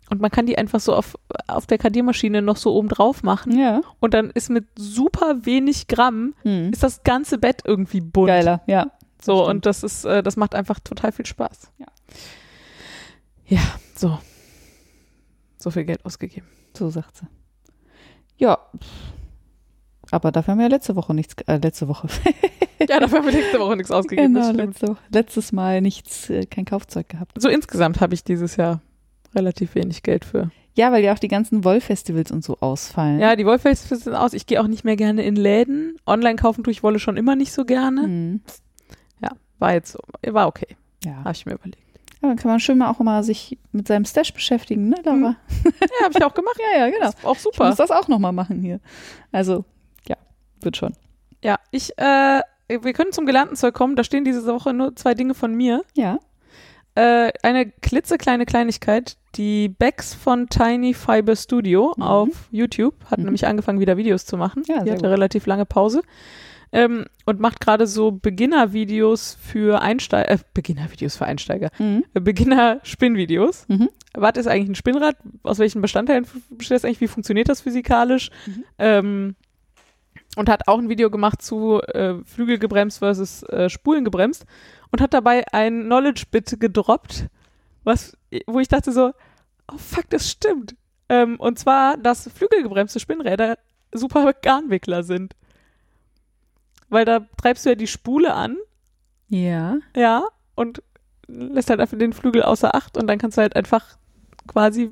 Und man kann die einfach so auf, auf der Kadiermaschine noch so oben drauf machen. Ja. Und dann ist mit super wenig Gramm Hm. ist das ganze Bett irgendwie bunt. Geiler, ja. So, stimmt. und das ist, äh, das macht einfach total viel Spaß. Ja. Ja, so. So viel Geld ausgegeben. So sagt sie. Ja. Aber dafür haben wir ja letzte Woche nichts, äh, letzte Woche. Ja, dafür haben wir letzte Woche nichts ausgegeben. genau, letzte Woche. Letztes Mal nichts, äh, kein Kaufzeug gehabt. So insgesamt habe ich dieses Jahr relativ wenig Geld für. Ja, weil ja auch die ganzen Wollfestivals und so ausfallen. Ja, die Wollfels sind aus. Ich gehe auch nicht mehr gerne in Läden. Online kaufen tue ich Wolle schon immer nicht so gerne. Hm. War jetzt, so- war okay. Ja. Habe ich mir überlegt. Ja. Dann kann man schön mal auch mal sich mit seinem Stash beschäftigen, ne, Laura? Mhm. Ja, habe ich auch gemacht. Ja, ja, genau. Ist auch Ich super. muss das auch nochmal machen hier. Also, ja, wird schon. Ja, ich, äh, wir können zum gelernten Zeug kommen. Da stehen diese Woche nur zwei Dinge von mir. Ja. Äh, eine klitzekleine Kleinigkeit. Die Becks von Tiny Fiber Studio Mhm. auf YouTube hat Mhm. nämlich angefangen, wieder Videos zu machen. Ja, Die hatte gut. relativ lange Pause. Ähm, und macht gerade so Beginner-Videos für Einsteiger, äh, Beginner-Videos für Einsteiger, Mhm. äh, Beginner-Spinnvideos. Mhm. Was ist eigentlich ein Spinnrad? Aus welchen Bestandteilen besteht das eigentlich? Wie funktioniert das physikalisch? Mhm. Ähm, und hat auch ein Video gemacht zu äh, Flügel gebremst versus äh, Spulen gebremst und hat dabei ein Knowledge-Bit gedroppt, was, wo ich dachte so, oh fuck, das stimmt. Ähm, und zwar, dass flügelgebremste Spinnräder super Garnwickler sind. Weil da treibst du ja die Spule an, Ja. ja, und lässt halt einfach den Flügel außer Acht und dann kannst du halt einfach quasi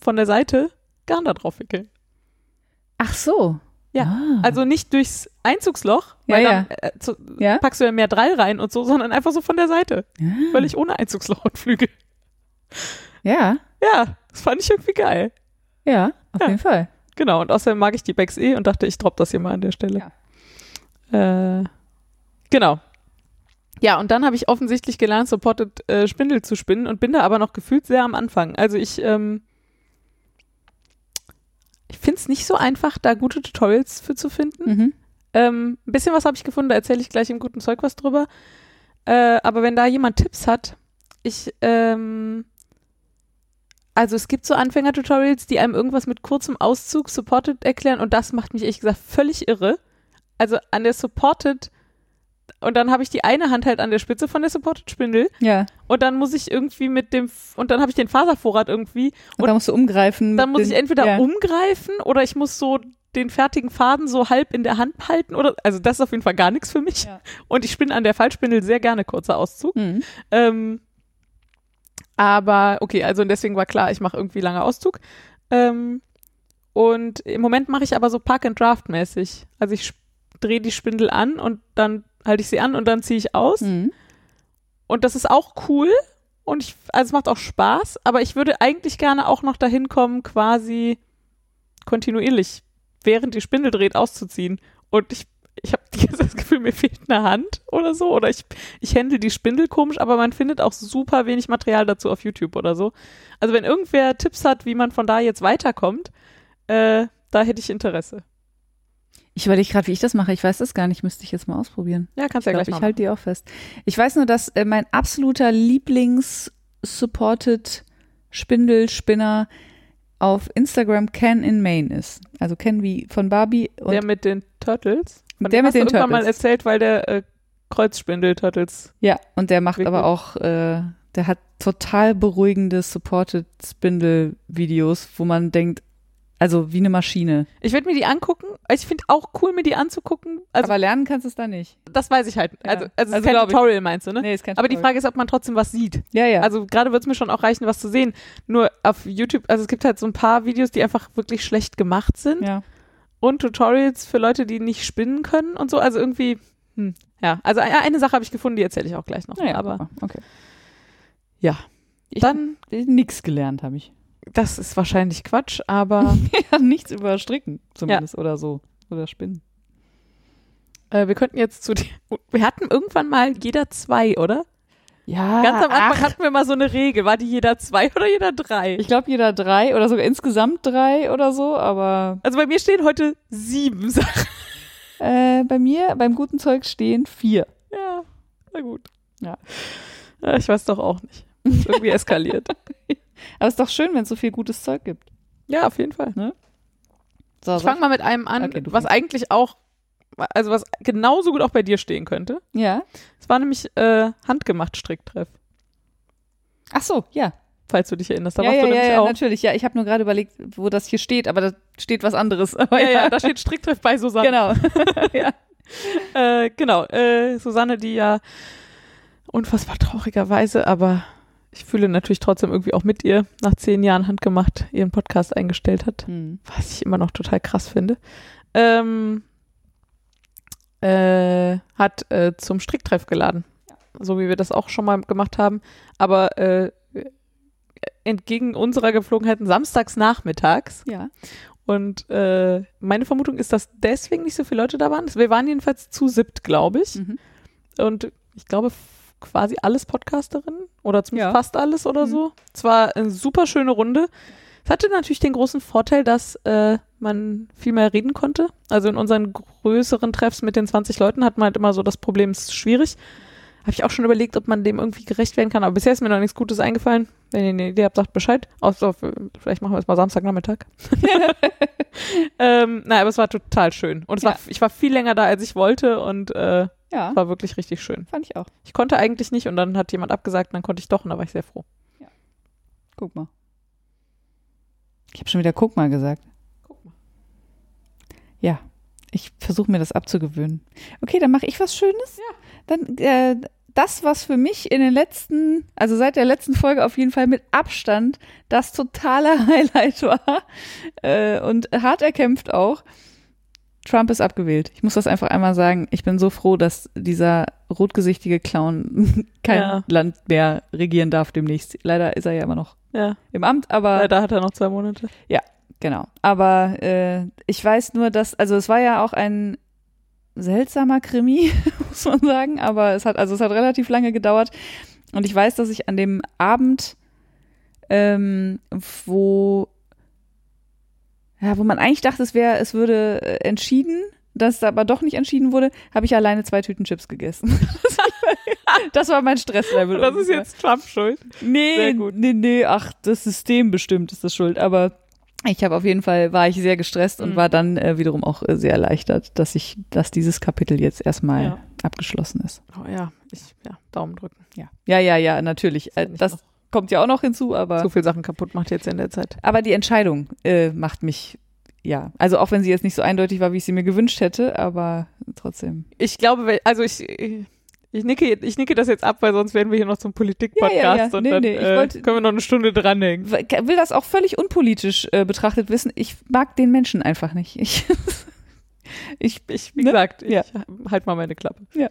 von der Seite Garn da drauf wickeln. Ach so. Ja, Ah. Also nicht durchs Einzugsloch, Ja, weil ja. dann äh, zu, ja? packst du ja mehr Drall rein und so, sondern einfach so von der Seite. ja. Völlig ohne Einzugsloch und Flügel. Ja, Ja, das fand ich irgendwie geil. ja, auf Ja. jeden Fall. Genau, und außerdem mag ich die Bags eh und dachte, ich droppe das hier mal an der Stelle. Äh, genau. Ja, und dann habe ich offensichtlich gelernt, Supported äh, Spindel zu spinnen und bin da aber noch gefühlt sehr am Anfang. Also ich, ähm, ich finde es nicht so einfach, da gute Tutorials für zu finden. Mhm. Ähm, ein bisschen was habe ich gefunden, da erzähle ich gleich im guten Zeug was drüber. Äh, aber wenn da jemand Tipps hat, ich, ähm, also es gibt so Anfänger-Tutorials, die einem irgendwas mit kurzem Auszug Supported erklären und das macht mich ehrlich gesagt völlig irre. Also an der Supported und dann habe ich die eine Hand halt an der Spitze von der Supported Spindel Ja. und dann muss ich irgendwie mit dem und dann habe ich den Faservorrat irgendwie Und, Und da musst du umgreifen. dann muss ich den- entweder ja. umgreifen oder ich muss so den fertigen Faden so halb in der Hand halten oder also das ist auf jeden Fall gar nichts für mich. Ja. Und ich spinne an der Fallspindel sehr gerne kurzer Auszug. Mhm. Ähm, aber okay, also deswegen war klar, ich mache irgendwie langer Auszug. Ähm, und im Moment mache ich aber so Park and Draft mäßig. Also ich drehe die Spindel an und dann halte ich sie an und dann ziehe ich aus. Mhm. Und das ist auch cool. Und ich, also es macht auch Spaß, aber ich würde eigentlich gerne auch noch dahin kommen, quasi kontinuierlich, während die Spindel dreht, auszuziehen. Und ich, ich habe das Gefühl, mir fehlt eine Hand oder so. Oder ich, ich handle die Spindel komisch, aber man findet auch super wenig Material dazu auf YouTube oder so. Also wenn irgendwer Tipps hat, wie man von da jetzt weiterkommt, äh, da hätte ich Interesse. Ich überlege gerade, wie ich das mache. Ich weiß das gar nicht. Müsste ich jetzt mal ausprobieren. Ja, kannst ja Ich gleich mal ich halte die auch fest. Ich weiß nur, dass äh, mein absoluter Lieblings-Supported Spindelspinner auf Instagram Ken in Main ist. Also Ken wie von Barbie und Der mit den Turtles. Von Der mit du den irgendwann mal Turtles. erzählt, weil der äh, Kreuzspindel-Turtles. ja, und der macht aber auch, äh, der hat total beruhigende Supported Spindel Videos, wo man denkt, Also wie eine Maschine. Ich werde mir die angucken. Ich finde auch cool, mir die anzugucken. Also Aber lernen kannst du es da nicht. das weiß ich halt. Ja. Also, also, es Also ist kein glaub ich. Tutorial, meinst du, ne? Nee, ist kein Aber die Tutorial. Frage ist, ob man trotzdem was sieht. Ja, ja. Also gerade wird es mir schon auch reichen, was zu sehen. Nur auf YouTube, also es gibt halt so ein paar Videos, die einfach wirklich schlecht gemacht sind. ja. Und Tutorials für Leute, die nicht spinnen können und so. Also irgendwie, hm, ja. Also e- eine Sache habe ich gefunden, die erzähle ich auch gleich noch. Naja, Aber okay. ja. Ich Dann, nix gelernt habe ich. Das ist wahrscheinlich Quatsch, aber ja, nichts über Stricken zumindest oder so. Oder Spinnen. äh, wir könnten jetzt zu. Wir hatten irgendwann mal jeder zwei, oder? Ja, Ganz am Anfang ach, hatten wir mal so eine Regel. War die jeder zwei oder jeder drei? ich glaube jeder drei oder sogar insgesamt drei oder so, aber also bei mir stehen heute sieben Sachen. äh, bei mir beim guten Zeug stehen vier. Ja, na gut. Ja. Ja, Ich weiß doch auch nicht. Ist irgendwie eskaliert. Aber es ist doch schön, wenn es so viel gutes Zeug gibt. Ja, auf jeden Fall. So, Ich fange mal mit einem an, Okay, was eigentlich auch, also was genauso gut auch bei dir stehen könnte. Ja. Es war nämlich äh, handgemacht Stricktreff, Ach so, ja. falls du dich erinnerst. Da ja, warst ja, du ja, nämlich ja, auch. natürlich. Ja, ich habe nur gerade überlegt, wo das hier steht, aber da steht was anderes. Aber Ja, ja, da steht Stricktreff bei Susanne. genau. Äh, genau, äh, Susanne, die ja unfassbar traurigerweise, aber ich fühle natürlich trotzdem irgendwie auch mit ihr nach zehn Jahren handgemacht ihren Podcast eingestellt hat. Hm. was ich immer noch total krass finde, ähm, äh, hat äh, zum Stricktreff geladen. So wie wir das auch schon mal gemacht haben. Aber äh, entgegen unserer Geflogenheiten samstags nachmittags. Ja. Und äh, meine Vermutung ist, dass deswegen nicht so viele Leute da waren. Wir waren jedenfalls zu siebt, glaube ich. Mhm. Und ich glaube quasi alles Podcasterinnen oder zumindest Ja. fast alles oder Mhm. so. Es war eine super schöne Runde. Es hatte natürlich den großen Vorteil, dass äh, man viel mehr reden konnte. Also in unseren größeren Treffs mit den 20 Leuten hat man halt immer so das Problem, es ist schwierig. Habe ich auch schon überlegt, ob man dem irgendwie gerecht werden kann. Aber bisher ist mir noch nichts Gutes eingefallen. Wenn ihr eine Idee habt, sagt Bescheid. Außer vielleicht machen wir es mal Samstagnachmittag. ähm, nein, aber es war total schön. Und es Ja. war, ich war viel länger da, als ich wollte. Und äh, Ja, war wirklich richtig schön. fand ich auch. Ich konnte eigentlich nicht und dann hat jemand abgesagt und dann konnte ich doch und da war ich sehr froh. Guck mal. Ich habe schon wieder guck mal gesagt. Guck mal. Ja, ich versuche mir das abzugewöhnen. Okay, dann mache ich was Schönes. Ja. Dann äh, das, was für mich in den letzten, also seit der letzten Folge auf jeden Fall mit Abstand das totale Highlight war äh, und hart erkämpft auch. Trump ist abgewählt. Ich muss das einfach einmal sagen. Ich bin so froh, dass dieser rotgesichtige Clown kein Ja. Land mehr regieren darf demnächst. Leider ist er ja immer noch Ja, im Amt, aber leider hat er noch zwei Monate. Genau. Aber äh, ich weiß nur, dass, also es war ja auch ein seltsamer Krimi, muss man sagen, aber es hat, also es hat relativ lange gedauert. Und ich weiß, dass ich an dem Abend, ähm, wo, ja, wo man eigentlich dachte, es wäre, es würde äh, entschieden, dass aber doch nicht entschieden wurde, habe ich alleine zwei Tüten Chips gegessen. das war mein Stresslevel. Das ist ungefähr. jetzt Trump schuld. Nee, Sehr gut. nee, nee, ach, das System bestimmt ist das schuld. Aber ich habe auf jeden Fall, war ich sehr gestresst und Mhm. war dann äh, wiederum auch äh, sehr erleichtert, dass ich, dass dieses Kapitel jetzt erstmal Ja. abgeschlossen ist. Oh ja, ich, ja, Daumen drücken. Ja, ja, ja, ja natürlich. Äh, das kommt ja auch noch hinzu, aber, So viel Sachen kaputt macht jetzt in der Zeit. aber die Entscheidung äh, macht mich, ja, also auch wenn sie jetzt nicht so eindeutig war, wie ich sie mir gewünscht hätte, aber trotzdem. Ich glaube, also ich, ich nicke, ich nicke das jetzt ab, weil sonst werden wir hier noch zum Politik-Podcast Ja, ja, ja. und Nee, dann nee, ich äh, wollte- können wir noch eine Stunde dranhängen. W- Will das auch völlig unpolitisch äh, betrachtet wissen. Ich mag den Menschen einfach nicht. Ich, ich Ich, wie Ne? gesagt, ich Ja. halt mal meine Klappe. Du,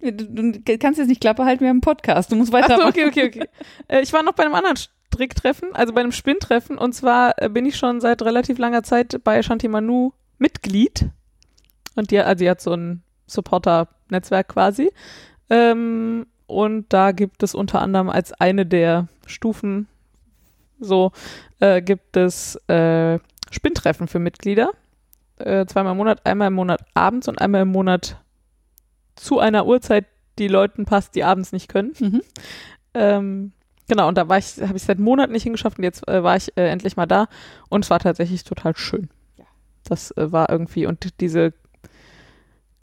du kannst jetzt nicht Klappe halten, wir haben einen Podcast. Du musst weitermachen. okay, okay, okay. äh, ich war noch bei einem anderen Stricktreffen, also bei einem Spinntreffen. Und zwar äh, bin ich schon seit relativ langer Zeit bei Shanti Manu Mitglied. Und die, also die hat so ein Supporter-Netzwerk quasi. Ähm, und da gibt es unter anderem als eine der Stufen so, äh, gibt es äh, Spinntreffen für Mitglieder. Äh, zweimal im Monat, einmal im Monat abends und einmal im Monat zu einer Uhrzeit, die Leuten passt, die abends nicht können. Mhm. Ähm, genau, und da war ich, habe ich seit Monaten nicht hingeschafft und jetzt äh, war ich äh, endlich mal da und es war tatsächlich total schön. Ja. Das äh, war irgendwie und diese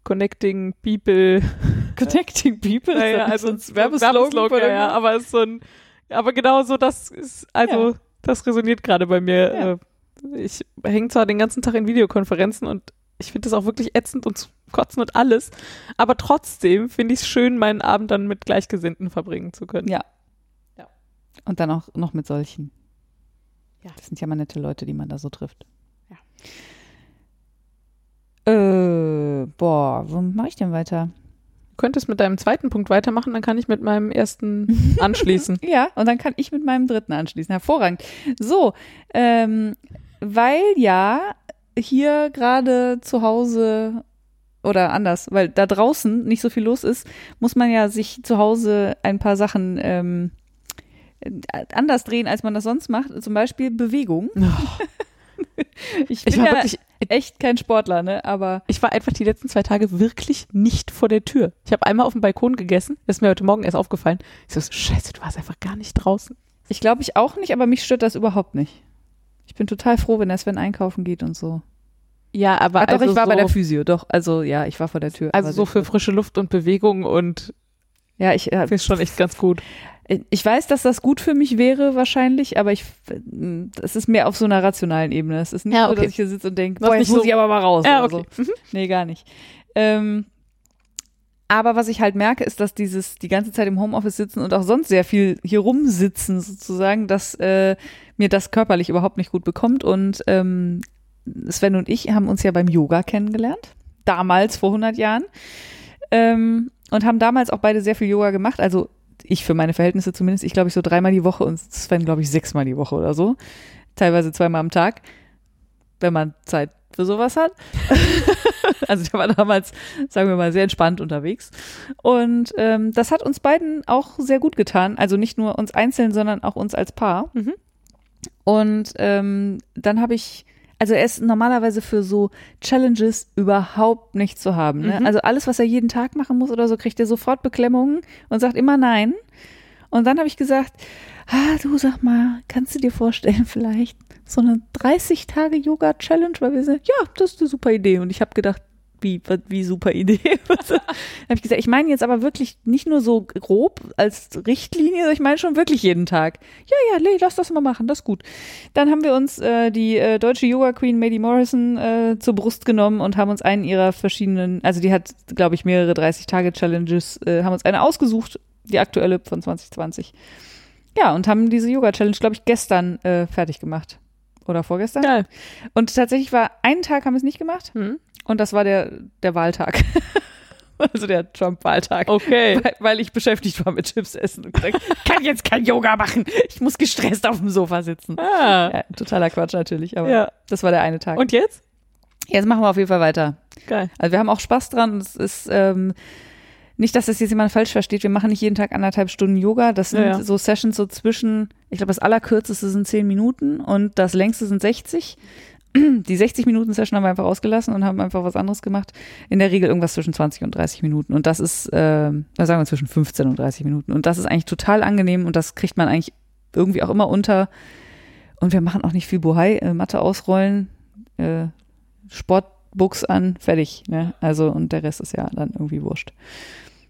Connecting People, Connecting People. das also ein Werbeslogan. Ja, ja, aber ist so ein, aber genau so, das ist, also Ja. das resoniert gerade bei mir Ja. äh, ich hänge zwar den ganzen Tag in Videokonferenzen und ich finde das auch wirklich ätzend und zu kotzen und alles, aber trotzdem finde ich es schön, meinen Abend dann mit Gleichgesinnten verbringen zu können. Ja. Ja. Und dann auch noch mit solchen. Ja. Das sind ja mal nette Leute, die man da so trifft. Ja. Äh, boah, wo mache ich denn weiter? Du könntest mit deinem zweiten Punkt weitermachen, dann kann ich mit meinem ersten anschließen. Ja, und dann kann ich mit meinem dritten anschließen. Hervorragend. So, ähm, weil ja hier gerade zu Hause oder anders, weil da draußen nicht so viel los ist, muss man ja sich zu Hause ein paar Sachen ähm, anders drehen, als man das sonst macht. Zum Beispiel Bewegung. Ich bin Ich war ja wirklich, echt kein Sportler, ne? Aber ich war einfach die letzten zwei Tage wirklich nicht vor der Tür. Ich habe einmal auf dem Balkon gegessen, das ist mir heute Morgen erst aufgefallen. Ich so, scheiße, du warst einfach gar nicht draußen. ich glaube ich auch nicht, aber mich stört das überhaupt nicht. Ich bin total froh, wenn der Sven einkaufen geht und so. Ja, aber doch, also ich war so, bei der Physio, doch. Also ja, ich war vor der Tür. Also so für frische Luft und Bewegung und Ja, ich, äh, ist schon echt ganz gut. ich weiß, dass das gut für mich wäre wahrscheinlich, aber ich, es ist mehr auf so einer rationalen Ebene. Es ist nicht Ja, so, okay. dass ich hier sitze und denke, boah, jetzt muss so- ich aber mal raus. Ja, oder okay. So. Nee, gar nicht. Ähm, aber was ich halt merke, ist, dass dieses die ganze Zeit im Homeoffice sitzen und auch sonst sehr viel hier rumsitzen sozusagen, dass äh, mir das körperlich überhaupt nicht gut bekommt. Und ähm, Sven und ich haben uns ja beim Yoga kennengelernt, damals vor 100 Jahren, ähm, und haben damals auch beide sehr viel Yoga gemacht. Also ich für meine Verhältnisse zumindest, ich glaube ich so dreimal die Woche und Sven glaube ich sechsmal die Woche oder so, teilweise zweimal am Tag, wenn man Zeit für sowas hat. also der war damals, sagen wir mal, sehr entspannt unterwegs. Und ähm, das hat uns beiden auch sehr gut getan. Also nicht nur uns einzeln, sondern auch uns als Paar. Mhm. Und ähm, dann habe ich, also er ist normalerweise für so Challenges überhaupt nicht zu haben. Ne? Mhm. Also alles, was er jeden Tag machen muss oder so, kriegt er sofort Beklemmungen und sagt immer nein. Und dann habe ich gesagt, ah, du sag mal, kannst du dir vorstellen, vielleicht so eine 30-Tage-Yoga-Challenge? Weil wir sind, ja, das ist eine super Idee. Und ich habe gedacht, wie, wie super Idee. habe ich gesagt, ich meine jetzt aber wirklich nicht nur so grob als Richtlinie, sondern ich meine schon wirklich jeden Tag. Ja, ja, nee, lass das mal machen, das ist gut. Dann haben wir uns äh, die äh, deutsche Yoga Queen Maddie Morrison äh, zur Brust genommen und haben uns einen ihrer verschiedenen, also die hat, glaube ich, mehrere 30-Tage-Challenges, äh, haben uns eine ausgesucht, die aktuelle von 2020. Ja, und haben diese Yoga-Challenge, glaube ich, gestern äh, fertig gemacht. Oder vorgestern. Geil. Und tatsächlich war, einen Tag haben wir es nicht gemacht Hm. Und das war der, der Wahltag. also der Trump-Wahltag. Okay. Weil, weil ich beschäftigt war mit Chips essen und gesagt, ich kann jetzt kein Yoga machen. Ich muss gestresst auf dem Sofa sitzen. Ah. Ja, totaler Quatsch natürlich, aber Ja. das war der eine Tag. Und jetzt? jetzt machen wir auf jeden Fall weiter. Geil. Also wir haben auch Spaß dran. Es ist ähm, nicht, dass das jetzt jemand falsch versteht. Wir machen nicht jeden Tag anderthalb Stunden Yoga. Das sind ja. so Sessions so zwischen, ich glaube, das allerkürzeste sind zehn Minuten und das längste sind 60. Die 60 Minuten Session haben wir einfach ausgelassen und haben einfach was anderes gemacht. In der Regel irgendwas zwischen 20 und 30 Minuten. Und das ist, äh, sagen wir, zwischen 15 und 30 Minuten. Und das ist eigentlich total angenehm und das kriegt man eigentlich irgendwie auch immer unter. Und wir machen auch nicht viel Bohai, äh, Matte ausrollen, äh, Sportbuchs an, fertig. Ne? Also, und der Rest ist ja dann irgendwie wurscht.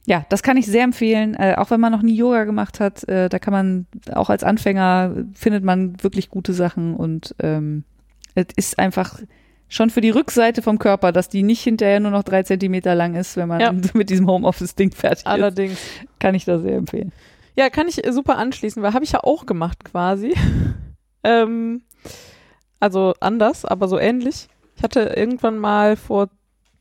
Ja, das kann ich sehr empfehlen, äh, auch wenn man noch nie Yoga gemacht hat. Äh, da kann man, auch als Anfänger, findet man wirklich gute Sachen und ähm, es ist einfach schon für die Rückseite vom Körper, dass die nicht hinterher nur noch drei Zentimeter lang ist, wenn man Ja. mit diesem Homeoffice-Ding fertig ist. Allerdings. Kann ich da sehr empfehlen. Ja, kann ich äh, super anschließen, weil habe ich ja auch gemacht quasi. ähm, also anders, aber so ähnlich. Ich hatte irgendwann mal vor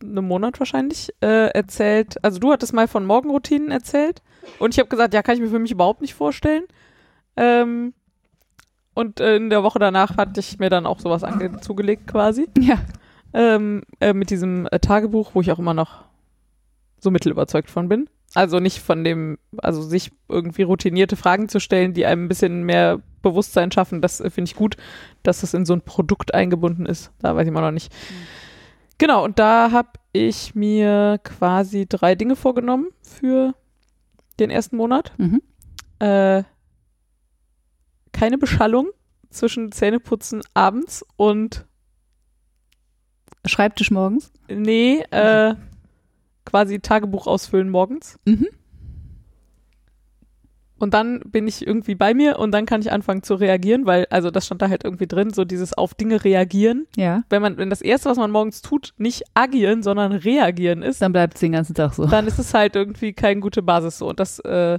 einem Monat wahrscheinlich äh, erzählt, also du hattest mal von Morgenroutinen erzählt und ich habe gesagt, ja, kann ich mir für mich überhaupt nicht vorstellen. Ähm, und äh, in der Woche danach hatte ich mir dann auch sowas zugelegt quasi Ja. ähm, äh, mit diesem äh, Tagebuch, wo ich auch immer noch so mittel überzeugt von bin. Also nicht von dem, also sich irgendwie routinierte Fragen zu stellen, die einem ein bisschen mehr Bewusstsein schaffen, das äh, finde ich gut, dass das in so ein Produkt eingebunden ist. Da weiß ich immer noch nicht. Genau, und da habe ich mir quasi drei Dinge vorgenommen für den ersten Monat. Mhm. Äh, keine Beschallung zwischen Zähneputzen abends und Schreibtisch morgens. Nee, äh, quasi Tagebuch ausfüllen morgens. Mhm. Und dann bin ich irgendwie bei mir und dann kann ich anfangen zu reagieren, weil, also das stand da halt irgendwie drin, so dieses auf Dinge reagieren. Ja. Wenn man, wenn das erste, was man morgens tut, nicht agieren, sondern reagieren ist, Dann bleibt es den ganzen Tag so. dann ist es halt irgendwie keine gute Basis so. Und das, äh,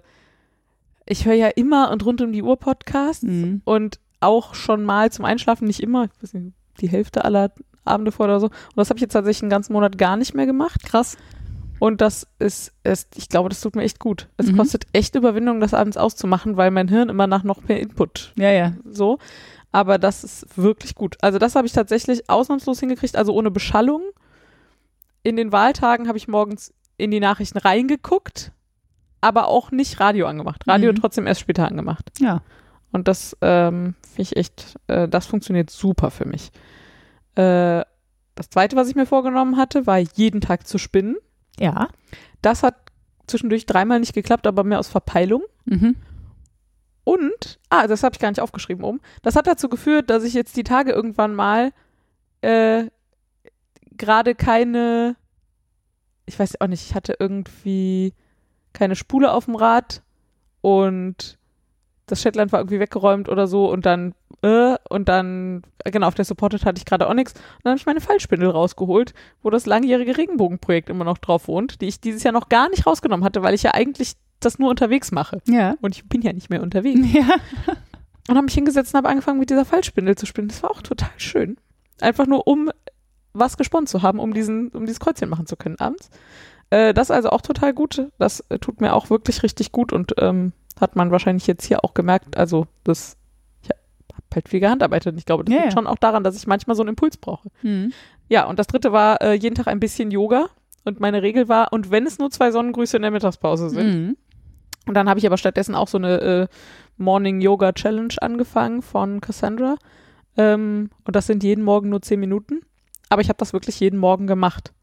ich höre ja immer und rund um die Uhr Podcasts Mhm. und auch schon mal zum Einschlafen, nicht immer, ich weiß nicht, die Hälfte aller Abende vor oder so. Und das habe ich jetzt tatsächlich einen ganzen Monat gar nicht mehr gemacht. Krass. Und das ist, ist, ich glaube, das tut mir echt gut. Es Mhm. kostet echt Überwindung, das abends auszumachen, weil mein Hirn immer nach noch mehr Input Ja, ja. so. Aber das ist wirklich gut. Also das habe ich tatsächlich ausnahmslos hingekriegt, also ohne Beschallung. In den Wahltagen habe ich morgens in die Nachrichten reingeguckt, aber auch nicht Radio angemacht. Radio Mhm. trotzdem erst später angemacht. Ja. Und das ähm, finde ich echt, äh, das funktioniert super für mich. Äh, das zweite, was ich mir vorgenommen hatte, war jeden Tag zu spinnen. Ja. Das hat zwischendurch dreimal nicht geklappt, aber mehr aus Verpeilung. Mhm. Und, ah, das habe ich gar nicht aufgeschrieben oben. Das hat dazu geführt, dass ich jetzt die Tage irgendwann mal äh, gerade keine, ich weiß auch nicht, ich hatte irgendwie keine Spule auf dem Rad und das Shetland war irgendwie weggeräumt oder so und dann, äh, und dann, äh, genau, auf der Supported hatte ich gerade auch nichts. Und dann habe ich meine Fallspindel rausgeholt, wo das langjährige Regenbogenprojekt immer noch drauf wohnt, die ich dieses Jahr noch gar nicht rausgenommen hatte, weil ich ja eigentlich das nur unterwegs mache. Ja. Und ich bin ja nicht mehr unterwegs. Ja. Und habe mich hingesetzt und habe angefangen, mit dieser Fallspindel zu spinnen. Das war auch total schön. Einfach nur, um was gesponnen zu haben, um diesen, um dieses Kreuzchen machen zu können abends. Äh, das ist also auch total gut. Das äh, tut mir auch wirklich richtig gut und ähm, hat man wahrscheinlich jetzt hier auch gemerkt. Also, das, ich habe halt viel gehandarbeitet und ich glaube, das Ja, liegt schon auch daran, dass ich manchmal so einen Impuls brauche. Mhm. Ja, und das dritte war äh, jeden Tag ein bisschen Yoga. Und meine Regel war, und wenn es nur zwei Sonnengrüße in der Mittagspause sind, Mhm. und dann habe ich aber stattdessen auch so eine äh, Morning Yoga Challenge angefangen von Cassandra. Ähm, und das sind jeden Morgen nur zehn Minuten. Aber ich habe das wirklich jeden Morgen gemacht.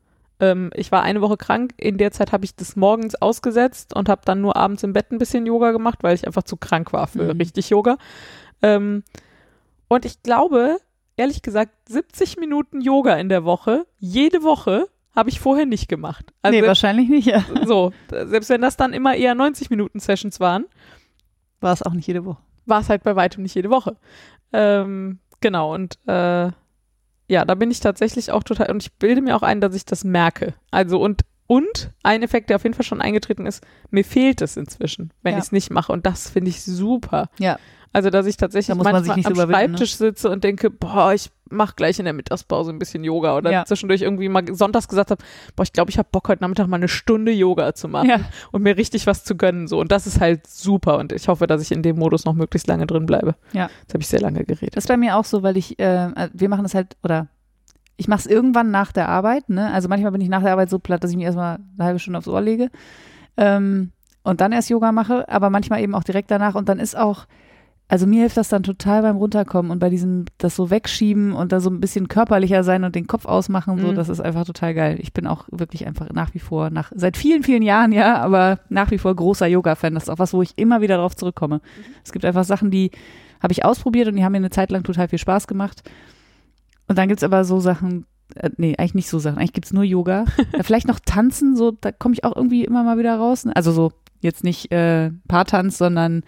Ähm, ich war eine Woche krank. In der Zeit habe ich das morgens ausgesetzt und habe dann nur abends im Bett ein bisschen Yoga gemacht, weil ich einfach zu krank war für Mhm. richtig Yoga. Ähm, und ich glaube, ehrlich gesagt, 70 Minuten Yoga in der Woche, jede Woche, habe ich vorher nicht gemacht. Also nee, wahrscheinlich nicht. Ja. so, selbst wenn das dann immer eher 90 Minuten Sessions waren, War es auch nicht jede Woche. war es halt bei weitem nicht jede Woche. Ähm, genau, und äh, ja, da bin ich tatsächlich auch total, und ich bilde mir auch ein, dass ich das merke. Also und und ein Effekt, der auf jeden Fall schon eingetreten ist, mir fehlt es inzwischen, wenn Ja. ich es nicht mache. Und das finde ich super. Ja. Also, dass ich tatsächlich Da man manchmal nicht am ne? Schreibtisch sitze und denke, boah, ich mache gleich in der Mittagspause ein bisschen Yoga. Oder Ja. zwischendurch irgendwie mal sonntags gesagt habe, boah, ich glaube, ich habe Bock, heute Nachmittag mal eine Stunde Yoga zu machen Ja. und mir richtig was zu gönnen. So. Und das ist halt super. Und ich hoffe, dass ich in dem Modus noch möglichst lange drin bleibe. Ja. Jetzt habe ich sehr lange geredet. Das ist bei mir auch so, weil ich, äh, wir machen das halt, oder ich mache es irgendwann nach der Arbeit, ne? Also manchmal bin ich nach der Arbeit so platt, dass ich mir erstmal eine halbe Stunde aufs Ohr lege ähm, und dann erst Yoga mache, aber manchmal eben auch direkt danach und dann ist auch, also mir hilft das dann total beim Runterkommen und bei diesem, das so wegschieben und da so ein bisschen körperlicher sein und den Kopf ausmachen, so, Mhm. das ist einfach total geil. Ich bin auch wirklich einfach nach wie vor, nach, seit vielen, vielen Jahren, ja, aber nach wie vor großer Yoga-Fan. Das ist auch was, wo ich immer wieder drauf zurückkomme. Es gibt einfach Sachen, die habe ich ausprobiert und die haben mir eine Zeit lang total viel Spaß gemacht. Und dann gibt's aber so Sachen, äh, nee, eigentlich nicht so Sachen. Eigentlich gibt's nur Yoga. vielleicht noch Tanzen, so, da komme ich auch irgendwie immer mal wieder raus. Also so, jetzt nicht äh, Paartanz, sondern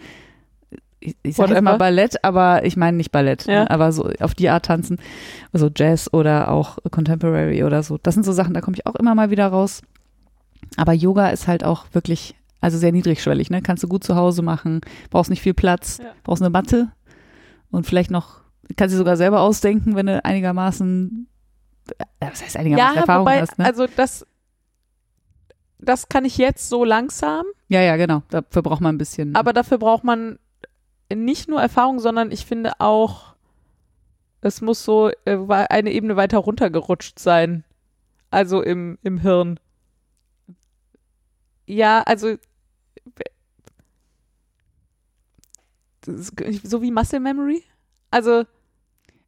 ich, ich sag mal. Ballett, aber ich meine nicht Ballett, Ja. ne, aber so auf die Art tanzen, also Jazz oder auch Contemporary oder so. Das sind so Sachen, da komme ich auch immer mal wieder raus. Aber Yoga ist halt auch wirklich, also sehr niedrigschwellig, ne? Kannst du gut zu Hause machen, brauchst nicht viel Platz, Ja. brauchst eine Matte und vielleicht noch, kannst du sogar selber ausdenken, wenn du einigermaßen, äh, was heißt einigermaßen Erfahrung wobei, hast, ne? also das, das kann ich jetzt so langsam, ja, ja, genau. Dafür braucht man ein bisschen. aber dafür braucht man nicht nur Erfahrung, sondern ich finde auch, es muss so äh, eine Ebene weiter runtergerutscht sein. Also im, im Hirn. Ja, also ist so wie Muscle Memory. Also,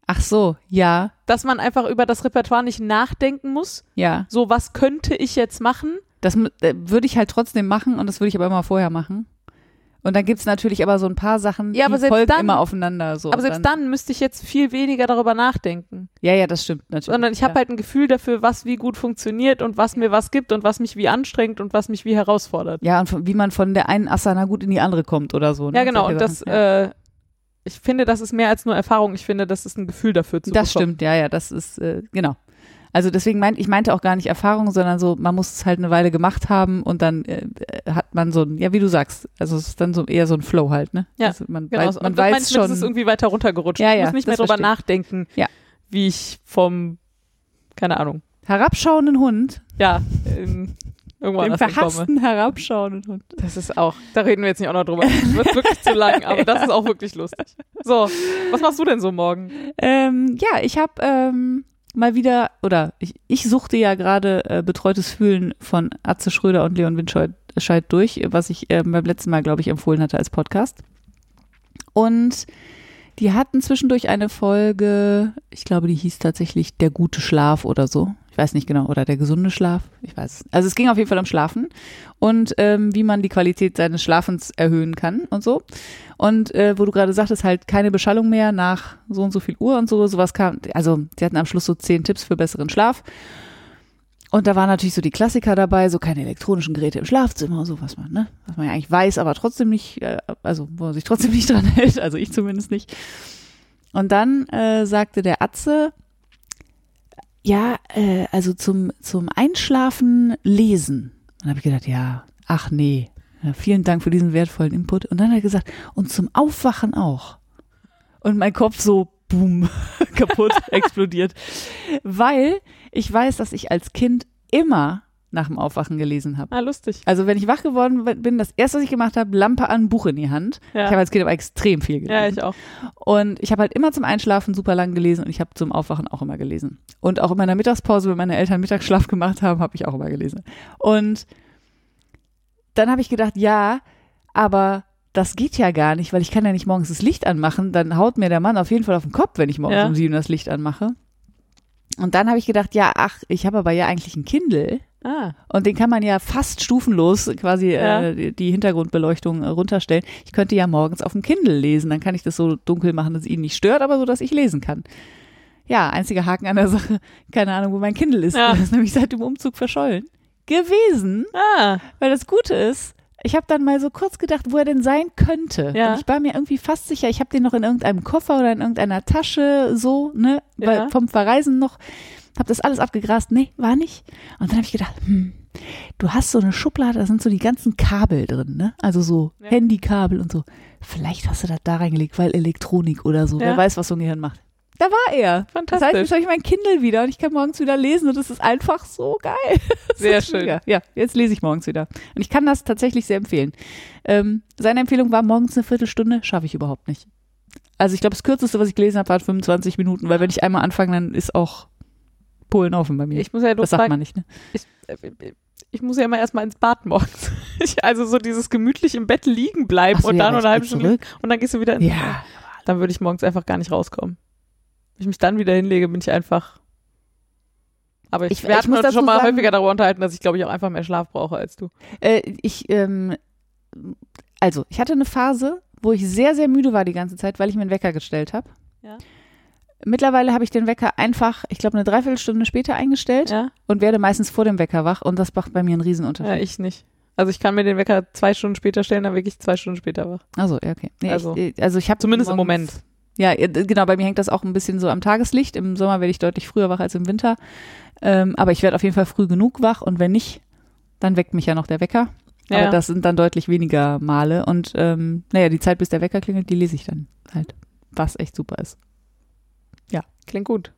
Ach so, ja, dass man einfach über das Repertoire nicht nachdenken muss. ja. So, was könnte ich jetzt machen? Das äh, würde ich halt trotzdem machen und das würde ich aber immer vorher machen. Und dann gibt's natürlich aber so ein paar Sachen, Ja, die folgen dann- immer aufeinander. So. Aber selbst dann müsste ich jetzt viel weniger darüber nachdenken. Ja, ja, das stimmt natürlich. Sondern ich habe ja. halt ein Gefühl dafür, was wie gut funktioniert und was mir was gibt und was mich wie anstrengt und was mich wie herausfordert. Ja, und wie man von der einen Asana gut in die andere kommt oder so. Ne? Ja, genau. Und das, ja. äh, ich finde, das ist mehr als nur Erfahrung. Ich finde, das ist ein Gefühl dafür zu das bekommen. stimmt, ja, ja, das ist, äh, genau. Also deswegen meinte ich meinte auch gar nicht Erfahrung, sondern so, man muss es halt eine Weile gemacht haben und dann äh, hat man so ein, ja, wie du sagst, also es ist dann so eher so ein Flow halt, ne? Ja, also man Genau. weiß, man weiß ich mit, es schon. ist irgendwie weiter runtergerutscht. Ja, ich ja, muss nicht mehr drüber verstehe ich. nachdenken, Ja. wie ich vom, keine Ahnung, herabschauenden Hund, ja, in, irgendwo dem verhassten herabschauenden Hund. Das ist auch, da reden wir jetzt nicht auch noch drüber. Das wird wirklich zu lang, aber das ist auch wirklich lustig. So, was machst du denn so morgen? Ähm, ja, ich habe ähm, mal wieder, oder ich, ich suchte ja gerade äh, Betreutes Fühlen von Atze Schröder und Leon Winscheid Scheid durch, was ich ähm, beim letzten Mal, glaube ich, empfohlen hatte als Podcast. Und die hatten zwischendurch eine Folge, ich glaube, die hieß tatsächlich Der gute Schlaf oder so. Ich weiß nicht genau, oder der gesunde Schlaf. Ich weiß. Also es ging auf jeden Fall um Schlafen und ähm, wie man die Qualität seines Schlafens erhöhen kann und so. Und äh, wo du gerade sagtest, halt keine Beschallung mehr nach so und so viel Uhr und so, sowas kam. Also sie hatten am Schluss so zehn Tipps für besseren Schlaf. Und da waren natürlich so die Klassiker dabei, so keine elektronischen Geräte im Schlafzimmer, so was man, ne, was man ja eigentlich weiß, aber trotzdem nicht, äh, also wo man sich trotzdem nicht dran hält, also ich zumindest nicht. Und dann äh, sagte der Atze, ja, äh, also zum zum Einschlafen lesen. Dann habe ich gedacht, ja, ach nee, ja, vielen Dank für diesen wertvollen Input. Und dann hat er gesagt, und zum Aufwachen auch. Und mein Kopf so, boom, kaputt, explodiert. Weil ich weiß, dass ich als Kind immer nach dem Aufwachen gelesen habe. Ah, lustig. Also wenn ich wach geworden bin, das erste, was ich gemacht habe, Lampe an, Buch in die Hand. Ja. Ich habe als Kind aber extrem viel gelesen. Ja, ich auch. Und ich habe halt immer zum Einschlafen super lang gelesen und ich habe zum Aufwachen auch immer gelesen. Und auch in meiner Mittagspause, wenn meine Eltern Mittagsschlaf gemacht haben, habe ich auch immer gelesen. Und dann habe ich gedacht, ja, aber das geht ja gar nicht, weil ich kann ja nicht morgens das Licht anmachen. Dann haut mir der Mann auf jeden Fall auf den Kopf, wenn ich morgens Ja. um sieben das Licht anmache. Und dann habe ich gedacht, ja, ach, ich habe aber ja eigentlich ein Kindle. Ah, Und den kann man ja fast stufenlos quasi Ja. äh, die- die Hintergrundbeleuchtung äh, runterstellen. Ich könnte ja morgens auf dem Kindle lesen, dann kann ich das so dunkel machen, dass es ihn nicht stört, aber so, dass ich lesen kann. Ja, einziger Haken an der Sache, keine Ahnung, wo mein Kindle ist. Ja. Das ist nämlich seit dem Umzug verschollen. Gewesen, ah, weil das Gute ist, ich habe dann mal so kurz gedacht, wo er denn sein könnte. Ja. Und ich war mir irgendwie fast sicher, ich habe den noch in irgendeinem Koffer oder in irgendeiner Tasche, so, ne, Ja. vom Verreisen noch. Hab das alles abgegrast. Nee, war nicht. Und dann habe ich gedacht, hm, du hast so eine Schublade, da sind so die ganzen Kabel drin, ne? Also so Ja. Handykabel und so. Vielleicht hast du das da reingelegt, weil Elektronik oder so. Wer weiß, was so ein Gehirn macht. Da war er. Das heißt, fantastisch. jetzt habe ich mein Kindle wieder und ich kann morgens wieder lesen und das ist einfach so geil. Sehr schön. mega. Ja, jetzt lese ich morgens wieder. Und ich kann das tatsächlich sehr empfehlen. Ähm, seine Empfehlung war morgens eine Viertelstunde, schaffe ich überhaupt nicht. Also ich glaube, das kürzeste, was ich gelesen habe, war 25 Minuten, weil wenn ich einmal anfange, dann ist auch Polen offen bei mir. ich muss ja das sagt man nicht, ne? ich, äh, ich muss ja immer erstmal ins Bad morgens. Ich, also so dieses gemütlich im Bett liegen bleiben so, und ja, dann halbe geh Stunde und dann gehst du wieder ins Bad. Ja. Dann würde ich morgens einfach gar nicht rauskommen. Wenn ich mich dann wieder hinlege, bin ich einfach. Aber ich, Ich- wir hatten uns schon mal sagen- häufiger darüber unterhalten, dass ich glaube ich auch einfach mehr Schlaf brauche als du. Äh, ich, ähm, also, ich hatte eine Phase, wo ich sehr, sehr müde war die ganze Zeit, weil ich mir einen Wecker gestellt habe. Ja. Mittlerweile habe ich den Wecker einfach, ich glaube, eine Dreiviertelstunde später eingestellt Ja, und werde meistens vor dem Wecker wach und das macht bei mir einen Riesenunterschied. ja ich nicht. Also ich kann mir den Wecker zwei Stunden später stellen, dann wirklich zwei Stunden später wach. Also, ja, okay. Nee, Also, ich, also ich habe Zumindest im Moment. Ja, ja, d- genau, bei mir hängt das auch ein bisschen so am Tageslicht. Im Sommer werde ich deutlich früher wach als im Winter. Ähm, aber ich werde auf jeden Fall früh genug wach und wenn nicht, dann weckt mich ja noch der Wecker. Ja. Aber das sind dann deutlich weniger Male und ähm, naja, die Zeit, bis der Wecker klingelt, die lese ich dann halt. Was echt super ist. Klingt gut.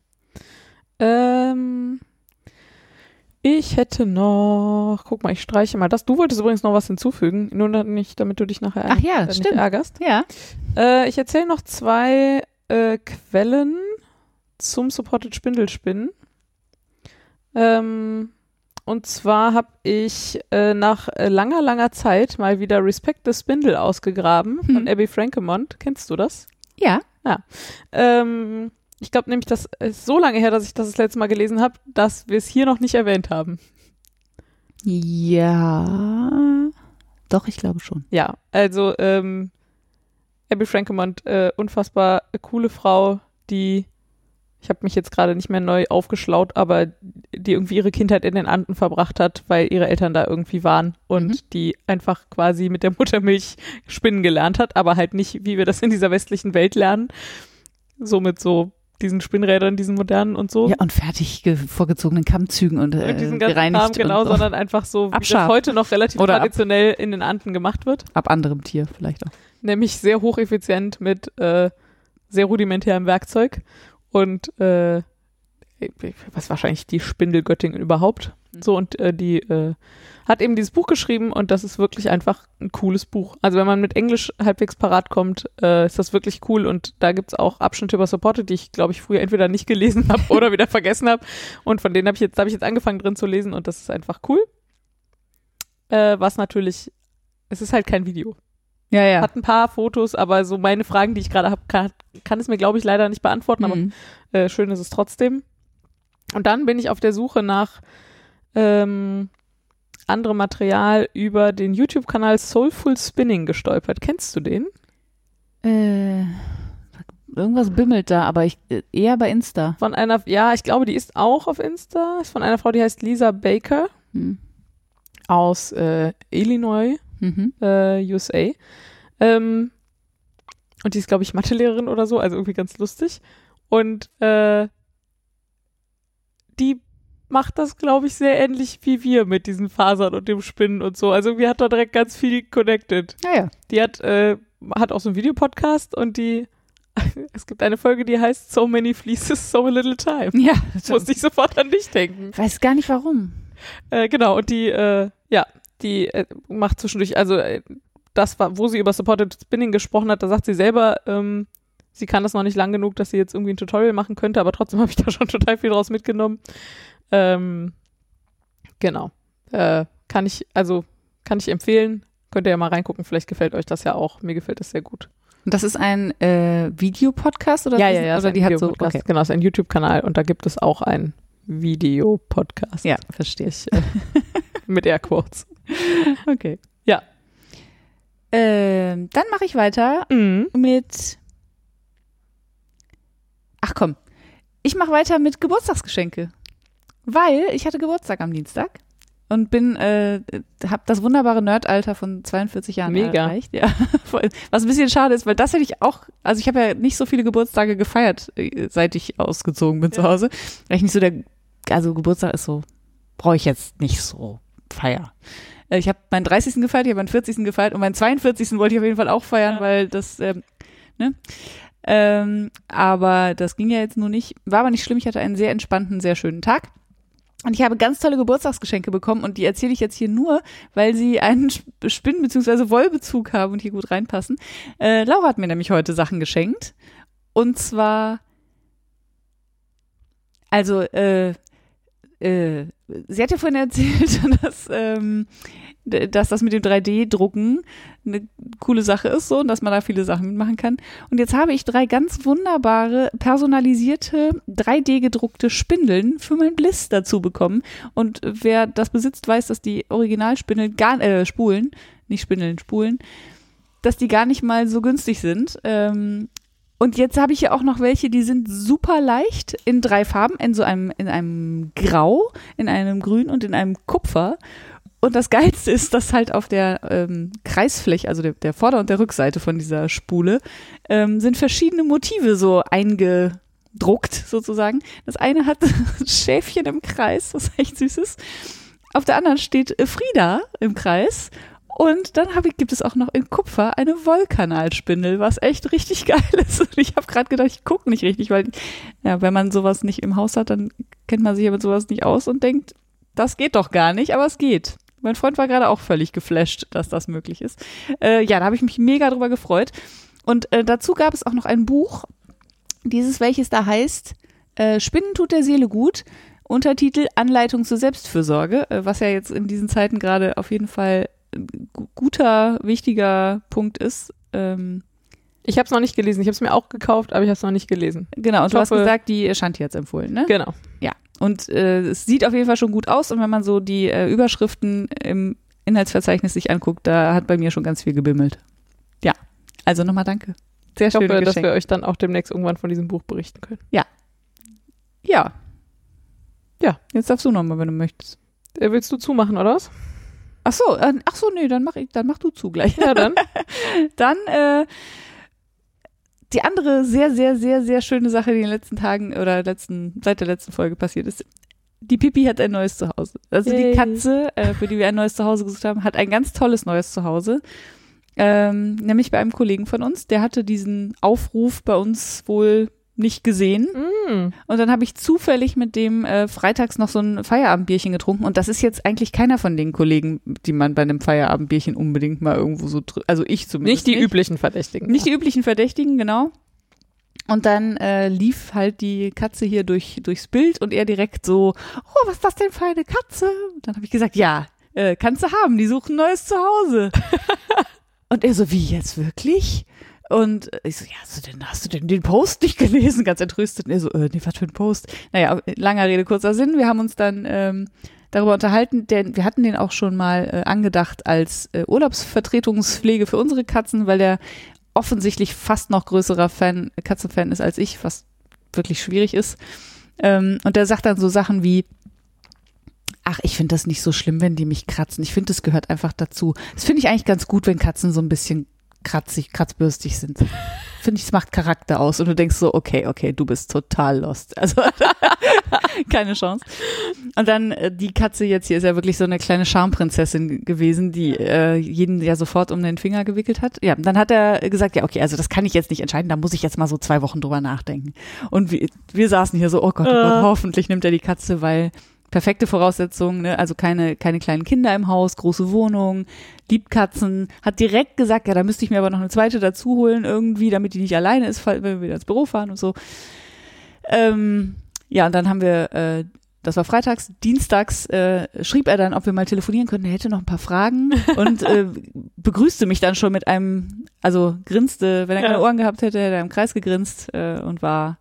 Ähm, ich hätte noch, guck mal, ich streiche mal das. Du wolltest übrigens noch was hinzufügen, nur nicht, damit du dich nachher Ach ja, äh, nicht stimmt. ärgerst. Ja. Äh, ich erzähle noch zwei äh, Quellen zum Supported Spindelspinnen. Ähm, und zwar habe ich äh, nach äh, langer, langer Zeit mal wieder Respect the Spindle ausgegraben Hm. von Abby Frankemont. Kennst du das? Ja. Ähm, ich glaube nämlich, das ist so lange her, dass ich das das letzte Mal gelesen habe, dass wir es hier noch nicht erwähnt haben. Ja. Doch, ich glaube schon. Ja, also ähm, Abby Frankemont, äh, unfassbar coole Frau, die, ich habe mich jetzt gerade nicht mehr neu aufgeschlaut, aber die irgendwie ihre Kindheit in den Anden verbracht hat, weil ihre Eltern da irgendwie waren und Mhm. die einfach quasi mit der Muttermilch spinnen gelernt hat, aber halt nicht, wie wir das in dieser westlichen Welt lernen. So mit so diesen Spinnrädern, diesen modernen und so. Ja, und fertig ge- vorgezogenen Kammzügen und, äh, und diesen ganzen gereinigt Kram, genau, so. sondern einfach so, wie das Abschab. heute noch relativ Oder ab- traditionell in den Anden gemacht wird. ab anderem Tier vielleicht auch. nämlich sehr hocheffizient mit äh, sehr rudimentärem Werkzeug und äh, was wahrscheinlich die Spindelgöttin überhaupt. Mhm. So und äh, die äh, hat eben dieses Buch geschrieben und das ist wirklich einfach ein cooles Buch. Also wenn man mit Englisch halbwegs parat kommt, äh, ist das wirklich cool und da gibt's auch Abschnitte über Supported, die ich glaube ich früher entweder nicht gelesen habe oder wieder vergessen habe und von denen habe ich jetzt habe ich jetzt angefangen drin zu lesen und das ist einfach cool. Äh, was natürlich, es ist halt kein Video Ja, ja. hat ein paar Fotos, aber so meine Fragen, die ich gerade habe, kann, kann es mir, glaube ich, leider nicht beantworten, aber Mhm. äh, schön ist es trotzdem. Und dann bin ich auf der Suche nach ähm, anderem Material über den YouTube-Kanal Soulful Spinning gestolpert. Kennst du den? Äh, irgendwas bimmelt da, aber ich äh, eher bei Insta. Von einer, ja, ich glaube, die ist auch auf Insta. Ist von einer Frau, die heißt Lisa Baker Hm. aus äh, Illinois. Mhm. äh, USA. Ähm, und die ist, glaube ich, Mathelehrerin oder so, also irgendwie ganz lustig. Und äh, die macht das, glaube ich, sehr ähnlich wie wir mit diesen Fasern und dem Spinnen und so. Also irgendwie hat da direkt ganz viel connected. Ja, ja. Die hat, äh, hat auch so einen Videopodcast und die, es gibt eine Folge, die heißt So Many Fleeces, So Little Time. Ja, Musste ich sofort an dich denken. weiß gar nicht warum. Äh, genau, und die, äh, ja, die äh, macht zwischendurch, also äh, das war, wo sie über Supported Spinning gesprochen hat, da sagt sie selber, ähm, sie kann das noch nicht lang genug, dass sie jetzt irgendwie ein Tutorial machen könnte, aber trotzdem habe ich da schon total viel draus mitgenommen. Ähm, genau. Äh, kann ich, also kann ich empfehlen. Könnt ihr ja mal reingucken, vielleicht gefällt euch das ja auch. Mir gefällt das sehr gut. Und das ist ein äh, Videopodcast oder? ja, ja, ja. Oder die hat so. Okay. Genau, ist ein YouTube-Kanal und da gibt es auch einen Videopodcast. Ja, verstehe. Ich, äh, mit Airquotes. Okay. Ja. Ähm, dann mache ich weiter Mhm. mit. Ach komm, ich mache weiter mit Geburtstagsgeschenke, weil ich hatte Geburtstag am Dienstag und bin, äh, habe das wunderbare Nerdalter von 42 Jahren Mega. erreicht. Ja, was ein bisschen schade ist, weil das hätte ich auch, also ich habe ja nicht so viele Geburtstage gefeiert, äh, seit ich ausgezogen bin zu Ja. Hause, weil ich nicht so der, also Geburtstag ist so, brauche ich jetzt nicht so feier. Äh, Ich habe meinen 30. gefeiert, ich habe meinen 40. gefeiert und meinen 42. wollte ich auf jeden Fall auch feiern, Ja. weil das, ähm, ne? Ähm, aber das ging ja jetzt nur nicht. War aber nicht schlimm, ich hatte einen sehr entspannten, sehr schönen Tag. Und ich habe ganz tolle Geburtstagsgeschenke bekommen und die erzähle ich jetzt hier nur, weil sie einen Sp- Spinn- bzw. Wollbezug haben und hier gut reinpassen. Äh, Laura hat mir nämlich heute Sachen geschenkt. Und zwar, also, äh, äh, sie hat ja vorhin erzählt, dass, ähm, dass das mit dem 3D-Drucken eine coole Sache ist so und dass man da viele Sachen mitmachen kann. Und jetzt habe ich drei ganz wunderbare, personalisierte, 3D-gedruckte Spindeln für mein Bliss dazu bekommen. Und wer das besitzt, weiß, dass die Originalspindeln gar, äh, Spulen, nicht Spindeln, Spulen, dass die gar nicht mal so günstig sind. Ähm, und jetzt habe ich hier auch noch welche, die sind super leicht in drei Farben, in so einem, in einem Grau, in einem Grün und in einem Kupfer. Und das Geilste ist, dass halt auf der ähm, Kreisfläche, also der, der Vorder- und der Rückseite von dieser Spule, ähm, sind verschiedene Motive so eingedruckt sozusagen. Das eine hat Schäfchen im Kreis, was echt süß ist. Auf der anderen steht äh, Frieda im Kreis. Und dann ich, gibt es auch noch in Kupfer eine Wollkanalspindel, was echt richtig geil ist. Und ich habe gerade gedacht, ich gucke nicht richtig, weil ja, wenn man sowas nicht im Haus hat, dann kennt man sich ja mit sowas nicht aus und denkt, das geht doch gar nicht, aber es geht. Mein Freund war gerade auch völlig geflasht, dass das möglich ist. Äh, ja, da habe ich mich mega drüber gefreut. Und äh, dazu gab es auch noch ein Buch, dieses welches da heißt äh, Spinnen tut der Seele gut. Untertitel Anleitung zur Selbstfürsorge, äh, was ja jetzt in diesen Zeiten gerade auf jeden Fall ein gu- guter, wichtiger Punkt ist. Ähm, Ich habe es noch nicht gelesen. Ich habe es mir auch gekauft, aber ich habe es noch nicht gelesen. genau, und Ich du hast hoffe- gesagt, die Shanti hat empfohlen, ne? Genau. Ja, und äh, es sieht auf jeden Fall schon gut aus und wenn man so die äh, Überschriften im Inhaltsverzeichnis sich anguckt, da hat bei mir schon ganz viel gebimmelt. Ja, also nochmal danke. Sehr Ich schön. hoffe, dass wir euch dann auch demnächst irgendwann von diesem Buch berichten können. Ja. Ja. Jetzt darfst du nochmal, wenn du möchtest. Äh, willst du zumachen, oder was? Ach so, äh, ach so, nee, dann mach ich, dann mach du zu gleich. Ja, dann. Dann äh, die andere sehr, sehr, sehr, sehr schöne Sache, die in den letzten Tagen oder letzten, seit der letzten Folge passiert ist. Die Pipi hat ein neues Zuhause. Also Yay. die Katze, äh, für die wir ein neues Zuhause gesucht haben, hat ein ganz tolles neues Zuhause. Ähm, nämlich bei einem Kollegen von uns, der hatte diesen Aufruf bei uns wohl nicht gesehen. Mm. Und dann habe ich zufällig mit dem äh, freitags noch so ein Feierabendbierchen getrunken. Und das ist jetzt eigentlich keiner von den Kollegen, die man bei einem Feierabendbierchen unbedingt mal irgendwo so, also ich zumindest. Nicht die üblichen Verdächtigen. Nicht die üblichen Verdächtigen, genau. Und dann äh, lief halt die Katze hier durch, durchs Bild und er direkt so, oh, was ist das denn für eine Katze? Und dann habe ich gesagt, ja, äh, kannst du haben, die suchen ein neues Zuhause. und er so, wie jetzt wirklich? Und ich so, ja, hast du denn, hast du denn den Post nicht gelesen? Ganz entrüstet. Und er so, äh, nee, was für ein Post? Naja, langer Rede, kurzer Sinn. Wir haben uns dann ähm, darüber unterhalten, denn wir hatten den auch schon mal äh, angedacht als äh, Urlaubsvertretungspflege für unsere Katzen, weil der offensichtlich fast noch größerer Fan, Katzenfan ist als ich, was wirklich schwierig ist. Ähm, und der sagt dann so Sachen wie, ach, ich finde das nicht so schlimm, wenn die mich kratzen. Ich finde, das gehört einfach dazu. Das finde ich eigentlich ganz gut, wenn Katzen so ein bisschen kratzig, kratzbürstig sind. Finde ich, es macht Charakter aus. Und du denkst so, okay, okay, du bist total lost. Also keine Chance. Und dann äh, die Katze jetzt hier ist ja wirklich so eine kleine Charmprinzessin gewesen, die äh, jeden ja sofort um den Finger gewickelt hat. Ja, dann hat er gesagt, ja, okay, also das kann ich jetzt nicht entscheiden, da muss ich jetzt mal so zwei Wochen drüber nachdenken. Und wir, wir saßen hier so, oh Gott, oh Gott, Äh. hoffentlich nimmt er die Katze, weil perfekte Voraussetzungen, ne? also keine, keine kleinen Kinder im Haus, große Wohnung, liebt Katzen, hat direkt gesagt, ja, da müsste ich mir aber noch eine zweite dazu holen irgendwie, damit die nicht alleine ist, wenn wir wieder ins Büro fahren und so. Ähm, ja, und dann haben wir, äh, das war freitags, dienstags äh, schrieb er dann, ob wir mal telefonieren könnten. Er hätte noch ein paar Fragen und äh, begrüßte mich dann schon mit einem, also grinste, wenn er keine. Ohren gehabt hätte, hätte er im Kreis gegrinst äh, und war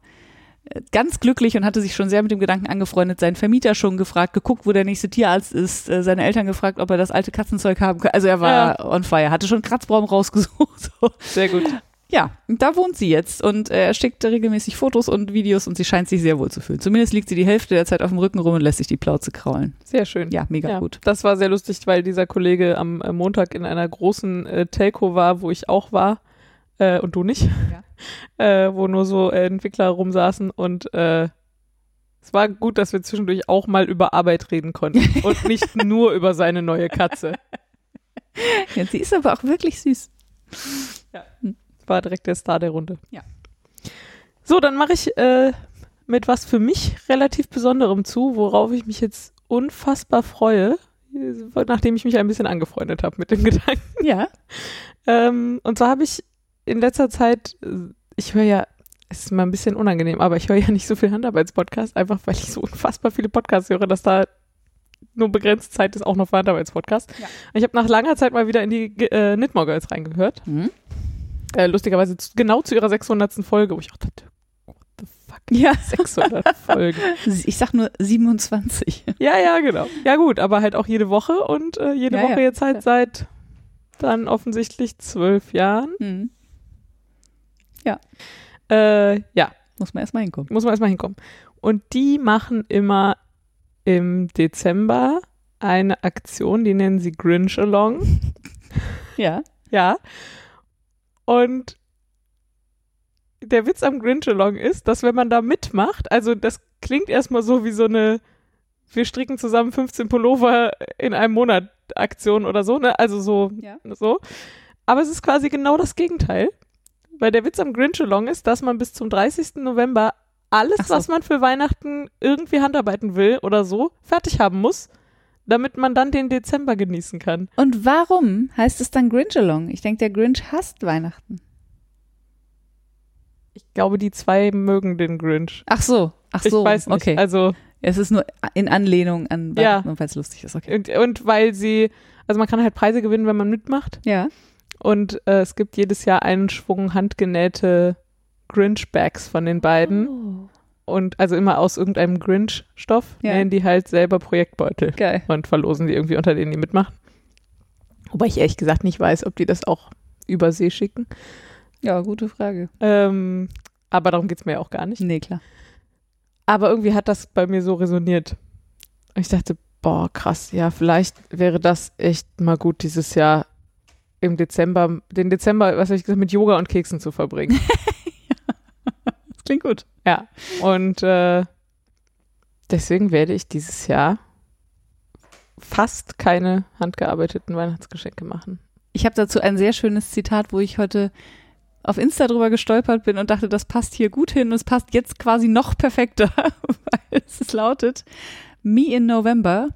ganz glücklich und hatte sich schon sehr mit dem Gedanken angefreundet, seinen Vermieter schon gefragt, geguckt, wo der nächste Tierarzt ist, äh, seine Eltern gefragt, ob er das alte Katzenzeug haben kann. Also er war on fire, hatte schon Kratzbaum rausgesucht. So. Sehr gut. Ja, und da wohnt sie jetzt und äh, er schickt regelmäßig Fotos und Videos und sie scheint sich sehr wohl zu fühlen. Zumindest liegt sie die Hälfte der Zeit auf dem Rücken rum und lässt sich die Plauze kraulen. Sehr schön. Ja, mega Ja, gut. das war sehr lustig, weil dieser Kollege am äh, Montag in einer großen äh, Telco war, wo ich auch war äh, und du nicht, äh, wo nur so äh, Entwickler rumsaßen und äh, es war gut, dass wir zwischendurch auch mal über Arbeit reden konnten und nicht nur über seine neue Katze. Ja, sie ist aber auch wirklich süß. War direkt der Star der Runde. Ja. So, dann mache ich äh, mit was für mich relativ Besonderem zu, worauf ich mich jetzt unfassbar freue, nachdem ich mich ein bisschen angefreundet habe mit dem Gedanken. Ja. Ähm, und zwar habe ich in letzter Zeit, äh, ich höre ja, es ist mal ein bisschen unangenehm, aber ich höre ja nicht so viel Handarbeitspodcast, einfach weil ich so unfassbar viele Podcasts höre, dass da nur begrenzt Zeit ist, auch noch für Handarbeitspodcast. Ja. Ich habe nach langer Zeit mal wieder in die äh, Knitmore Girls reingehört. Hm? Äh, lustigerweise zu, genau zu ihrer 600. Folge, wo ich auch dachte, what the fuck, Ja. 600 Folgen. Ich sag nur 27. Ja, ja, genau. Ja gut, aber halt auch jede Woche und äh, jede Ja, Woche ja, jetzt halt seit dann offensichtlich zwölf Jahren. Hm. Äh, ja, Muss man erstmal hinkommen. muss man erstmal hinkommen. Und die machen immer im Dezember eine Aktion, die nennen sie Grinch Along. Ja. Ja. Und der Witz am Grinch Along ist, dass wenn man da mitmacht, also das klingt erstmal so wie so eine wir stricken zusammen 15 Pullover in einem Monat Aktion oder so, ne? Also so Ja. so. Aber es ist quasi genau das Gegenteil. Weil der Witz am Grinch Along ist, dass man bis zum 30. November alles, so. was man für Weihnachten irgendwie handarbeiten will oder so, fertig haben muss, damit man dann den Dezember genießen kann. Und warum heißt es dann Grinch Along? Ich denke, der Grinch hasst Weihnachten. Ich glaube, die zwei mögen den Grinch. Ach so. Ach so. ich weiß nicht. Okay. Also, Es ist nur in Anlehnung an Ja. Weihnachten, und weil es lustig ist. Okay. und, und weil sie, also man kann halt Preise gewinnen, wenn man mitmacht. Ja. Und äh, es gibt jedes Jahr einen Schwung handgenähte Grinch-Bags von den beiden. Oh. Und also immer aus irgendeinem Grinch-Stoff Ja. nähen die halt selber Projektbeutel Geil. und verlosen die irgendwie unter denen, die mitmachen. Wobei ich ehrlich gesagt nicht weiß, ob die das auch über See schicken. Ja, gute Frage. Ähm, aber darum geht es mir ja auch gar nicht. Nee, klar. Aber irgendwie hat das bei mir so resoniert. Ich dachte, boah, krass, ja, vielleicht wäre das echt mal gut dieses Jahr im Dezember, den Dezember, was habe ich gesagt, mit Yoga und Keksen zu verbringen. Das klingt gut. Ja, und äh, deswegen werde ich dieses Jahr fast keine handgearbeiteten Weihnachtsgeschenke machen. Ich habe dazu ein sehr schönes Zitat, wo ich heute auf Insta drüber gestolpert bin und dachte, das passt hier gut hin und es passt jetzt quasi noch perfekter, weil es lautet, Me in November,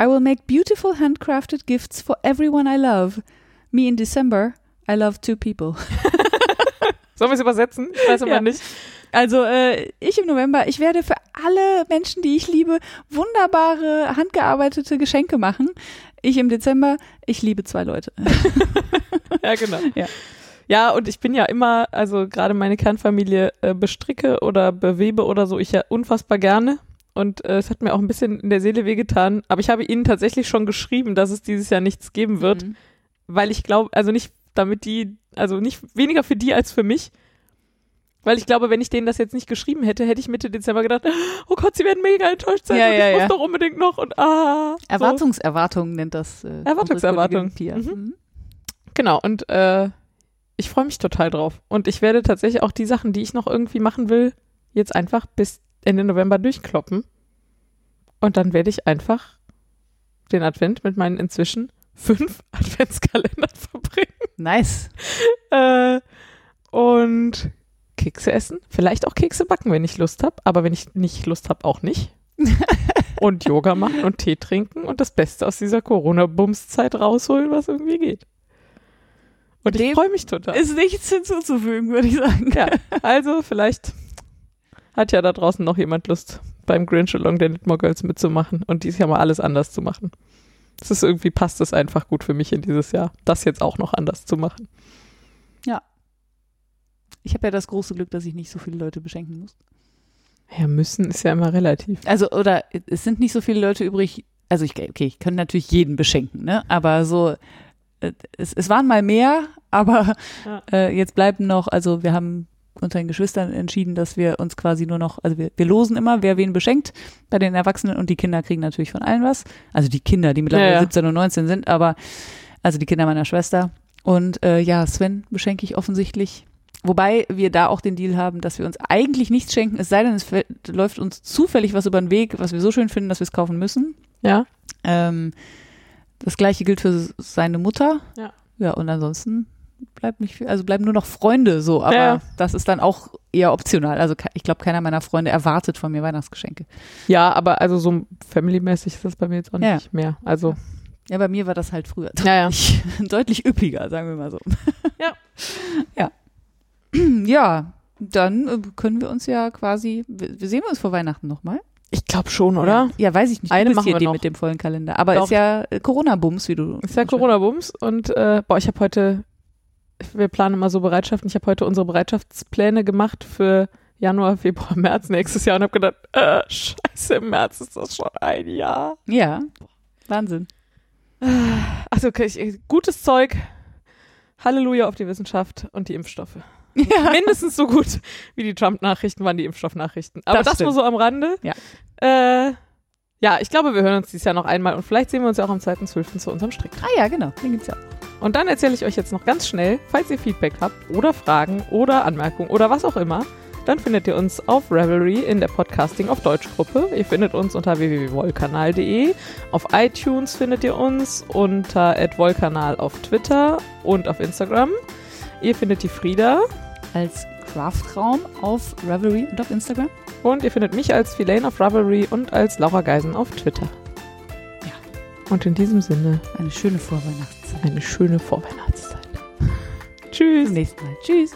I will make beautiful handcrafted gifts for everyone I love. Me in December, I love two people. Sollen wir es übersetzen? Ich weiß aber Ja. nicht. Also äh, ich im November, ich werde für alle Menschen, die ich liebe, wunderbare handgearbeitete Geschenke machen. Ich im Dezember, ich liebe zwei Leute. Ja, genau. Ja. Ja, und ich bin ja immer, also gerade meine Kernfamilie äh, bestricke oder bewebe oder so, ich ja unfassbar gerne. Und äh, es hat mir auch ein bisschen in der Seele wehgetan. Aber ich habe ihnen tatsächlich schon geschrieben, dass es dieses Jahr nichts geben wird, Mhm. Weil ich glaube, also nicht damit die, also nicht weniger für die als für mich. Weil ich glaube, wenn ich denen das jetzt nicht geschrieben hätte, hätte ich Mitte Dezember gedacht, oh Gott, sie werden mega enttäuscht sein Ja, und ja, ich ja. muss doch unbedingt noch und ah. So. Erwartungserwartung nennt das. Äh, Erwartungserwartung. Mhm. Mhm. Genau, und äh, ich freue mich total drauf. Und ich werde tatsächlich auch die Sachen, die ich noch irgendwie machen will, jetzt einfach bis Ende November durchkloppen. Und dann werde ich einfach den Advent mit meinen inzwischen fünf Adventskalendern verbringen. Nice. Äh, und Kekse essen. Vielleicht auch Kekse backen, wenn ich Lust habe. Aber wenn ich nicht Lust habe, auch nicht. und Yoga machen und Tee trinken und das Beste aus dieser Corona-Bums-Zeit rausholen, was irgendwie geht. Und ich Dem freue mich total. Ist nichts hinzuzufügen, würde ich sagen. Ja, also vielleicht hat ja da draußen noch jemand Lust, beim Grinch Along der Knitmore Girls mitzumachen und dieses Jahr mal alles anders zu machen. Das ist irgendwie, passt es einfach gut für mich in dieses Jahr, das jetzt auch noch anders zu machen. Ich habe ja das große Glück, dass ich nicht so viele Leute beschenken muss. Ja, müssen ist ja immer relativ. Also, oder es sind nicht so viele Leute übrig. Also, ich, okay, ich kann natürlich jeden beschenken, ne? Aber so, äh, es, es waren mal mehr, aber Ja. äh, jetzt bleiben noch, also wir haben unter den Geschwistern entschieden, dass wir uns quasi nur noch, also wir, wir losen immer, wer wen beschenkt bei den Erwachsenen und die Kinder kriegen natürlich von allen was. Also die Kinder, die mittlerweile Ja, ja. 17 und 19 sind, aber also die Kinder meiner Schwester. Und äh, ja, Sven beschenke ich offensichtlich. Wobei wir da auch den Deal haben, dass wir uns eigentlich nichts schenken, es sei denn, es fällt- läuft uns zufällig was über den Weg, was wir so schön finden, dass wir es kaufen müssen. Ja, Ähm, das gleiche gilt für seine Mutter. Ja. Ja, und ansonsten bleibt nicht viel, also bleiben nur noch Freunde so, aber Ja. das ist dann auch eher optional. Also ich glaube, keiner meiner Freunde erwartet von mir Weihnachtsgeschenke. ja, aber also so family-mäßig ist das bei mir jetzt auch Ja. nicht mehr. Also, Ja, bei mir war das halt früher ja, ja. deutlich, deutlich üppiger, sagen wir mal so. Ja. Ja. Ja, dann äh, können wir uns ja quasi, wir, sehen uns vor Weihnachten nochmal. Ich glaube schon, oder? Ja, weiß ich nicht. Eine du machen hier wir die noch. mit dem vollen Kalender. Aber Doch. ist ja äh, Corona-Bums, wie du. Ist ja Corona-Bums und äh, boah, ich habe heute, wir planen immer so Bereitschaften, ich habe heute unsere Bereitschaftspläne gemacht für Januar, Februar, März nächstes Jahr und habe gedacht, äh, scheiße, im März ist das schon ein Jahr. Ja, Wahnsinn. Also okay, ich, gutes Zeug, Halleluja auf die Wissenschaft und die Impfstoffe. Ja. Mindestens so gut wie die Trump-Nachrichten waren die Impfstoffnachrichten. Aber Das das, nur so am Rande. Ja. Äh, ja, ich glaube, wir hören uns dieses Jahr noch einmal und vielleicht sehen wir uns ja auch am 2.12. zu unserem Strick. Ah ja, genau. Den gibt's ja auch. Und dann erzähle ich euch jetzt noch ganz schnell, falls ihr Feedback habt oder Fragen oder Anmerkungen oder was auch immer, dann findet ihr uns auf Revelry in der Podcasting auf Deutsch Gruppe. Ihr findet uns unter www.wollkanal.de. Auf iTunes findet ihr uns unter @wollkanal auf Twitter und auf Instagram. Ihr findet die Frieda Als Craftraum auf Revelry und auf Instagram. und ihr findet mich als Filane auf Ravelry und als Laura Geisen auf Twitter. Ja. Und in diesem Sinne Eine schöne Vorweihnachtszeit. Eine schöne Vorweihnachtszeit. Tschüss. Bis nächsten Mal. Tschüss.